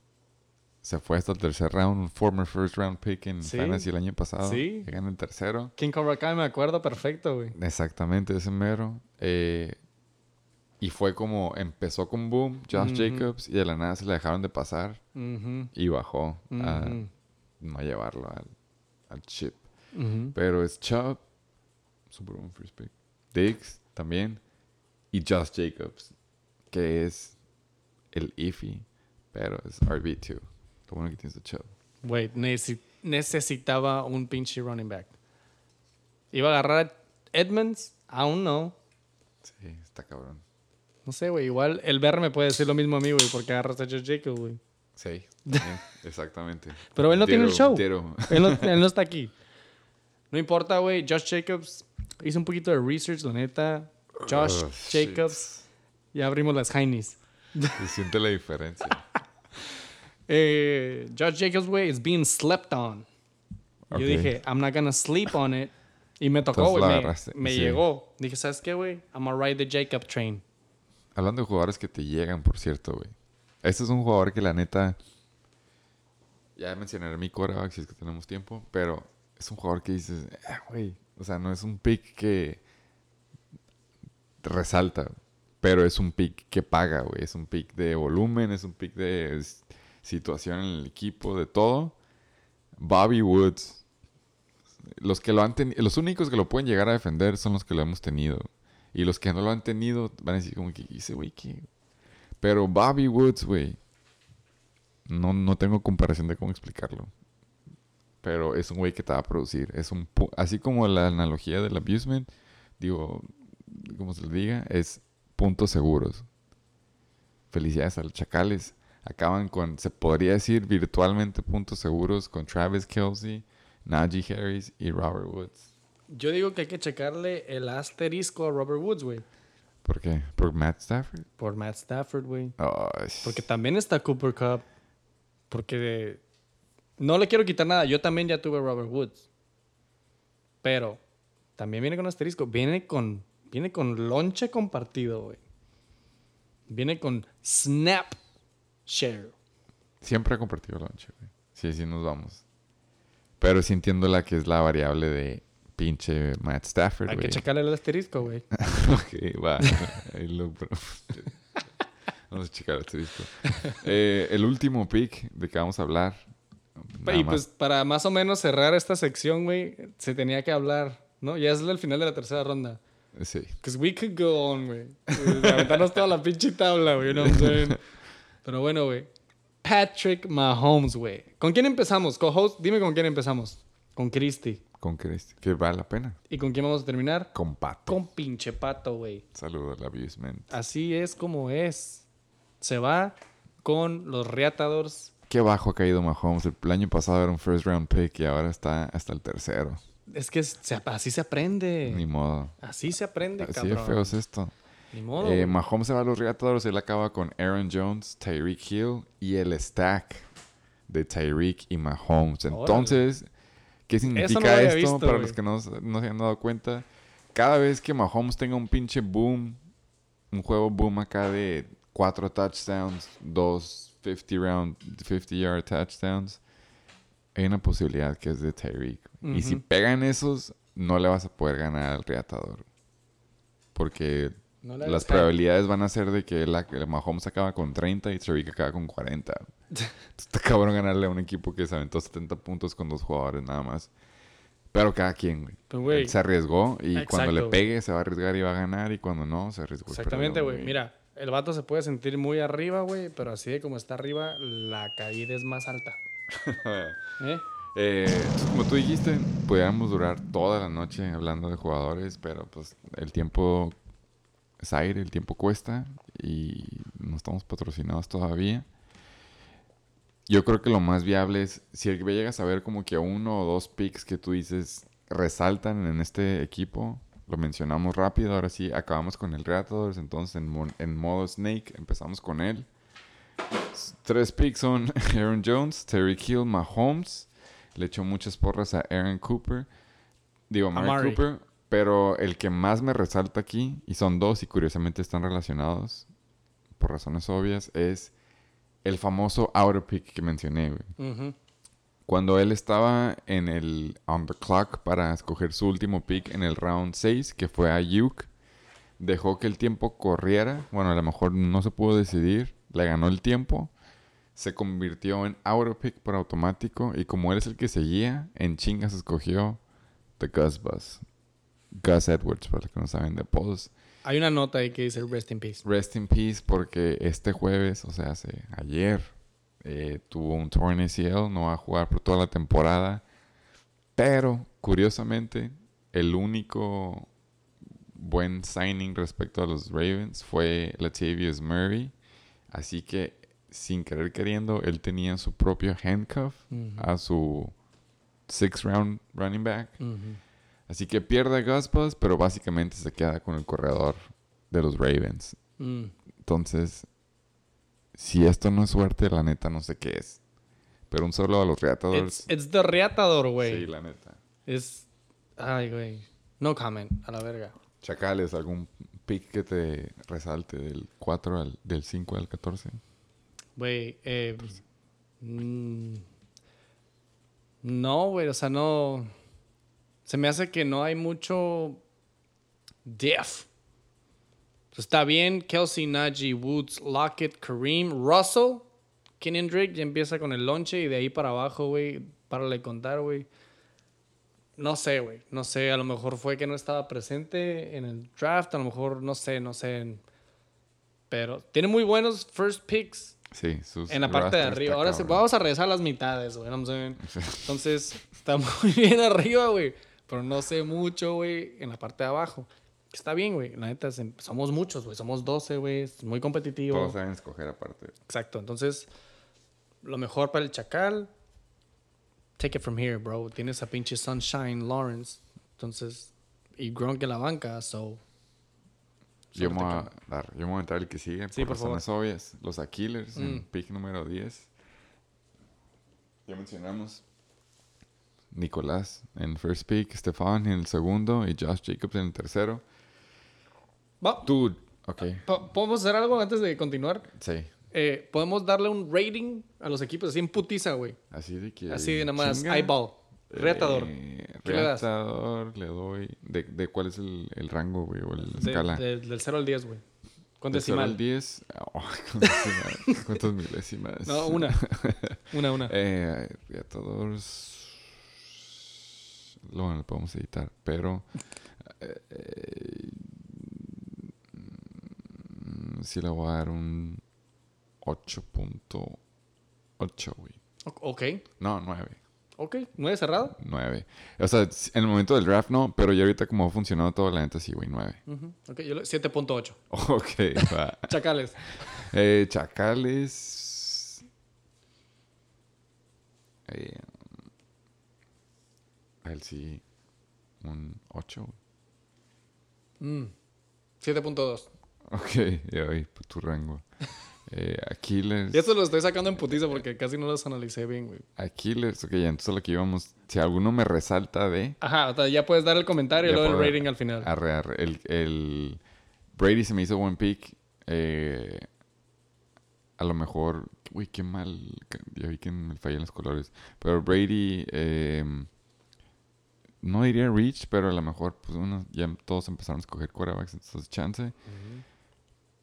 S2: Se fue hasta el tercer round, un former first round pick en
S1: Sí.
S2: Fantasy el año pasado.
S1: Sí.
S2: Que gana el tercero.
S1: King Cobra Kai me acuerdo perfecto, güey.
S2: Exactamente, ese mero. Eh, y fue como empezó con boom, Josh. Jacobs, y de la nada se le dejaron de pasar y bajó a no llevarlo al, al chip. Pero es Chubb, super buen first pick. Diggs también. Y Josh Jacobs, que es el iffy, pero es RB2. Lo bueno que tienes de Chubb.
S1: Güey, necesi- necesitaba un pinche running back. Iba a agarrar a Edmonds, aún no.
S2: Sí, está cabrón.
S1: No sé, güey. Igual el BR me puede decir lo mismo a mí, güey, porque agarras a Josh Jacobs, güey.
S2: Sí, también, exactamente.
S1: Pero él no tiene el show. Él no, él no está aquí. No importa, güey. Josh Jacobs hizo un poquito de research, la neta. Josh
S2: Oh, shit.
S1: Jacobs. Ya abrimos las Heinies.
S2: Se siente la diferencia.
S1: Eh, Josh Jacobs, güey, is being slept on. Yo dije, I'm not gonna sleep on it. Y me tocó, güey. Me,
S2: agarraste,
S1: me
S2: sí.
S1: llegó. Dije, ¿sabes qué, güey? I'm gonna ride the Jacob train.
S2: Hablando de jugadores que te llegan, por cierto, güey. Este es un jugador que la neta. Ya mencionaré mi quarterback si es que tenemos tiempo, pero es un jugador que dices, "Ah, güey. O sea, no es un pick que resalta, pero es un pick que paga, güey. Es un pick de volumen, es un pick de situación en el equipo, de todo. Bobby Woods. Los que lo han los únicos que lo pueden llegar a defender son los que lo hemos tenido. Y los que no lo han tenido van a decir como que dice, güey, ¿qué? Pero Bobby Woods, güey. No, no tengo comparación de cómo explicarlo. Pero es un güey que te va a producir. Es un pu- así como la analogía del abusement, digo, como se le diga, es puntos seguros. Felicidades a los chacales. Acaban con, se podría decir virtualmente puntos seguros con Travis Kelsey, Najee Harris y Robert Woods.
S1: Yo digo que hay que checarle el asterisco a Robert Woods, güey.
S2: ¿Por qué? ¿Por Matt Stafford?
S1: Por Matt Stafford, güey. Porque también está Cooper Cup. Porque no le quiero quitar nada. Yo también ya tuve Robert Woods. Pero también viene con asterisco. Viene con, viene con lonche compartido, güey. Viene con snap share.
S2: Siempre he compartido lunch, güey. Sí, sí nos vamos. Pero sí entiendo la que es la variable de pinche Matt Stafford,
S1: Hay
S2: güey.
S1: que checarle el asterisco, güey.
S2: ok, va. Ahí lo- vamos a checar el asterisco. Eh, el último pick de que vamos a hablar. nada
S1: y
S2: más-
S1: pues para más o menos cerrar esta sección, güey, se tenía que hablar, ¿no? Ya es el final de la tercera ronda.
S2: Sí.
S1: Because we could go on, güey. Aventarnos toda la pinche tabla, güey. You know what I'm saying? Pero bueno, güey. Patrick Mahomes, güey. ¿Con quién empezamos? Co-host, dime con quién empezamos. Con Christy.
S2: ¿Con crees? Que vale la pena.
S1: ¿Y con quién vamos a terminar?
S2: Con Pato.
S1: Con pinche pato, güey.
S2: Saludos al abusement.
S1: Así es como es. Se va con los Reatadores.
S2: Qué bajo ha caído Mahomes. El año pasado era un first round pick y ahora está hasta el tercero.
S1: Es que se- así se aprende.
S2: Ni modo.
S1: Así se aprende,
S2: Así
S1: cabrón.
S2: feo es esto.
S1: Ni modo.
S2: Eh. Mahomes se va a los Reatadores. Él acaba con Aaron Jones, Tyreek Hill y el stack de Tyreek y Mahomes. Entonces, ¿qué significa
S1: no
S2: esto
S1: visto,
S2: para los que no, no se han dado cuenta? Cada vez que Mahomes tenga un pinche boom, un juego boom acá de cuatro touchdowns, dos 50 round, 50 yard touchdowns, hay una posibilidad que es de Tyreek. Y si pegan esos, no le vas a poder ganar al Reatador. Porque
S1: No
S2: las probabilidades van a ser de que la, el Mahomes acaba con 30 y Tyreek acaba con 40. Entonces, Está cabrón ganarle a un equipo que se aventó 70 puntos con dos jugadores nada más. Pero cada quien, güey. Él se arriesgó y
S1: Exacto,
S2: cuando le
S1: güey.
S2: pegue se va a arriesgar y va a ganar y cuando no se arriesgó.
S1: Exactamente, güey. Mira, el vato se puede sentir muy arriba, güey, pero así de como está arriba, la caída es más alta. ¿Eh?
S2: Eh, como tú dijiste, podríamos durar toda la noche hablando de jugadores, pero pues el tiempo es aire, el tiempo cuesta y no estamos patrocinados todavía. Yo creo que lo más viable es, si llegas a ver como que uno o dos picks que tú dices resaltan en este equipo, lo mencionamos rápido, ahora sí, acabamos con el Raptors, entonces en, en modo Snake empezamos con él. Tres picks son Aaron Jones, Terry Hill, Mahomes. Le echó muchas porras a Aaron Cooper. Digo,
S1: Amari.
S2: Cooper. Pero el que más me resalta aquí, y son dos y curiosamente están relacionados por razones obvias, es el famoso outer pick que mencioné, güey. Cuando él estaba en el on the clock para escoger su último pick en el round 6, que fue a Yuke, dejó que el tiempo corriera. Bueno, a lo mejor no se pudo decidir. Le ganó el tiempo. Se convirtió en outer pick por automático. Y como él es el que seguía, en chingas escogió The Gus Bus. Gus Edwards, para los que no saben de apodos.
S1: Hay una nota ahí que dice Rest in Peace.
S2: Rest in peace porque este jueves, o sea, hace ayer, eh, tuvo un torn ACL, no va a jugar por toda la temporada. Pero, curiosamente, el único buen signing respecto a los Ravens fue Latavius Murray. Así que, sin querer queriendo, él tenía su propio handcuff a su six round running back. Así que pierde a Gus Bus, pero básicamente se queda con el corredor de los Ravens.
S1: Mm.
S2: Entonces, si esto no es suerte, la neta no sé qué es. Pero un solo a los
S1: It's,
S2: Reatadores.
S1: it's the reatador, güey.
S2: Sí, la neta.
S1: Es. Ay, güey. No comment, a la verga.
S2: Chacales, algún pick que te resalte del 4 al del 5 al 14.
S1: Güey, eh. mm, no, güey, o sea, no. Se me hace que no hay mucho. Def. Está bien, Kelsey, Najee, Woods, Lockett, Kareem, Russell, Kenyon Drake ya empieza con el lonche y de ahí para abajo, güey, para de contar, güey. No sé, güey, no sé, a lo mejor fue que no estaba presente en el draft, a lo mejor, no sé, no sé. Pero tiene muy buenos first picks
S2: Sí, sus
S1: en la parte de arriba. Ahora sí, vamos a regresar a las mitades, güey. ¿no? Entonces, está muy bien arriba, güey. Pero no sé mucho, güey, en la parte de abajo. Está bien, güey. La neta, somos muchos, güey. Somos 12, güey. Es muy competitivo.
S2: Todos saben escoger aparte.
S1: Exacto. Entonces, lo mejor para el Chacal, take it from here, bro. Tienes a pinche Sunshine Lawrence. Entonces, y Gronk en la banca, so.
S2: Yo me, a dar, yo me voy a entrar el que sigue.
S1: Sí,
S2: por
S1: por favor.
S2: razones obvias. Los Aquilers en
S1: Mm.
S2: pick número 10. Ya mencionamos. Nicolás en first pick, Stefan en el segundo y Josh Jacobs en el tercero.
S1: Va,
S2: Tú, ok,
S1: po- ¿Podemos hacer algo antes de continuar?
S2: sí.
S1: Eh, Podemos darle un rating a los equipos así en putiza, güey.
S2: Así de que.
S1: Así de nada más, eyeball. Retador.
S2: Eh,
S1: ¿Qué le das?
S2: le doy. ¿De, de cuál es el, el rango, güey? O la
S1: De-
S2: escala?
S1: de- del 0 al 10, güey. Con
S2: ¿De cero al
S1: decimal.
S2: 10. Oh, con decimal. ¿Cuántas milésimas?
S1: No, una. Una, una.
S2: Eh, retadores. Lo, lo podemos editar, pero. eh, eh, sí le voy a dar un 8.8, güey.
S1: Ok.
S2: No, 9.
S1: Ok. ¿Nueve cerrado?
S2: 9. O sea, en el momento del draft no, pero ya ahorita como ha funcionado todo, la neta sí, güey, 9.
S1: Ujú. Ok, yo le- 7.8.
S2: Ok, va.
S1: Chacales.
S2: Eh, chacales. Eh, a él sí, un 8.
S1: Mm. 7.2.
S2: Ok, ya voy por tu rango. Eh, Aquiles.
S1: Y esto lo estoy sacando en putiza porque casi no los analicé bien, güey.
S2: Aquiles, ok, entonces lo que íbamos. Si alguno me resalta de.
S1: Ajá, o sea, ya puedes dar el comentario y luego el rating al final.
S2: Arre, arre. El, el Brady se me hizo buen pick. Eh, a lo mejor, uy, qué mal. Ya vi que me fallan los colores. Pero Brady, eh, no diría Reach, pero a lo mejor, pues uno, ya todos empezaron a escoger quarterbacks, entonces chance.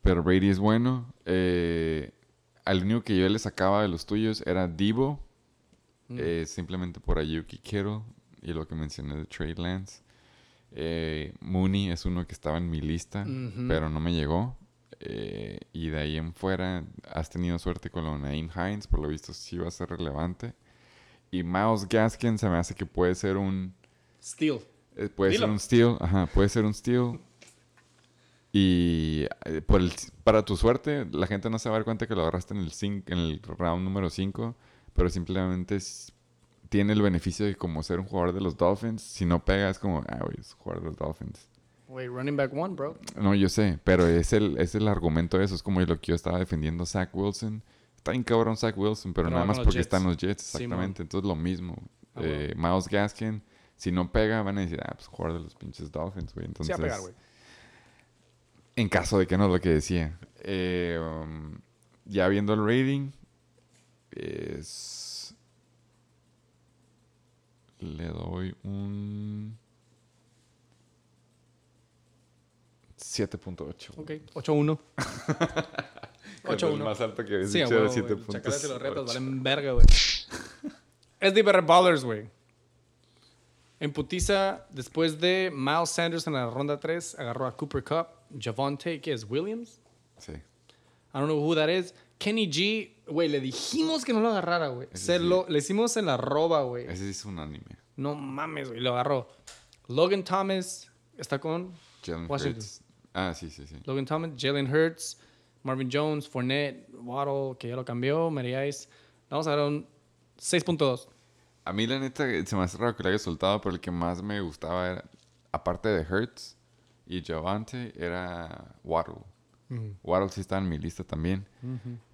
S2: Pero Brady es bueno. Eh, al único que yo le sacaba de los tuyos era Debo. eh, simplemente por Ayuki Kittle y lo que mencioné de Trey Lance. Eh, Mooney es uno que estaba en mi lista, pero no me llegó. Eh, y de ahí en fuera has tenido suerte con lo Naeem Hines, por lo visto sí va a ser relevante. Y Miles Gaskin se me hace que puede ser un...
S1: Steel.
S2: eh, puede
S1: Dilo.
S2: ser un steal, ajá, puede ser un steal. Y eh, por el- para tu suerte, la gente no se va a dar cuenta que lo agarraste en el, cin- en el round número 5, pero simplemente es- tiene el beneficio de como ser un jugador de los Dolphins. Si no pega, es como, ah, güey, es jugador de los Dolphins.
S1: Wait, running back one, bro.
S2: No, yo sé, pero es el, es el argumento de eso. Es como lo que yo estaba defendiendo a Zach Wilson. Está bien cabrón Zach Wilson, pero
S1: Pero
S2: nada más porque
S1: Jets.
S2: están los Jets, exactamente. Entonces lo mismo.
S1: Ah,
S2: Eh, Miles Gaskin, si no pega, van a decir, ah, pues jugador de los pinches Dolphins, güey.
S1: Sí,
S2: Entonces,
S1: a pegar, güey.
S2: en caso de que no es lo que decía. Eh, um, ya viendo el rating, es... Le doy un... 7.8.
S1: Ok, 8-1.
S2: Cuando el
S1: 8-1.
S2: más alto que habías
S1: Sí,
S2: dicho
S1: güey.
S2: 7.8.
S1: Chacales y los retos valen verga, güey. es de Barry Ballers, güey. En putiza, después de Miles Sanders en la ronda 3, agarró a Cooper Cup, Javonte, que es Williams.
S2: Sí.
S1: I don't know who that is. Kenny G, güey, le dijimos que no lo agarrara, güey.
S2: Ese
S1: Se
S2: sí.
S1: lo, le hicimos en la roba, güey.
S2: Ese es un anime.
S1: No mames, güey, lo agarró. Logan Thomas está con
S2: Jalen
S1: Washington.
S2: Hurts. Ah, sí, sí, sí.
S1: Logan Thomas, Jalen Hurts, Marvin Jones, Fournette, Waddle, que ya lo cambió, Mary Ice. Vamos a dar un 6.2.
S2: A mí, la neta, se me hace raro que lo haya soltado, pero el que más me gustaba era, aparte de Hurts y Javante, era Waddle. Waddle sí está en mi lista también,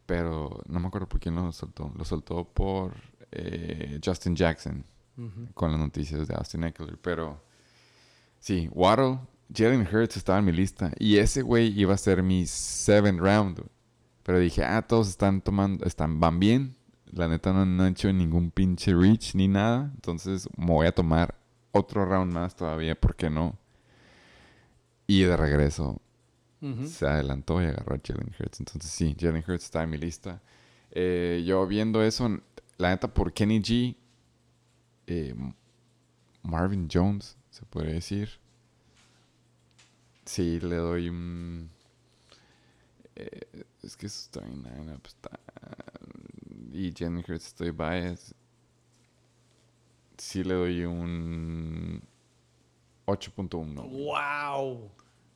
S2: pero no me acuerdo por quién lo soltó. Lo soltó por eh, Justin Jackson, con las noticias de Austin Eckler. Pero sí, Waddle, Jalen Hurts estaba en mi lista, y ese güey iba a ser mi seventh round. Pero dije, ah, todos están tomando, están, van bien. La neta no, no han hecho ningún pinche reach ni nada. Entonces me voy a tomar otro round más todavía, ¿por qué no? Y de regreso se adelantó y agarró a Jalen Hurts. Entonces sí, Jalen Hurts está en mi lista. Eh, yo viendo eso, la neta por Kenny G, eh, Marvin Jones, se puede decir. Sí, le doy un... eh, es que está en lineup, está... Y Jalen Hurts estoy biased. Sí le doy un 8.1.
S1: ¡Wow!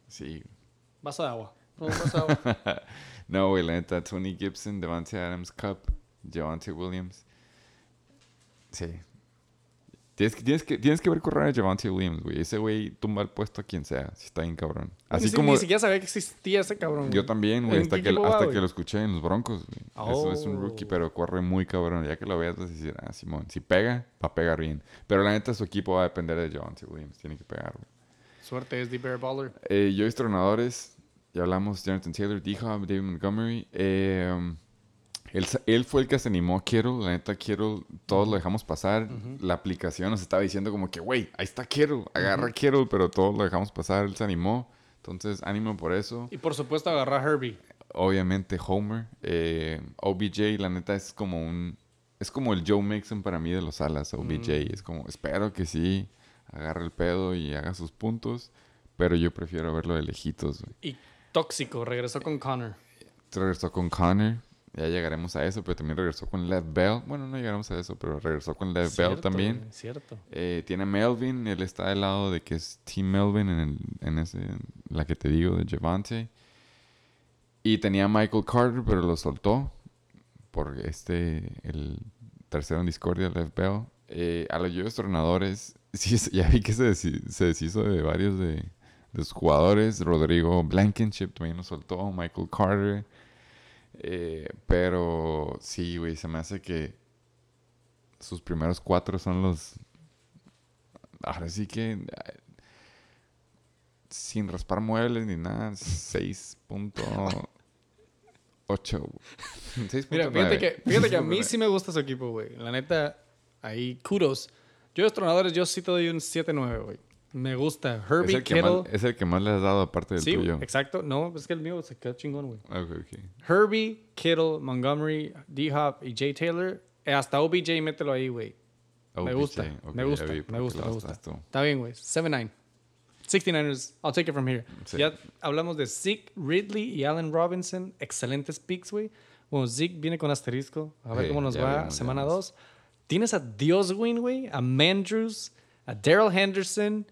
S2: Sí.
S1: Vaso de agua. No, un vaso de agua.
S2: no, güey, la neta, Tony Gibson, Devante Adams, Cup, Javante Williams. Sí. Tienes que, tienes que, tienes que ver correr a Javante Williams, güey. Ese güey tumba el puesto a quien sea. Si está bien cabrón. Así como...
S1: Ni siquiera sabía que existía ese cabrón.
S2: Yo
S1: güey.
S2: también, güey.
S1: ¿En
S2: Hasta, que,
S1: va,
S2: hasta
S1: güey?
S2: que lo escuché en los Broncos, güey. Eso es un
S1: Oh.
S2: rookie, pero corre muy cabrón. Ya que lo veas, vas a decir, ah, Simón, si pega, va a pegar bien. Pero la neta, su equipo va a depender de Javante Williams. Tiene que pegar, güey.
S1: Suerte es de Bear Baller.
S2: Eh, yo, entrenadores, ya hablamos, Jonathan Taylor, D-Hop, David Montgomery. Eh, um, él, fue el que se animó a Kittle. La neta, Kittle, todos lo dejamos pasar. La aplicación nos estaba diciendo como que, güey, ahí está Kittle, agarra Kittle, pero todos lo dejamos pasar. Él se animó. Entonces, ánimo por eso.
S1: Y por supuesto agarrar a Herbie.
S2: Obviamente, Homer. Eh, OBJ, la neta, es como un... Es como el Joe Mixon para mí de los alas, OBJ. Es como, espero que sí, agarre el pedo y haga sus puntos. Pero yo prefiero verlo de lejitos, güey.
S1: Y tóxico. Regresó con Connor.
S2: regresó con Connor. Ya llegaremos a eso, pero también regresó con Lev Bell. Bueno, no llegaremos a eso, pero regresó con Lev Bell también.
S1: güey, Cierto.
S2: Eh, tiene a Melvin, él está del lado de que es Team Melvin en, el- en ese, la que te digo de Javante. Y tenía a Michael Carter, pero lo soltó por este, el tercero en discordia, Lev Bell. Eh, a los yo entrenadores, sí, ya vi que se, se deshizo de varios de, de sus jugadores. Rodrigo Blankenship también lo soltó, Michael Carter. Eh, pero sí, güey, se me hace que sus primeros cuatro son los. Ahora sí que. Sin raspar muebles ni nada, 6.8. 6.9.
S1: Mira, fíjate que, fíjate que a mí sí me gusta su equipo, güey. La neta, ahí, kudos. Yo, los tronadores, yo sí te doy un 7-9, güey. Me gusta.
S2: es
S1: Herbie
S2: el, que
S1: Kittle.
S2: más, es el que más le has dado aparte del
S1: sí,
S2: tuyo.
S1: exacto. No, es que el mío se quedó chingón, güey.
S2: Ok, ok.
S1: Herbie, Kittle, Montgomery, D-Hop y Jay Taylor. Eh, Hasta OBJ, mételo ahí, güey. Me gusta,
S2: ok,
S1: me gusta,
S2: vi
S1: me gusta, me gusta. Está bien, güey. 7-9. 69ers, I'll take it from here.
S2: Sí.
S1: Ya hablamos de Zeke, Ridley y Allen Robinson. Excelentes picks, güey. Bueno, Zeke viene con asterisco. A ver
S2: Sí,
S1: cómo nos va
S2: vimos,
S1: semana
S2: vimos.
S1: 2. Tienes a Dioswin, güey. A Mandrews. A Daryl Henderson.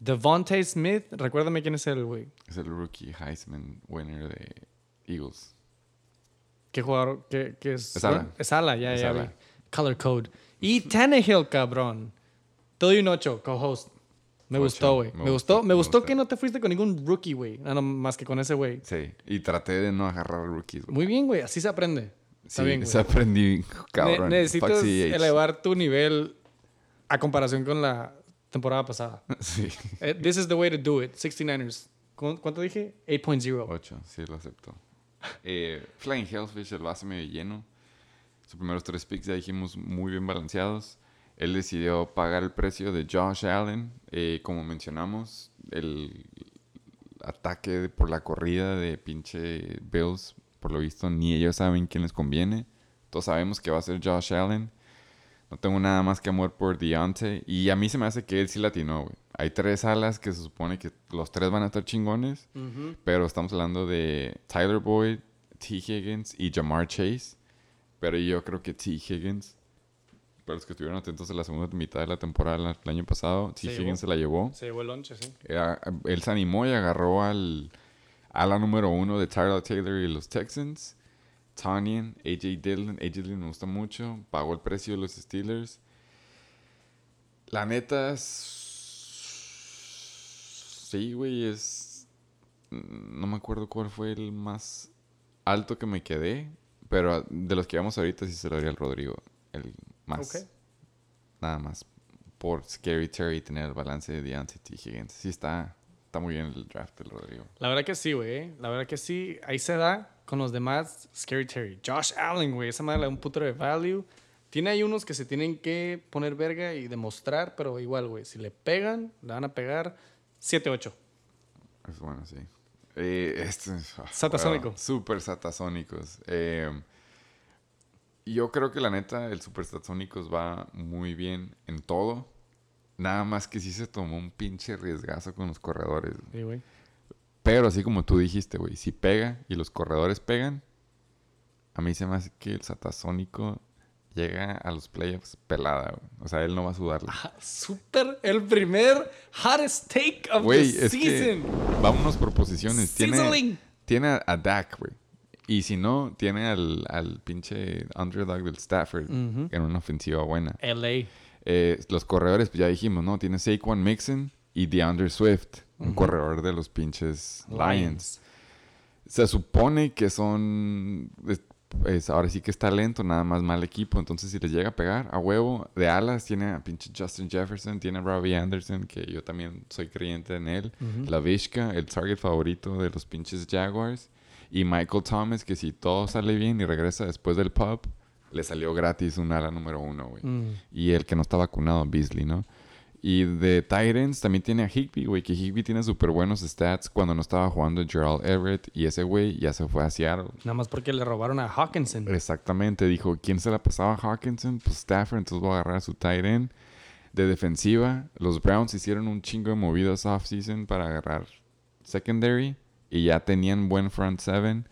S1: Devontae Smith. Recuérdame quién es él, güey.
S2: Es el rookie Heisman winner de Eagles.
S1: ¿Qué jugador? ¿Qué, qué es?
S2: Es ala.
S1: Es ala, ya,
S2: Es
S1: ya.
S2: ala.
S1: Color code. Y Tannehill, cabrón. Te doy un 8, co-host. Me gustó, güey.
S2: me
S1: gustó, me gustó que no te fuiste con ningún rookie, güey. Nada más que con ese güey.
S2: Sí, y traté de no agarrar rookies. güey.
S1: Muy bien, güey. Así se aprende. Está
S2: Sí,
S1: bien,
S2: se aprendí,
S1: Ne-
S2: cabrón.
S1: necesitas elevar tu nivel a comparación con la temporada pasada.
S2: Sí.
S1: Eh, This is the way to do it. 69ers. ¿Cu- ¿Cuánto dije? 8.0.
S2: 8, sí, lo acepto. Eh, Flying Hellfish, el vaso medio lleno. Sus primeros tres picks, ya dijimos, muy bien balanceados. Él decidió pagar el precio de Josh Allen. eh, como mencionamos, el ataque por la corrida de pinche Bills, por lo visto, ni ellos saben quién les conviene. Todos sabemos que va a ser Josh Allen. No tengo nada más que amor por Deontay. Y a mí se me hace que él sí latinó, güey. Hay tres alas que se supone que los tres van a estar chingones. Pero estamos hablando de Tyler Boyd, T. Higgins y Jamar Chase. Pero yo creo que T. Higgins, para los que estuvieron atentos a la segunda mitad de la temporada el año pasado, T.
S1: Se
S2: Higgins
S1: llevó.
S2: se la llevó.
S1: Se llevó el lonche, sí.
S2: Era- él se animó y agarró al ala número uno de Tyler Taylor y los Texans. Tanyan, AJ Dillon. AJ Dillon me gusta mucho. Pagó el precio de los Steelers. La neta, s- sí, güey, es... No me acuerdo cuál fue el más alto que me quedé. Pero de los que vamos ahorita sí se lo daría al Rodrigo. El más.
S1: Ok.
S2: Nada más. Por Scary Terry tener el balance de Deontay T. Higgins. Sí está, está muy bien el draft del Rodrigo.
S1: La verdad que sí, güey. La verdad que sí. Ahí se da con los demás. Scary Terry. Josh Allen, güey. Esa madre le da un putero de value. Tiene ahí unos que se tienen que poner verga y demostrar, pero igual, güey. Si le pegan, le van a pegar 7-8.
S2: Es bueno, sí. Eh, este, ah,
S1: Satasónico.
S2: wow, Super satasónicos. Eh, yo creo que la neta, el Super Satasónicos va muy bien en todo. Nada más que sí se tomó un pinche riesgazo con los corredores.
S1: Sí, güey.
S2: Pero así como tú dijiste, güey, si pega y los corredores pegan, a mí se me hace que el Satasónico llega a los playoffs pelada, güey. O sea, él no va a sudarle.
S1: Ah, Super. El primer hottest take of the
S2: es que
S1: season.
S2: vámonos por posiciones. Tiene,
S1: Sizzling.
S2: tiene a, a Dak, güey. Y si no, tiene al, al pinche underdog del Stafford en una ofensiva buena.
S1: LA.
S2: Eh, los corredores, pues ya dijimos, ¿no? Tiene Saquon Mixon y DeAndre Swift, un corredor de los pinches Lions. Se supone que son. es- es- ahora sí que es talento, nada más mal equipo. Entonces, si les llega a pegar a huevo, de alas tiene a pinche Justin Jefferson, tiene a Robbie Anderson, que yo también soy creyente en él. La Vishka, el target favorito de los pinches Jaguars. Y Michael Thomas, que si todo sale bien y regresa después del pub, le salió gratis un ala número uno, güey. Y el que no está vacunado, Beasley, ¿no? Y de Titans también tiene a Higby, güey, que Higby tiene súper buenos stats cuando no estaba jugando Gerald Everett y ese güey ya se fue a Seattle.
S1: Nada más porque le robaron a Hawkinson.
S2: Exactamente, dijo, ¿quién se la pasaba a Hawkinson? Pues Stafford, entonces voy a agarrar a su tight end. De defensiva, los Browns hicieron un chingo de movidas off-season para agarrar secondary y ya tenían buen front seven.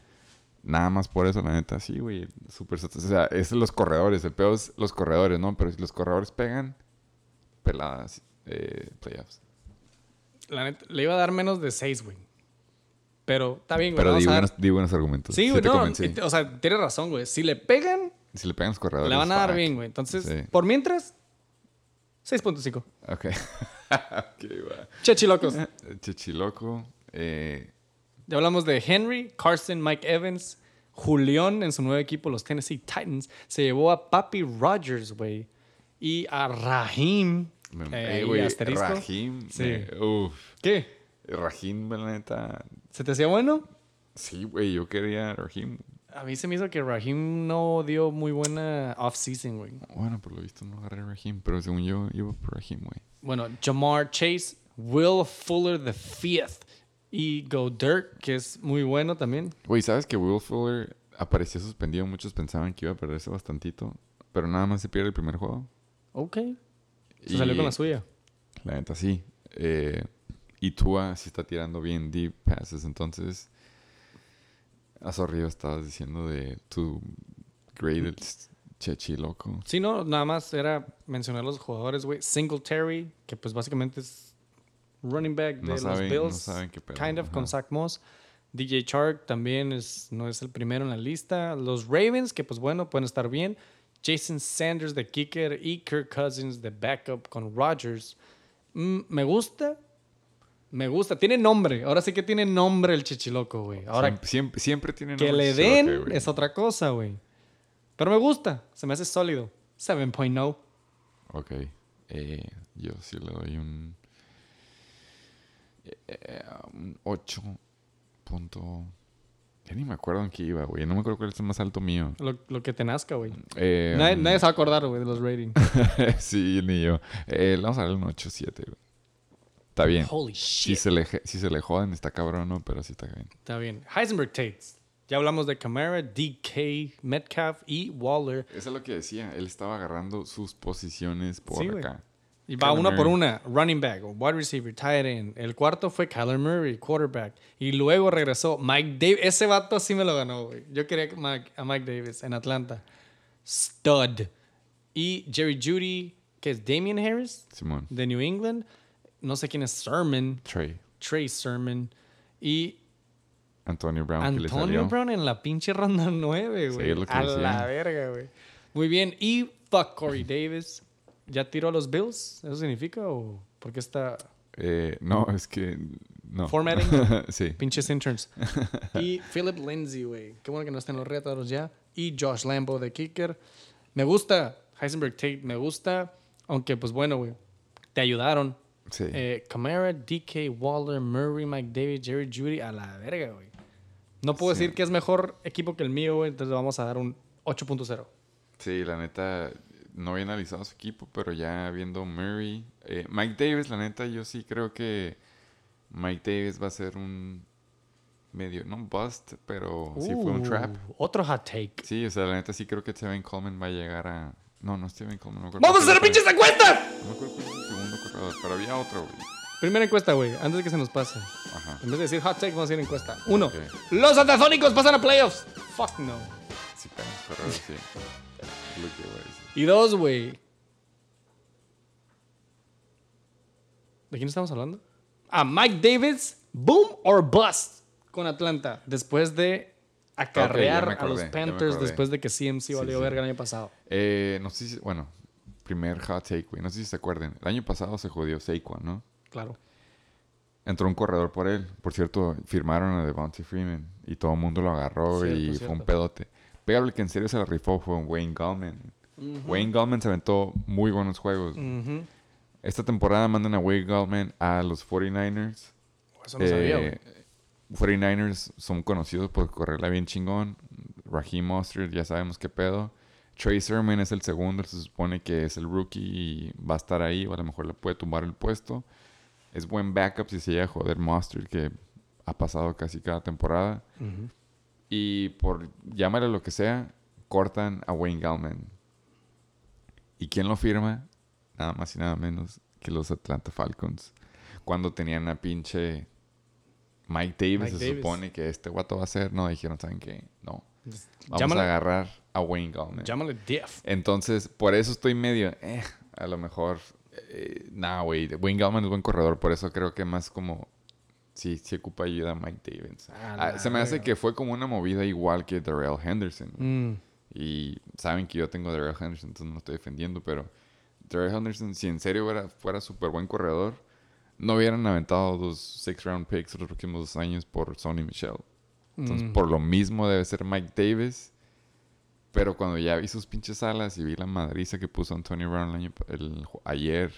S2: Nada más por eso, la neta, sí, güey. Súper sat- O sea, es los corredores. El peor es los corredores, ¿no? Pero si los corredores pegan, peladas eh, playoffs.
S1: La neta, le iba a dar menos de 6, güey. Pero está bien, güey.
S2: Pero di buenos, di buenos argumentos.
S1: Sí, güey, no. O sea, tienes razón, güey. Si le pegan,
S2: Si le pegan los corredores.
S1: le van a dar bien, güey. Entonces,
S2: Sí.
S1: por mientras, 6.5.
S2: Ok. ok, va.
S1: Chechilocos.
S2: Chichiloco. Eh,
S1: Ya hablamos de Henry, Carson, Mike Evans, Julián en su nuevo equipo, los Tennessee Titans. Se llevó a Papi Rogers, güey. Y a Raheem. Eh,
S2: eh, güey,
S1: asterisco.
S2: Raheem.
S1: Sí.
S2: uf.
S1: ¿Qué?
S2: Raheem, la neta.
S1: ¿Se te hacía bueno?
S2: Sí, güey, yo quería a Raheem.
S1: A mí se me hizo que Raheem no dio muy buena off-season, güey.
S2: Bueno, por lo visto no agarré a Raheem, pero según yo iba por Raheem, güey.
S1: Bueno, Jamar Chase, Will Fuller the fifth y Go Dirt, que es muy bueno también.
S2: Güey, ¿sabes que Will Fuller apareció suspendido? Muchos pensaban que iba a perderse bastantito, pero nada más se pierde el primer juego.
S1: Ok. Se
S2: Y-
S1: salió con la suya.
S2: La neta, sí. Eh, y Tua sí está tirando bien deep passes, entonces... Hace arriba estabas diciendo de tu graded chechi loco.
S1: Sí, no, nada más era mencionar los jugadores, güey. Singletary, que pues básicamente es running back de
S2: No
S1: los
S2: saben- no
S1: Bills.
S2: saben qué pedo,
S1: kind of con. Zach Moss. DJ Chark también es, no es el primero en la lista. Los Ravens, que pues bueno, pueden estar bien. Jason Sanders de kicker y Kirk Cousins de backup con Rodgers. Mm, me gusta. Me gusta. Tiene nombre. Ahora sí que tiene nombre el chichiloco, güey. Ahora
S2: siempre, siempre, siempre tienen
S1: que
S2: nombre
S1: le
S2: Chichiloque,
S1: den es otra cosa, güey. Pero me gusta. Se me hace sólido. 7.0.
S2: Ok. Eh, yo sí le doy un... eh, un 8.5. Ya ni me acuerdo en qué iba, güey. No me acuerdo cuál es el más alto mío.
S1: Lo, lo que te nazca, güey.
S2: Eh,
S1: Nadie, nadie se va a acordar, güey, de los ratings.
S2: sí, ni yo. Eh, vamos a darle un 8-7, güey. Está bien.
S1: Holy
S2: Si
S1: shit.
S2: se, le, si se le joden, está cabrón, ¿no? Pero sí está bien.
S1: Está bien. Heisenberg Tates. Ya hablamos de Camara, DK, Metcalf y Waller.
S2: Eso es lo que decía. Él estaba agarrando sus posiciones por
S1: Sí,
S2: acá.
S1: Y va
S2: Kyler
S1: una por una. Running back, wide receiver, tight end. El cuarto fue Kyler Murray, quarterback. Y luego regresó Mike Davis. Ese vato sí me lo ganó, güey. Yo quería a Mike Davis en Atlanta. Stud. Y Jerry Judy, que es Damian Harris,
S2: Simón.
S1: de New England. No sé quién es Sermon.
S2: Trey.
S1: Trey Sermon. Y
S2: Antonio Brown, que le
S1: Antonio
S2: salió.
S1: Brown en la pinche ronda 9, güey.
S2: que
S1: a
S2: decía.
S1: la verga, güey. Muy bien. Y fuck Corey Davis. ¿Ya tiró a los Bills? ¿Eso significa o por qué está
S2: Eh, no, es que... No.
S1: Formatting.
S2: sí.
S1: pinches interns? y Philip Lindsay, güey. Qué bueno que no estén los retos ya. Y Josh Lambo de kicker. Me gusta Heisenberg Tate, me gusta. Aunque, pues bueno, güey. Te ayudaron.
S2: Sí.
S1: Eh, Camara, DK, Waller, Murray, Mike Davis, Jerry Judy, a la verga, güey. No puedo
S2: Sí.
S1: decir que es mejor equipo que el mío, güey. Entonces le vamos a dar un 8.0.
S2: Sí, la neta, no había analizado su equipo, pero ya viendo Murray, eh, Mike Davis, la neta, yo sí creo que Mike Davis va a ser un medio, no un bust, pero sí fue un
S1: Uh,
S2: trap.
S1: Otro hot take.
S2: Sí, o sea, la neta sí creo que Steven Coleman va a llegar a... No, no Steven Coleman, no
S1: ¡Vamos a hacer pinches encuestas!
S2: No me acuerdo cuál fue el segundo corredor, pero había otro, güey.
S1: Primera encuesta, güey. Antes de que se nos pase.
S2: Ajá.
S1: En vez de decir hot take, vamos a decir encuesta. Uno. Los atazónicos pasan a playoffs. Fuck no.
S2: Sí, pero sí. Es lo que iba a decir.
S1: Y dos, güey. ¿De quién estamos hablando? Ah, Mike Davis, boom or bust con Atlanta. Después de acarrear a los Panthers después de que CMC valió
S2: sí.
S1: verga el año pasado.
S2: Eh, no sé si... Bueno, primer hot take, güey. No sé si se acuerdan. El año pasado se jodió Saquon, ¿no?
S1: Claro.
S2: Entró un corredor por él. Por cierto, firmaron a Devontae Freeman. Y todo el mundo lo agarró
S1: Cierto,
S2: y fue un pedote. Pero el que en serio se la rifó fue Wayne Gallman. Wayne Gallman se aventó muy buenos juegos. Esta temporada mandan a Wayne Gallman a los 49ers.
S1: Eso no sabía, güey.
S2: Eh, 49ers son conocidos por correrla bien chingón. Raheem Mostert, ya sabemos qué pedo. Trey Sermon es el segundo, se supone que es el rookie y va a estar ahí, o a lo mejor le puede tumbar el puesto. Es buen backup si se llega a joder Mostert, que ha pasado casi cada temporada. Y por llámale lo que sea, cortan a Wayne Gallman. ¿Y quién lo firma? Nada más y nada menos que los Atlanta Falcons. Cuando tenían a pinche Mike Davis,
S1: Mike
S2: se
S1: Davis.
S2: supone que este guato va a ser. No, dijeron, ¿saben qué? No. Vamos
S1: Llámale-
S2: a agarrar a Wayne Gallman.
S1: Llámale Diff.
S2: Entonces, por eso estoy medio, eh, a lo mejor, eh, nah, güey, Wayne Gallman es buen corredor, por eso creo que más como, sí, sí ocupa ayuda Mike Davis.
S1: Ah,
S2: Ah, se me hace que fue como una movida igual que Darrell Henderson.
S1: Mm.
S2: Y saben que yo tengo a Darrell Henderson, entonces no lo estoy defendiendo, pero Darrell Henderson, si en serio fuera, fuera súper buen corredor, no hubieran aventado los six round picks los últimos dos años por Sonny Michelle. Entonces,
S1: Mm.
S2: por lo mismo debe ser Mike Davis. Pero cuando ya vi sus pinches alas y vi la madriza que puso Antonio Brown el año, ayer,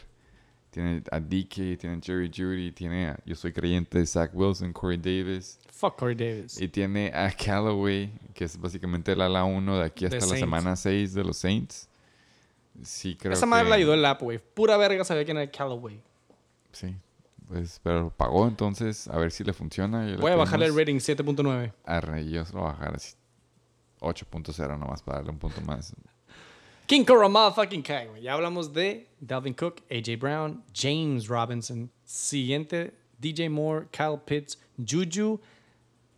S2: tiene a DK, tiene a Jerry Judy, tiene a, yo soy creyente de Zach Wilson, Corey Davis,
S1: Fuck Corey Davis.
S2: y tiene a Callaway, que es básicamente el ala 1 de aquí hasta la
S1: Saints.
S2: semana 6 de los Saints. Sí, creo
S1: Esa madre
S2: que-
S1: le ayudó el app, güey. Pura verga sabía quién era Callaway.
S2: Sí, pues, pero pagó entonces, a ver si le funciona. y
S1: Voy a bajarle el rating 7.9.
S2: Arre, yo se lo voy a bajar así 8.0 nomás para darle un punto más.
S1: King Cobra motherfucking Kai, güey. Ya hablamos de Dalvin Cook, AJ Brown, James Robinson. Siguiente, DJ Moore, Kyle Pitts, Juju.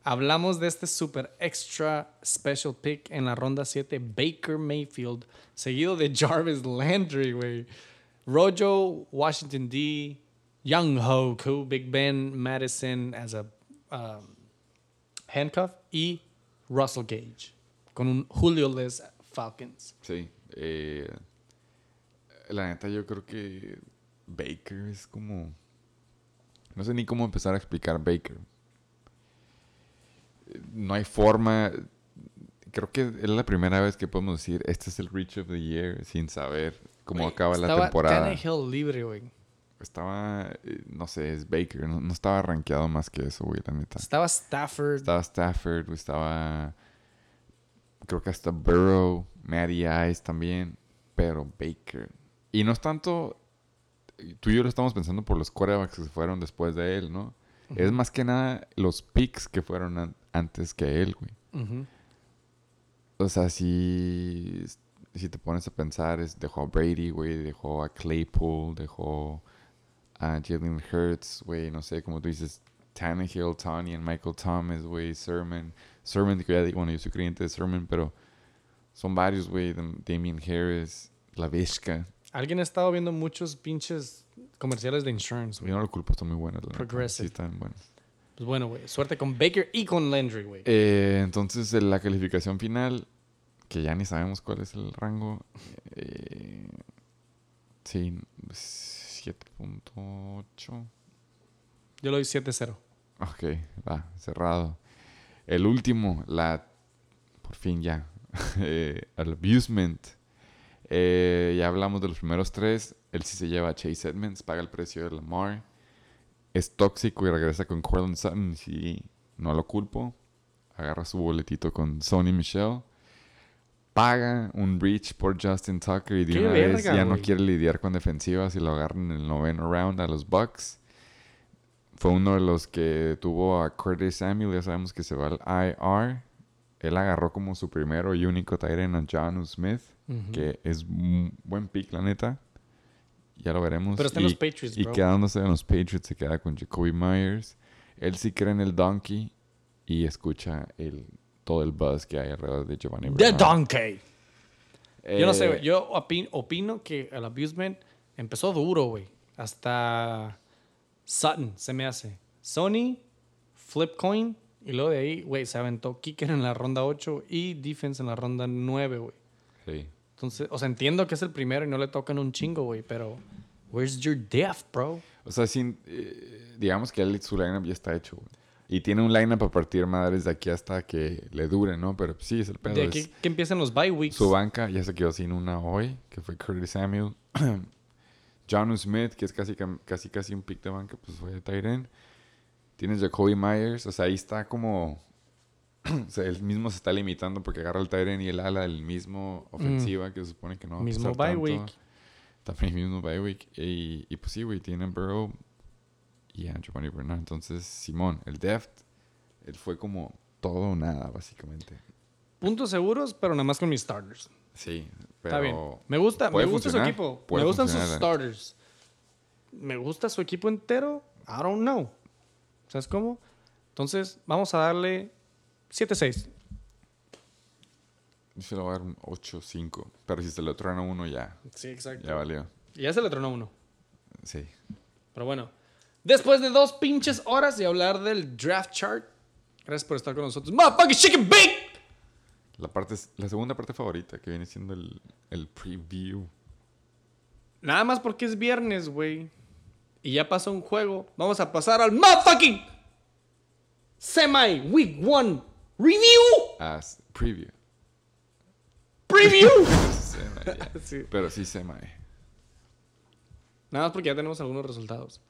S1: Hablamos de este super extra special pick en la ronda 7, Baker Mayfield, seguido de Jarvis Landry, güey. Rojo, Washington D, Young Hoku, Big Ben, Madison as a um, handcuff y Russell Gage con un Julio-less Falcons.
S2: Sí. Eh, la neta, yo creo que Baker es como. No sé ni cómo empezar a explicar Baker. No hay forma. Creo que es la primera vez que podemos decir este es el Reach of the Year sin saber cómo acaba la
S1: estaba
S2: temporada.
S1: Tannehill libre, güey.
S2: estaba, eh, no sé, es Baker. No, no estaba rankeado más que eso, güey, la neta.
S1: Estaba Stafford.
S2: Estaba Stafford, estaba. Creo que hasta Burrow, Matty Ice también. Pero Baker. Y no es tanto. Tú y yo lo estamos pensando por los quarterbacks que se fueron después de él, ¿no? Es más que nada los picks que fueron an- antes que él, güey. O sea, si, si te pones a pensar, es, dejó a Brady, güey, dejó a Claypool, dejó a Jalen Hurts, güey, no sé, como tú dices, Tannehill, Tony, Michael Thomas, güey, Sermon. Sermon, que ya digo, bueno, yo soy creyente de Sermon, pero son varios, güey, Dam- Damian Harris, La Vizca.
S1: Alguien ha estado viendo muchos pinches comerciales de insurance, güey.
S2: Yo no lo culpo, están muy buenos.
S1: Progressive.
S2: Sí, están buenos.
S1: Pues bueno, güey. Suerte con Baker y con Landry, güey.
S2: Eh, entonces, en la calificación final, que ya ni sabemos cuál es el rango. eh, sí, 7.8.
S1: Yo lo doy 7-0.
S2: Ok, va, cerrado. El último, la. Por fin ya. eh, el abusement. Eh, ya hablamos de los primeros tres. Él sí se lleva a Chase Edmonds, paga el precio de Lamar. Es tóxico y regresa con Cortland Sutton. Sí, no lo culpo. Agarra su boletito con Sony Michelle. Paga un reach por Justin Tucker y de
S1: ¡Qué
S2: una vez ya no quiere lidiar con defensivas y lo agarran en el noveno round a los Bucks. Fue uno de los que tuvo a Curtis Samuel, ya sabemos que se va al IR. Él agarró como su primero y único Tyrant a John Smith, que es un buen pick, la neta. Ya lo veremos.
S1: Pero está en
S2: y,
S1: los Patriots,
S2: Y
S1: bro.
S2: quedándose en los Patriots se queda con Jacoby Myers. Él sí cree en el Donkey y escucha el, todo el buzz que hay alrededor de Giovanni
S1: The. Donkey. Yo no sé,
S2: Eh,
S1: güey. Yo opi- opino que el abusement empezó duro, güey. Hasta Sutton se me hace. Sony, Flipcoin. Y luego de ahí, güey, se aventó Kicker en la ronda 8 y Defense en la ronda 9, güey.
S2: Sí.
S1: Entonces, o sea, entiendo que es el primero y no le tocan un chingo, güey, pero... Where's your depth, bro?
S2: O sea, sin, eh, digamos que él, su lineup ya está hecho, güey. Y tiene un lineup a partir madres de aquí hasta que le dure, ¿no? Pero sí, es el pedo.
S1: De
S2: es-
S1: aquí que empiezan los bye weeks.
S2: Su banca ya se quedó sin una hoy, que fue Curtis Samuel. John Smith, que es casi, casi, casi un pick de banca, pues fue de Tyren. Tienes Jacoby Myers, o sea, ahí está como... o sea, él mismo se está limitando porque agarra el Tyren y el ala del mismo ofensiva, que se supone que no va a
S1: Mismo bye
S2: tanto.
S1: week.
S2: También mismo bye week. Y, y pues sí, güey, tiene Burrow y a Giovanni Bernard. Entonces, Simón, el deft, él fue como todo o nada, básicamente.
S1: Puntos seguros, pero nada más con mis starters.
S2: Sí, pero...
S1: Está bien. Me gusta, me gusta su equipo. me gustan sus starters. Me gusta su equipo entero. I don't know. ¿Sabes cómo? Entonces, vamos a darle 7-6.
S2: Yo se lo voy a dar un 8-5. Pero si se lo truena uno, ya.
S1: Sí, exacto.
S2: Ya valió.
S1: Y ya se le tronó uno.
S2: Sí.
S1: Pero bueno. Después de dos pinches horas de hablar del draft chart. Gracias por estar con nosotros. Motherfucking chicken bake.
S2: La, parte, la segunda parte favorita, que viene siendo el, el preview.
S1: Nada más porque es viernes, güey. Y ya pasó un juego. Vamos a pasar al motherfucking semi week one review.
S2: As preview.
S1: Preview.
S2: Semi.
S1: Sí.
S2: Pero sí semi.
S1: Nada más porque ya tenemos algunos resultados.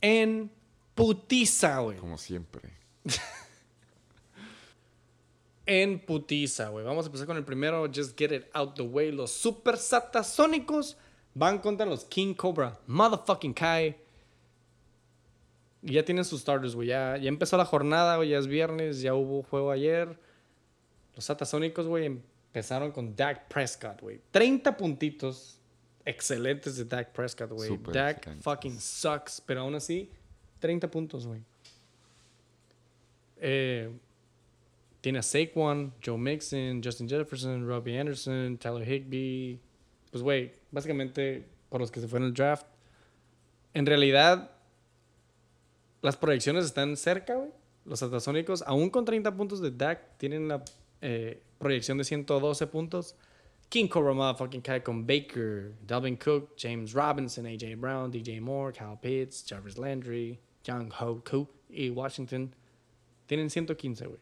S1: En putiza, güey.
S2: Como siempre.
S1: En putiza, güey. Vamos a empezar con el primero. Just get it out the way. Los super satasónicos van contra los King Cobra. Motherfucking Kai. Y ya tienen sus starters, güey. Ya, ya empezó la jornada, güey. Ya es viernes. Ya hubo juego ayer. Los satasónicos, güey, empezaron con Dak Prescott, güey. 30 puntitos excelentes de Dak Prescott, güey. Dak
S2: excelentes.
S1: fucking sucks. Pero aún así, 30 puntos, güey. Eh, tiene a Saquon, Joe Mixon, Justin Jefferson, Robbie Anderson, Tyler Higbee. Pues, güey, básicamente por los que se fueron al draft. En realidad, las proyecciones están cerca, güey. Los atasónicos, aún con 30 puntos de Dak, tienen la eh, proyección de 112 puntos. King Cobra motherfucking Kai con Baker, Dalvin Cook, James Robinson, AJ Brown, DJ Moore, Kyle Pitts, Jarvis Landry, Young Ho Koo y Washington. Tienen 115, güey.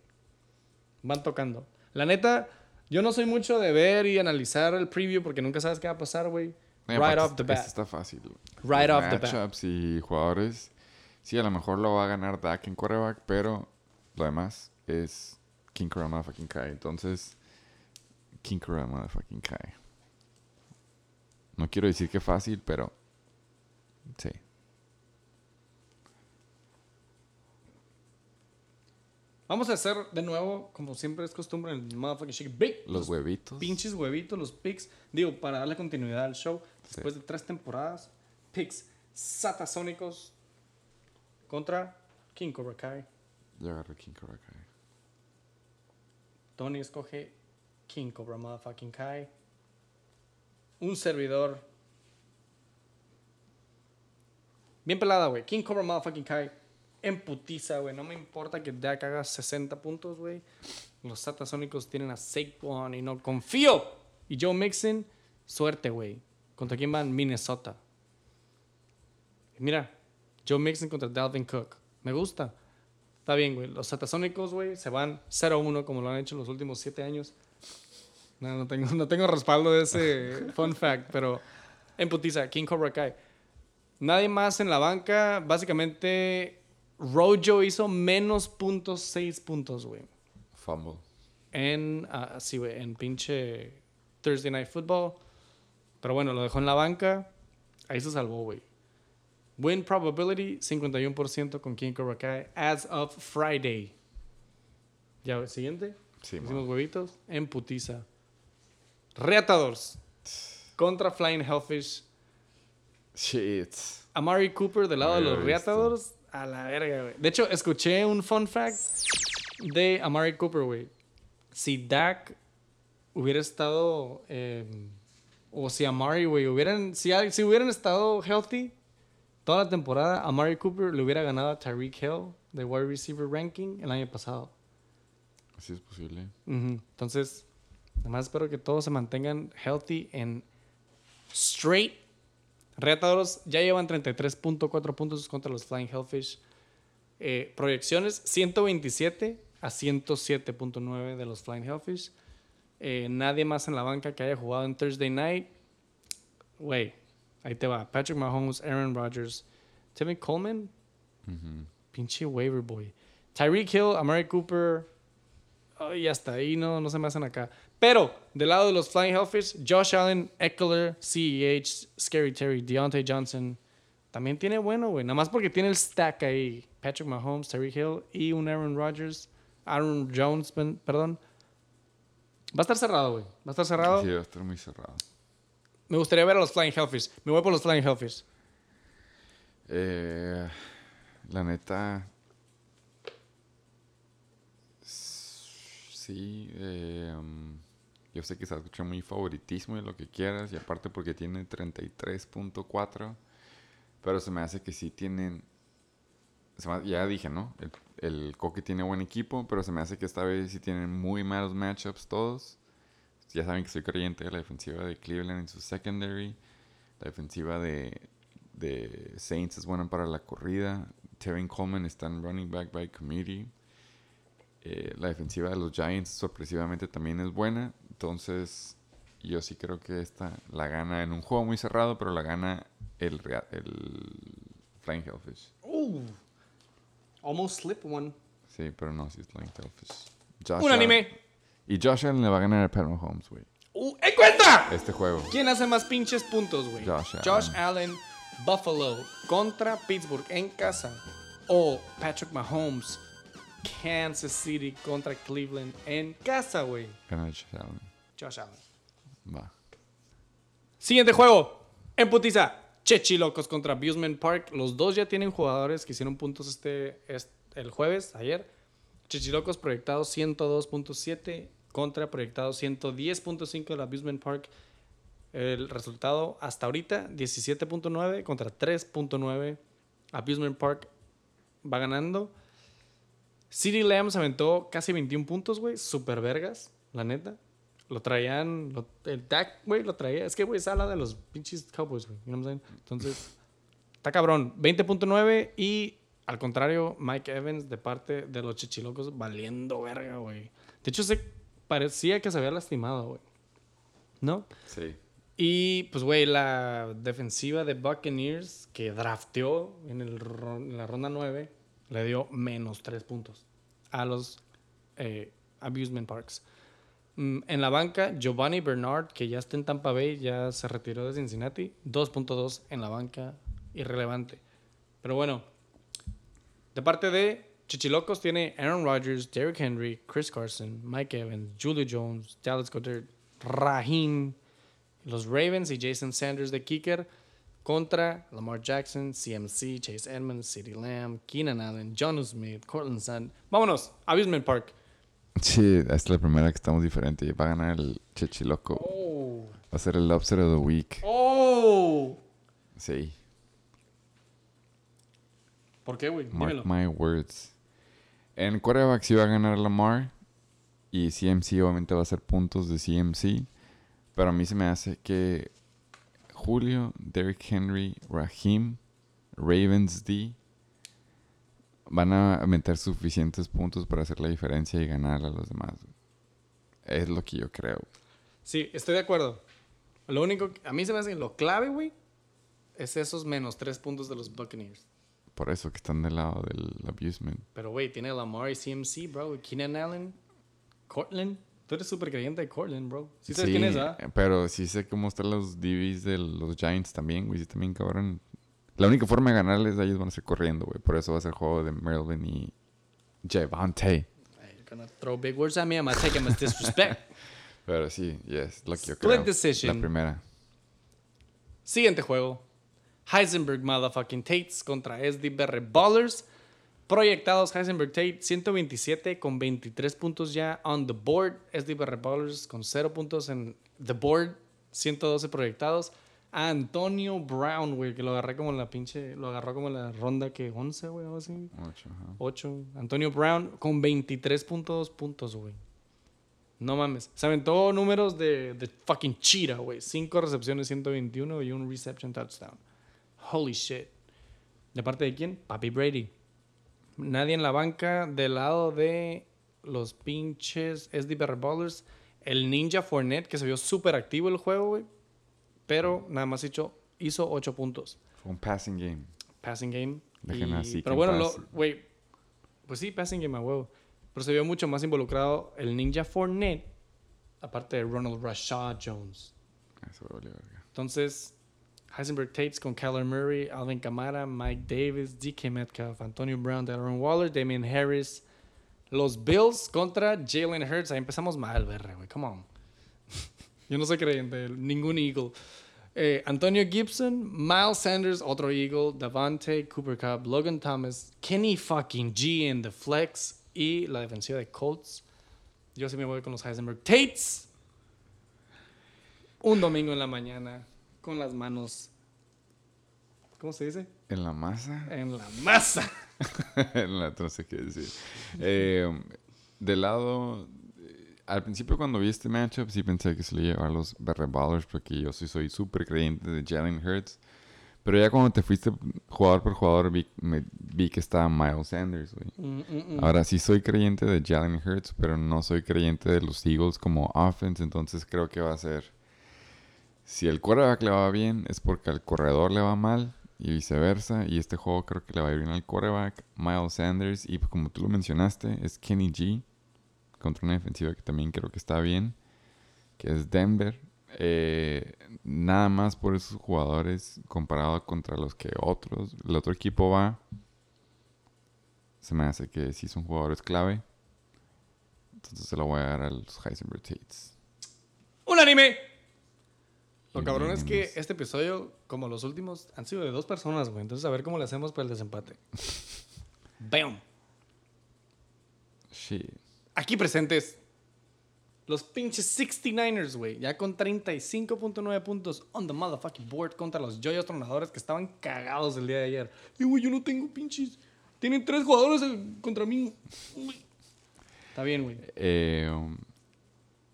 S1: Van tocando. La neta, yo no soy mucho de ver y analizar el preview porque nunca sabes qué va a pasar, güey. Right off the
S2: este-
S1: bat.
S2: este está fácil.
S1: Right
S2: Los
S1: off the bat.
S2: matchups y jugadores. Sí, a lo mejor lo va a ganar Dak en quarterback, pero lo demás es King Kura Motherfucking Kai. Entonces, King Kura Motherfucking Kai. No quiero decir que fácil, pero sí.
S1: Vamos a hacer de nuevo, como siempre es costumbre, en el motherfucking shake big.
S2: Los huevitos.
S1: Pinches huevitos, los picks. Digo, para darle continuidad al show, después de tres temporadas, picks satasónicos contra King Cobra Kai.
S2: Yo agarré King Kura Kai.
S1: Tony escoge King Cobra Motherfucking Kai. Un servidor. Bien pelada, güey. King Cobra Motherfucking Kai. En putiza, güey. No me importa que Dak haga 60 puntos, güey. Los Satasónicos tienen a Saquon y no confío. Y Joe Mixon, suerte, güey. ¿Contra quién van? Minnesota. Y mira, Joe Mixon contra Dalvin Cook. Me gusta. Está bien, güey. Los Satasónicos, güey, se van 0-1 como lo han hecho en los últimos 7 años. No, no tengo, no tengo respaldo de ese fun fact, pero en putiza, King Cobra Kai. Nadie más en la banca. Básicamente, Rojo hizo menos puntos, 6 puntos, güey.
S2: Fumble.
S1: En, sí, güey, en pinche Thursday Night Football. Pero bueno, lo dejó en la banca. Ahí se salvó, güey. Win probability, 51% con King Cobra Kai as of Friday. Ya, siguiente.
S2: Sí,
S1: Hicimos huevitos en putiza. Reatadores contra Flying Hellfish.
S2: Shit.
S1: Amari Cooper del lado de los. Reatadores. A la verga, güey. De hecho, escuché un fun fact de Amari Cooper, güey. Si Dak hubiera estado. eh, o si Amari, güey, hubieran. Si, si hubieran estado healthy toda la temporada, Amari Cooper le hubiera ganado a Tyreek Hill de wide receiver ranking el año pasado.
S2: Así es posible.
S1: Entonces, además espero que todos se mantengan healthy and straight. Reatadores ya llevan 33.4 puntos contra los Flying Hellfish. Eh, proyecciones 127 a 107.9 de los Flying Hellfish. Eh, nadie más en la banca que haya jugado en Thursday Night. Güey, ahí te va. Patrick Mahomes, Aaron Rodgers, Timmy Coleman, pinche waiver boy. Tyreek Hill, Amari Cooper, Oh, y hasta ahí no, no se me hacen acá. Pero, del lado de los Flying Hellfish, Josh Allen, Eckler, CEH, Scary Terry, Deontay Johnson. También tiene bueno, güey. Nada más porque tiene el stack ahí. Patrick Mahomes, Terry Hill y un Aaron Rodgers. Aaron Jones, perdón. Va a estar cerrado, güey. Va a estar cerrado.
S2: Sí, va a estar muy cerrado.
S1: Me gustaría ver a los Flying Hellfish. Me voy por los Flying Hellfish.
S2: Eh, la neta. Sí, eh, um, yo sé que se escucha muy favoritismo y lo que quieras, y aparte porque tiene 33.4, pero se me hace que sí tienen. ya dije, ¿no? El, el Coque tiene buen equipo, pero se me hace que esta vez sí tienen muy malos matchups todos. Ya saben que soy creyente de la defensiva de Cleveland en su secondary. La defensiva de, de Saints es buena para la corrida. Tevin Coleman está en running back by committee. Eh, la defensiva de los Giants sorpresivamente también es buena. Entonces, yo sí creo que esta la gana en un juego muy cerrado, pero la gana el, el Flying Hellfish.
S1: Almost slip one.
S2: Sí, pero no, sí es Flying Hellfish. Josh
S1: Un anime.
S2: Allen- Y Josh Allen le va a ganar a Pat Mahomes, güey.
S1: Uh, ¡En cuenta!
S2: Este juego.
S1: ¿Quién hace más pinches puntos, güey?
S2: Josh
S1: Josh Allen, Buffalo contra Pittsburgh en casa. O Patrick Mahomes, Kansas City contra Cleveland en casa, güey.
S2: Gana Josh Allen.
S1: Josh Allen.
S2: Va.
S1: Siguiente juego. En putiza. Chechi Locos contra Abusement Park. Los dos ya tienen jugadores que hicieron puntos este, est- el jueves, ayer. Chechi Locos proyectado 102.7 contra proyectado 110.5 del Abusement Park. El resultado hasta ahorita 17.9 contra 3.9. Abusement Park va ganando. City Lamb se aventó casi 21 puntos, güey. Super vergas, la neta. Lo traían, lo- el Dak, güey, lo traía. Es que, güey, es ala de los pinches Cowboys, güey. You know what I'm saying? Entonces, está cabrón. 20.9 y, al contrario, Mike Evans de parte de los chichilocos valiendo verga, güey. De hecho, se parecía que se había lastimado, güey. ¿No?
S2: Sí.
S1: Y pues, güey, la defensiva de Buccaneers que drafteó en, el en la ronda 9 le dio menos 3 puntos a los eh, Abusement Parks. Mm, En la banca, Giovanni Bernard, que ya está en Tampa Bay, ya se retiró de Cincinnati. 2.2 en la banca, irrelevante. Pero bueno, de parte de Chichilocos tiene Aaron Rodgers, Derrick Henry, Chris Carson, Mike Evans, Julio Jones, Dallas Goddard, Raheem, los Ravens y Jason Sanders de kicker contra Lamar Jackson, CMC, Chase Edmonds, CeeDee Lamb, Keenan Allen, John Smith, Cortland Sutton. Vámonos, Abusement Park.
S2: Sí, esta es la primera que estamos diferente. Va a ganar el Chichiloco.
S1: Oh.
S2: Va a ser el upset of the week.
S1: Oh.
S2: Sí.
S1: ¿Por qué, güey?
S2: Mark
S1: Dímelo.
S2: my words. En quarterback sí va a ganar Lamar. Y CMC obviamente va a hacer puntos de CMC. Pero a mí se me hace que Julio, Derrick Henry, Raheem, Ravens D van a meter suficientes puntos para hacer la diferencia y ganar a los demás. Es lo que yo creo.
S1: Sí, estoy de acuerdo. Lo único, que- a mí se me hace que lo clave, güey, es esos menos tres puntos de los Buccaneers.
S2: Por eso que están del lado del abusement.
S1: Pero, güey, tiene a Lamar y CMC, bro. Keenan Allen, Cortland. Tú eres súper creyente de Cortland, bro. ¿Sí sabes quién es, ah?
S2: Pero sí sé cómo están los DBs de los Giants también, güey. Sí, también cabrón. La única forma de ganarles a ellos van a ser corriendo, güey. Por eso va a ser juego de Melvin y Javante.
S1: You're gonna throw big words at me. I'm gonna take him as disrespect.
S2: Pero sí, yes, lo que yo
S1: Split
S2: creo.
S1: decision.
S2: La primera.
S1: Siguiente juego. Heisenberg Motherfucking Tates contra SDBR Ballers. Proyectados Heisenberg Tate 127 con 23 puntos ya on the board. SDBR Ballers con 0 puntos en the board. 112 proyectados. A Antonio Brown, güey, que lo agarré como en la pinche. Lo agarró como en la ronda que 11, güey, o así.
S2: Ocho, ajá.
S1: 8. Antonio Brown con 23.2 puntos, güey. No mames. Se aventó números de, de fucking cheetah, güey. 5 recepciones, 121 y un reception touchdown. Holy shit. ¿De parte de quién? Papi Brady. Nadie en la banca del lado de los pinches SDBR Ballers. El Ninja Fournette, que se vio súper activo el juego, güey. Pero nada más hizo, hizo 8 puntos
S2: Fue un passing game.
S1: passing game.
S2: Dejen
S1: Y-
S2: así
S1: pero bueno, güey, pues sí, passing game a huevo. Pero se vio mucho más involucrado el Ninja Fournette, aparte de Ronald Rashad Jones.
S2: Eso verga.
S1: Entonces, Heisenberg Tates con Kyler Murray, Alvin Kamara, Mike Davis, DK Metcalf, Antonio Brown, Darren Waller, Damian Harris. Los Bills contra Jalen Hurts. Ahí empezamos mal, verga, güey. Come on. Yo no soy creyente ningún Eagle. Eh, Antonio Gibson, Miles Sanders, otro Eagle, Davante, Cooper Cup, Logan Thomas, Kenny fucking G en the flex y la defensiva de Colts. Yo sí me voy con los Heisenberg Tates. Un domingo en la mañana con las manos, ¿cómo se dice?
S2: En la masa.
S1: En la masa.
S2: en la, no sé qué decir. Eh, del lado. Al principio, cuando vi este matchup, sí pensé que se le iba a los Ballers porque yo sí soy súper creyente de Jalen Hurts. Pero ya cuando te fuiste jugador por jugador, vi, me- vi que estaba Miles Sanders, güey.
S1: Mm, mm, mm.
S2: Ahora sí soy creyente de Jalen Hurts, pero no soy creyente de los Eagles como offense, entonces creo que va a ser... Si el quarterback le va bien, es porque al corredor le va mal y viceversa. Y este juego creo que le va a ir bien al quarterback, Miles Sanders. Y como tú lo mencionaste, es Kenny G contra una defensiva que también creo que está bien, que es Denver. Eh, nada más por esos jugadores comparado contra los que otros, el otro equipo va. Se me hace que sí son jugadores clave. Entonces se lo voy a dar a los Heisenberg Tates.
S1: ¡Un anime! Lo cabrón es que este episodio, como los últimos, han sido de dos personas, güey. Entonces, a ver cómo le hacemos para el desempate. ¡Bam!
S2: Shit.
S1: Aquí presentes los pinches 69ers, güey. Ya con 35.9 puntos on the motherfucking board contra los joyos tronadores que estaban cagados el día de ayer. Y, güey, yo no tengo pinches. Tienen tres jugadores eh, contra mí. Uy. Está bien, güey.
S2: Eh, um,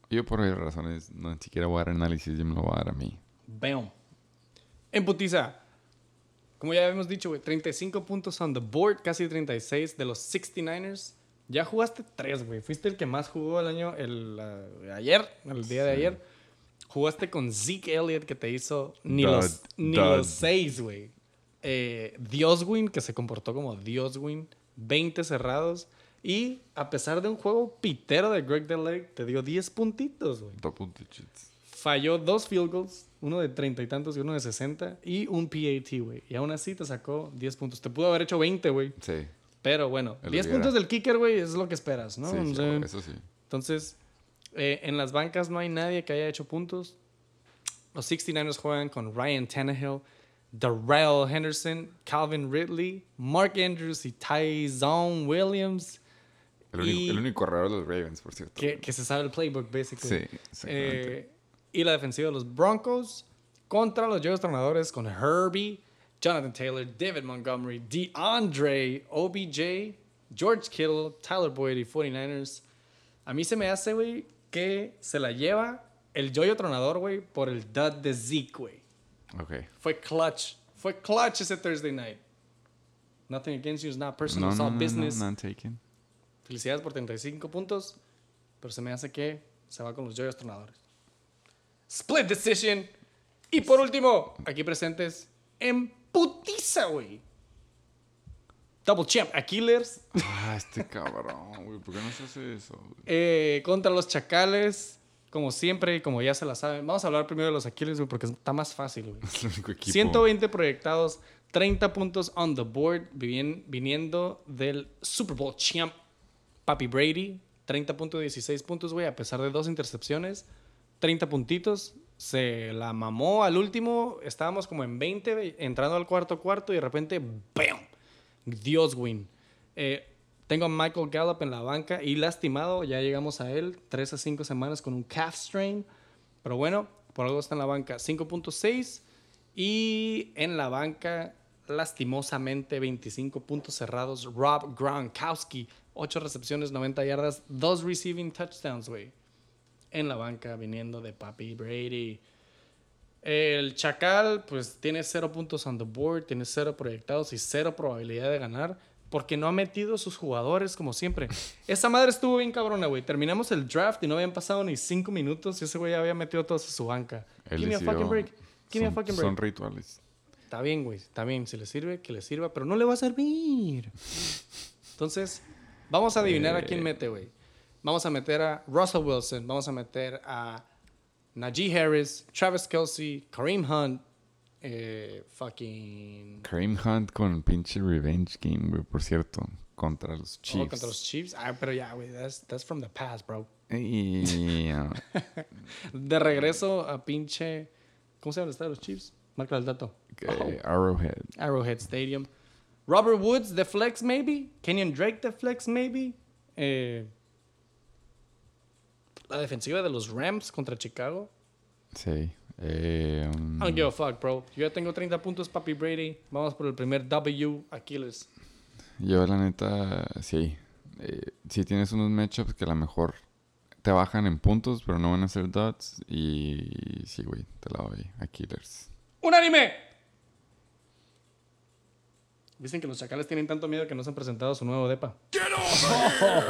S2: yo por varias razones no ni siquiera voy a dar análisis, yo me lo voy a dar a mí.
S1: Bam. En putiza. Como ya habíamos dicho, güey, 35 puntos on the board, casi 36 de los 69ers. Ya jugaste tres, güey. Fuiste el que más jugó el año, el, ayer, el día de ayer. Jugaste con Zeke Elliott que te hizo ni los, ni los seis, güey. Eh, Dioswin, que se comportó como Dioswin. 20 cerrados. Y a pesar de un juego pitero de Greg Deleg, te dio 10 puntitos, güey.
S2: Double digits.
S1: Falló dos field goals, uno de 30 y tantos y uno de 60. Y un PAT, güey. Y aún así te sacó 10 puntos. Te pudo haber hecho 20, güey.
S2: Sí.
S1: Pero bueno,
S2: El
S1: 10
S2: hubiera.
S1: puntos del kicker, güey, es lo que esperas, ¿no?
S2: sí,
S1: O
S2: sí,
S1: sea,
S2: eso sí.
S1: entonces, eh, en las bancas no hay nadie que haya hecho puntos. Los 69ers juegan con Ryan Tannehill, Darrell Henderson, Calvin Ridley, Mark Andrews y Tyson Williams,
S2: El único, el único corredor de los Ravens, por cierto.
S1: que, que se sabe el playbook, basically.
S2: Sí.
S1: Eh, y la defensiva de los Broncos contra los Joyos Tornadores con Herbie, Jonathan Taylor, David Montgomery, DeAndre, OBJ, George Kittle, Tyler Boyd y 49ers. A mí se me hace, güey, que se la lleva el Joyo Tronador, güey, por el dud de Zeke, güey.
S2: Ok.
S1: Fue clutch. Fue clutch ese Thursday night. Nothing against you, it's not personal,
S2: No,
S1: it's
S2: no,
S1: all
S2: no,
S1: business.
S2: no, taken.
S1: Felicidades por 35 puntos, pero se me hace que se va con los Joyos Tronadores. Split decision. Y por último, aquí presentes en putiza, güey. Double champ Aquiles
S2: Ah, este cabrón, güey. ¿Por qué no se hace eso?
S1: eh, contra los Chacales. Como siempre como ya se la saben. Vamos a hablar primero de los Aquiles, güey, porque está más fácil, güey.
S2: Es el único equipo.
S1: 120 proyectados, 30 puntos on the board, viniendo del Super Bowl champ Papi Brady. 30.16 puntos, güey, a pesar de dos intercepciones. 30 puntitos. Se la mamó al último. Estábamos como en 20, güey, entrando al cuarto cuarto y de repente, ¡bam! Dios win. Eh, tengo a Michael Gallup en la banca y lastimado. Ya llegamos a él. 3 a 5 semanas con un calf strain. Pero bueno, por algo está en la banca. 5.6. Y en la banca, lastimosamente, 25 puntos cerrados. Rob Gronkowski, 8 recepciones, 90 yardas, 2 receiving touchdowns, güey. En la banca, viniendo de Papi Brady. El Chacal, pues tiene 0 puntos on the board, tiene 0 proyectados y 0 probabilidad de ganar. Porque no ha metido sus jugadores como siempre. Esa madre estuvo bien cabrona, güey. Terminamos el draft y no habían pasado ni 5 minutos y ese güey ya había metido todos a su banca. Give me a fucking break. Give me a
S2: son-
S1: fucking break.
S2: Son rituales.
S1: Está bien, güey. Está bien. Si le sirve, que le sirva, pero no le va a servir. Entonces, vamos a adivinar a quién mete, güey. Vamos a meter a Russell Wilson. Vamos a meter a Najee Harris, Travis Kelsey, Kareem Hunt, eh, fucking.
S2: Kareem Hunt con pinche revenge game, güey, por cierto. Contra los
S1: Oh,
S2: Chiefs.
S1: contra los Chiefs. Ah, pero ya, güey. That's, that's from the past, bro.
S2: Y, ah,
S1: De regreso a pinche. ¿Cómo se llama el estadio de los Chiefs? Marca el dato.
S2: eh, Arrowhead.
S1: Arrowhead Stadium. Robert Woods, the flex, maybe. Kenyon Drake, the flex, maybe. Eh, la defensiva de los Rams contra Chicago.
S2: Sí. Eh, um,
S1: I don't give a fuck, bro. Yo ya tengo 30 puntos, Papi Brady. Vamos por el primer W, Aquiles.
S2: yo, la neta, sí. Eh, sí tienes unos matchups que a lo mejor te bajan en puntos, pero no van a ser dots. Y sí, güey, te la doy a Killers.
S1: ¡Unánime! Dicen que los chacales tienen tanto miedo que no se han presentado su nuevo depa.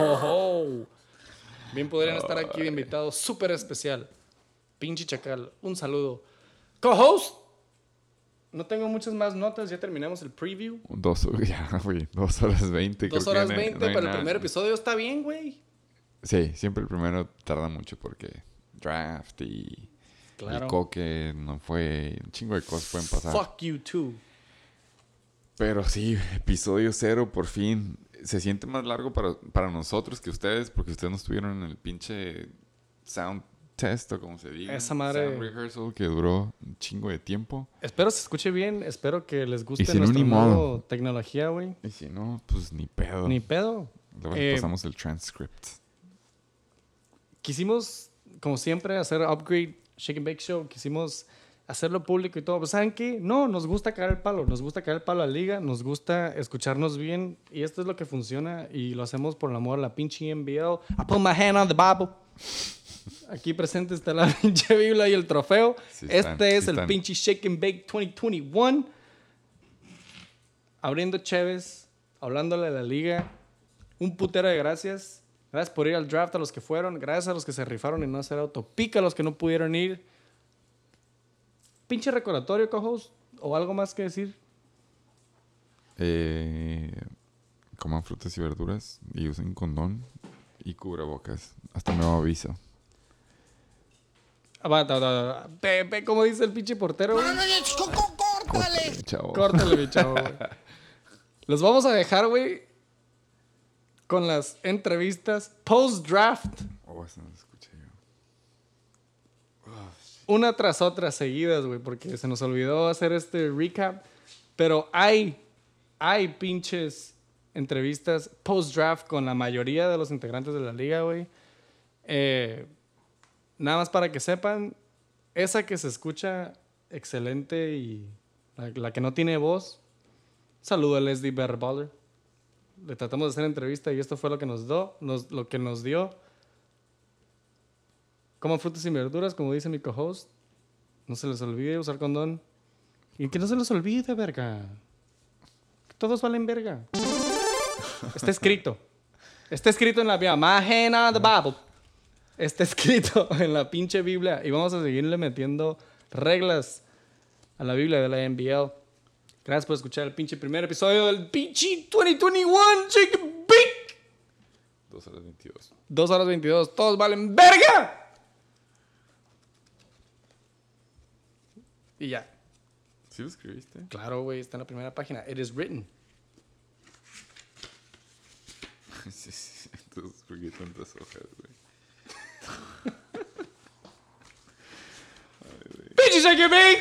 S1: Oh, Bien podrían estar aquí de invitado súper especial. Pinche chacal, un saludo. Co-host. No tengo muchas más notas, ya terminamos el preview.
S2: Dos, ya, güey, dos horas veinte.
S1: Dos horas
S2: ya no hay-
S1: 20,
S2: no hay
S1: pero el primer episodio está bien, güey.
S2: Sí, siempre el primero tarda mucho porque draft y
S1: Claro.
S2: el coque no fue. Un chingo de cosas pueden pasar.
S1: Fuck you too.
S2: Pero sí, episodio cero, por fin. Se siente más largo para, para nosotros que ustedes, porque ustedes no estuvieron en el pinche sound test o como se diga.
S1: Esa madre-
S2: Sound rehearsal que duró un chingo de tiempo.
S1: Espero se escuche bien, espero que les guste
S2: si
S1: nuestra tecnología, güey.
S2: Y si no, pues ni pedo.
S1: Ni pedo.
S2: Luego
S1: Eh,
S2: pasamos el transcript.
S1: quisimos, como siempre, hacer upgrade Shake and Bake Show. Quisimos hacerlo público y todo. Pues, ¿saben qué? No, nos gusta caer el palo. Nos gusta caer el palo a la liga. Nos gusta escucharnos bien. Y esto es lo que funciona. Y lo hacemos por el amor a la pinche NBL. I put my hand on the Bible. Aquí presente está la pinche Biblia y el trofeo.
S2: Sí
S1: este
S2: están,
S1: es
S2: sí
S1: el pinche Shake and Bake 2021. Abriendo Chévez, hablándole a la liga. Un putero de gracias. Gracias por ir al draft a los que fueron. Gracias a los que se rifaron y no hacer autopica a los que no pudieron ir. Pinche recordatorio, co-host, o algo más que decir.
S2: Eh, coman frutas y verduras y usen condón y cubrebocas. Hasta nuevo aviso.
S1: Ve cómo dice el pinche portero. güey.
S2: Córtale, chavo.
S1: Córtale, mi chavo. güey. Los vamos a dejar, güey, con las entrevistas post-draft.
S2: Oh, eso no lo escuché yo.
S1: Una tras otra seguidas, güey, porque se nos olvidó hacer este recap. Pero hay, hay pinches entrevistas post-draft con la mayoría de los integrantes de la liga, güey. Eh, nada más para que sepan, esa que se escucha excelente y la, que no tiene voz, saludo a Leslie Baller. Le tratamos de hacer entrevista y esto fue lo que nos, do, lo que nos dio. Coman frutas y verduras, como dice mi co-host. No se les olvide usar condón. Y que no se les olvide, verga. Todos valen verga. Está escrito. Está escrito en la Biblia. Mahena the Bible. Está escrito en la pinche Biblia. Y vamos a seguirle metiendo reglas a la Biblia de la NBL. Gracias por escuchar el pinche primer episodio del pinche 2021 Chicken Big.
S2: 2 horas 22.
S1: 2 horas 22. Todos valen verga. Y ya.
S2: ¿Sí lo escribiste?
S1: Claro, güey, está en la primera página. It is written.
S2: sí, sí. Entonces, ¿por qué tantas hojas, güey?
S1: ¡Pinche Shake It Big!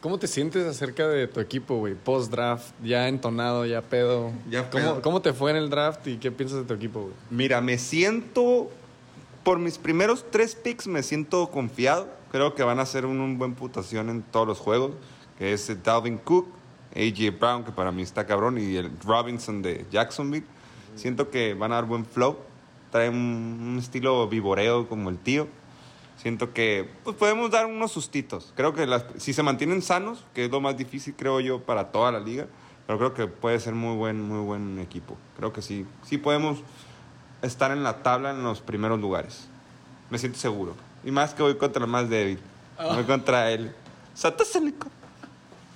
S1: ¿Cómo te sientes acerca de tu equipo, güey? Post-draft, ya entonado, ya pedo.
S4: Ya
S1: ¿Cómo,
S4: pedo.
S1: ¿Cómo te fue en el draft y qué piensas de tu equipo, güey?
S4: Mira, me siento. Por mis primeros tres picks me siento confiado. Creo que van a hacer un, un buen putación en todos los juegos. Que es Dalvin Cook, AJ Brown, que para mí está cabrón, y el Robinson de Jacksonville. Siento que van a dar buen flow. Trae un, un estilo vivoreo como el tío. Siento que pues, podemos dar unos sustitos. Creo que las- si se mantienen sanos, que es lo más difícil, creo yo, para toda la liga, pero creo que puede ser muy buen, muy buen equipo. Creo que sí, sí podemos estar en la tabla en los primeros lugares. Me siento seguro. Y más que voy contra el más débil. Voy contra él. Satacénico.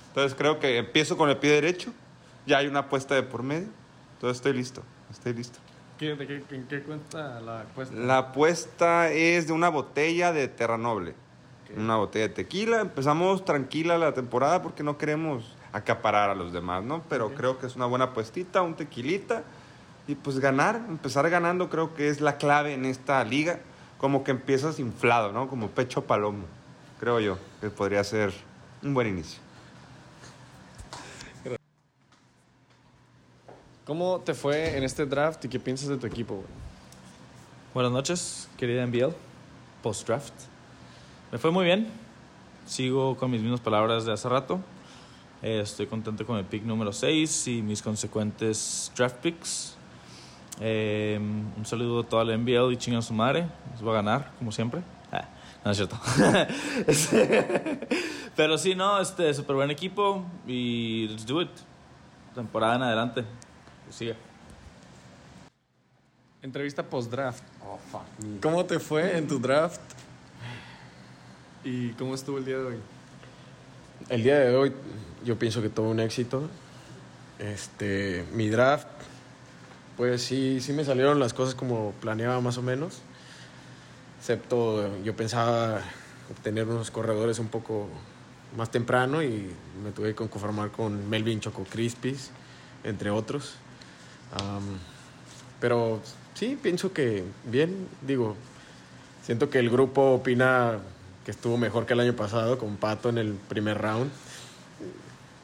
S4: Entonces creo que empiezo con el pie derecho. Ya hay una apuesta de por medio. Entonces estoy listo. Estoy listo.
S1: ¿Qué, de qué- ¿En qué cuenta la apuesta?
S4: La apuesta es de una botella de Terra Noble. Una botella de tequila. Empezamos tranquila la temporada porque no queremos acaparar a los demás, ¿no? Pero creo que es una buena apuestita, un tequilita. Y pues ganar, empezar ganando creo que es la clave en esta liga. Como que empiezas inflado, ¿no? Como pecho palomo. Creo yo que podría ser un buen inicio.
S1: ¿Cómo te fue en este draft y qué piensas de tu equipo, güey?
S8: Buenas noches, querida NBL, post-draft. Me fue muy bien. Sigo con mis mismas palabras de hace rato. Eh, estoy contento con el pick número 6 y mis consecuentes draft picks. Eh, un saludo a toda la NBL y chingan a su madre. Les va a ganar, como siempre. Ah, no es cierto. Este, Pero sí, no, este, súper buen equipo y let's do it. Temporada en adelante. Que siga.
S1: Entrevista post-draft. ¿Cómo te fue en tu draft? ¿Y cómo estuvo el día de hoy?
S5: El día de hoy yo pienso que tuvo un éxito. Este, mi draft, pues sí, sí me salieron las cosas como planeaba más o menos. Excepto yo pensaba obtener unos corredores un poco más temprano y me tuve que conformar con Melvin Choco Crispis, entre otros. Pero sí, pienso que bien, digo, siento que el grupo opina que estuvo mejor que el año pasado con Pato en el primer round.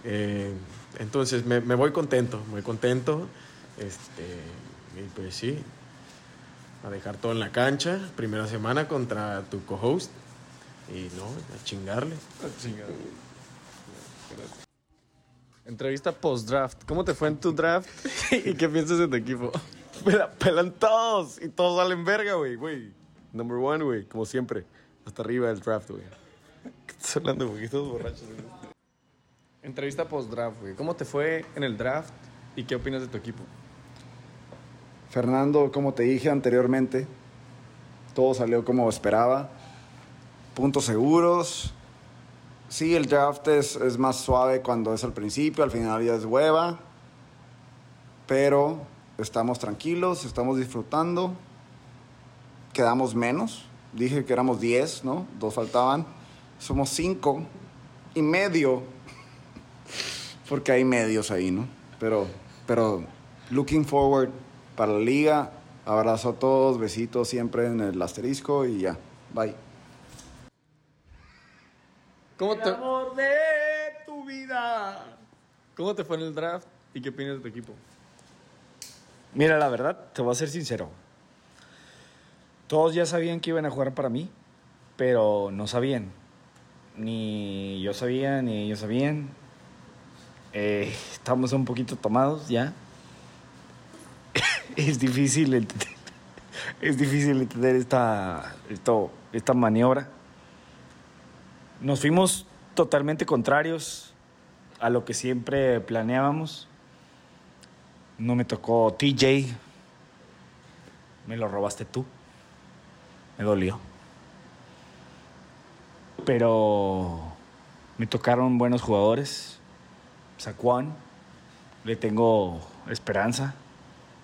S5: Eh, entonces me, me voy contento, muy contento. Este, y pues sí, a dejar todo en la cancha, primera semana contra tu co-host. Y no, a chingarle.
S1: Entrevista post-draft. ¿Cómo te fue en tu draft y qué piensas de tu equipo?
S5: Me la pelan todos y todos salen verga, güey, güey. Number one, güey, como siempre. Hasta arriba del draft, güey. ¿Qué estás hablando, güey? Todos borrachos, güey.
S1: Entrevista post-draft, güey. ¿Cómo te fue en el draft y qué opinas de tu equipo?
S3: Fernando, como te dije anteriormente, todo salió como esperaba. Puntos seguros. Sí, el draft es, es más suave cuando es al principio, al final ya es hueva. Pero estamos tranquilos, estamos disfrutando. Quedamos menos. Dije que éramos 10, ¿no? Dos faltaban. Somos 5 y medio. Porque hay medios ahí, ¿no? Pero, pero looking forward para la liga. Abrazo a todos, besitos siempre en el asterisco y ya. Bye.
S1: ¿Cómo te,
S7: amor de tu vida.
S1: ¿Cómo te fue en el draft y qué opinas de tu equipo?
S7: Mira, la verdad, te voy a ser sincero. Todos ya sabían que iban a jugar para mí, pero no sabían. Ni yo sabía, ni ellos sabían. Eh, estamos un poquito tomados ya. Es difícil entender, es difícil entender esta, esto, esta maniobra. Nos fuimos totalmente contrarios a lo que siempre planeábamos. No me tocó TJ. Me lo robaste tú. Me dolió. Pero me tocaron buenos jugadores. Saquon. Le tengo esperanza.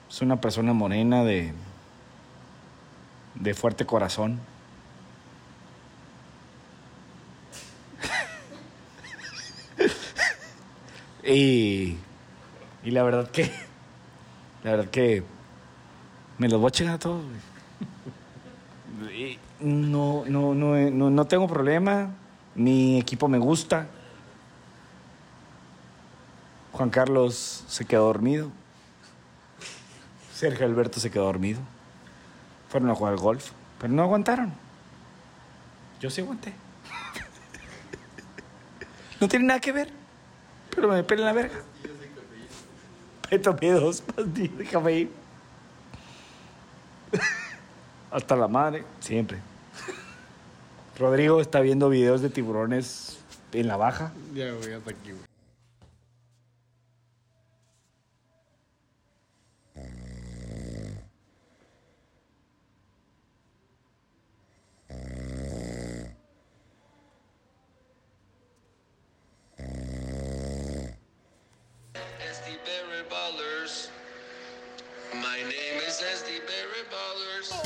S7: Es una persona morena de, de fuerte corazón. y, y la verdad que la verdad que me los voy a chingar a todos. No, no, no, no, no tengo problema. Mi equipo me gusta. Juan Carlos se quedó dormido. Sergio Alberto se quedó dormido. Fueron a jugar golf, pero no aguantaron. Yo sí aguanté. No tiene nada que ver, pero me pelan la verga. Me tomé dos pastillas de cafeína. Hasta la madre, siempre. Rodrigo está viendo videos de tiburones en la baja.
S1: Ya, güey, hasta aquí, güey.
S11: Ballers. My name is SD Barry Ballers.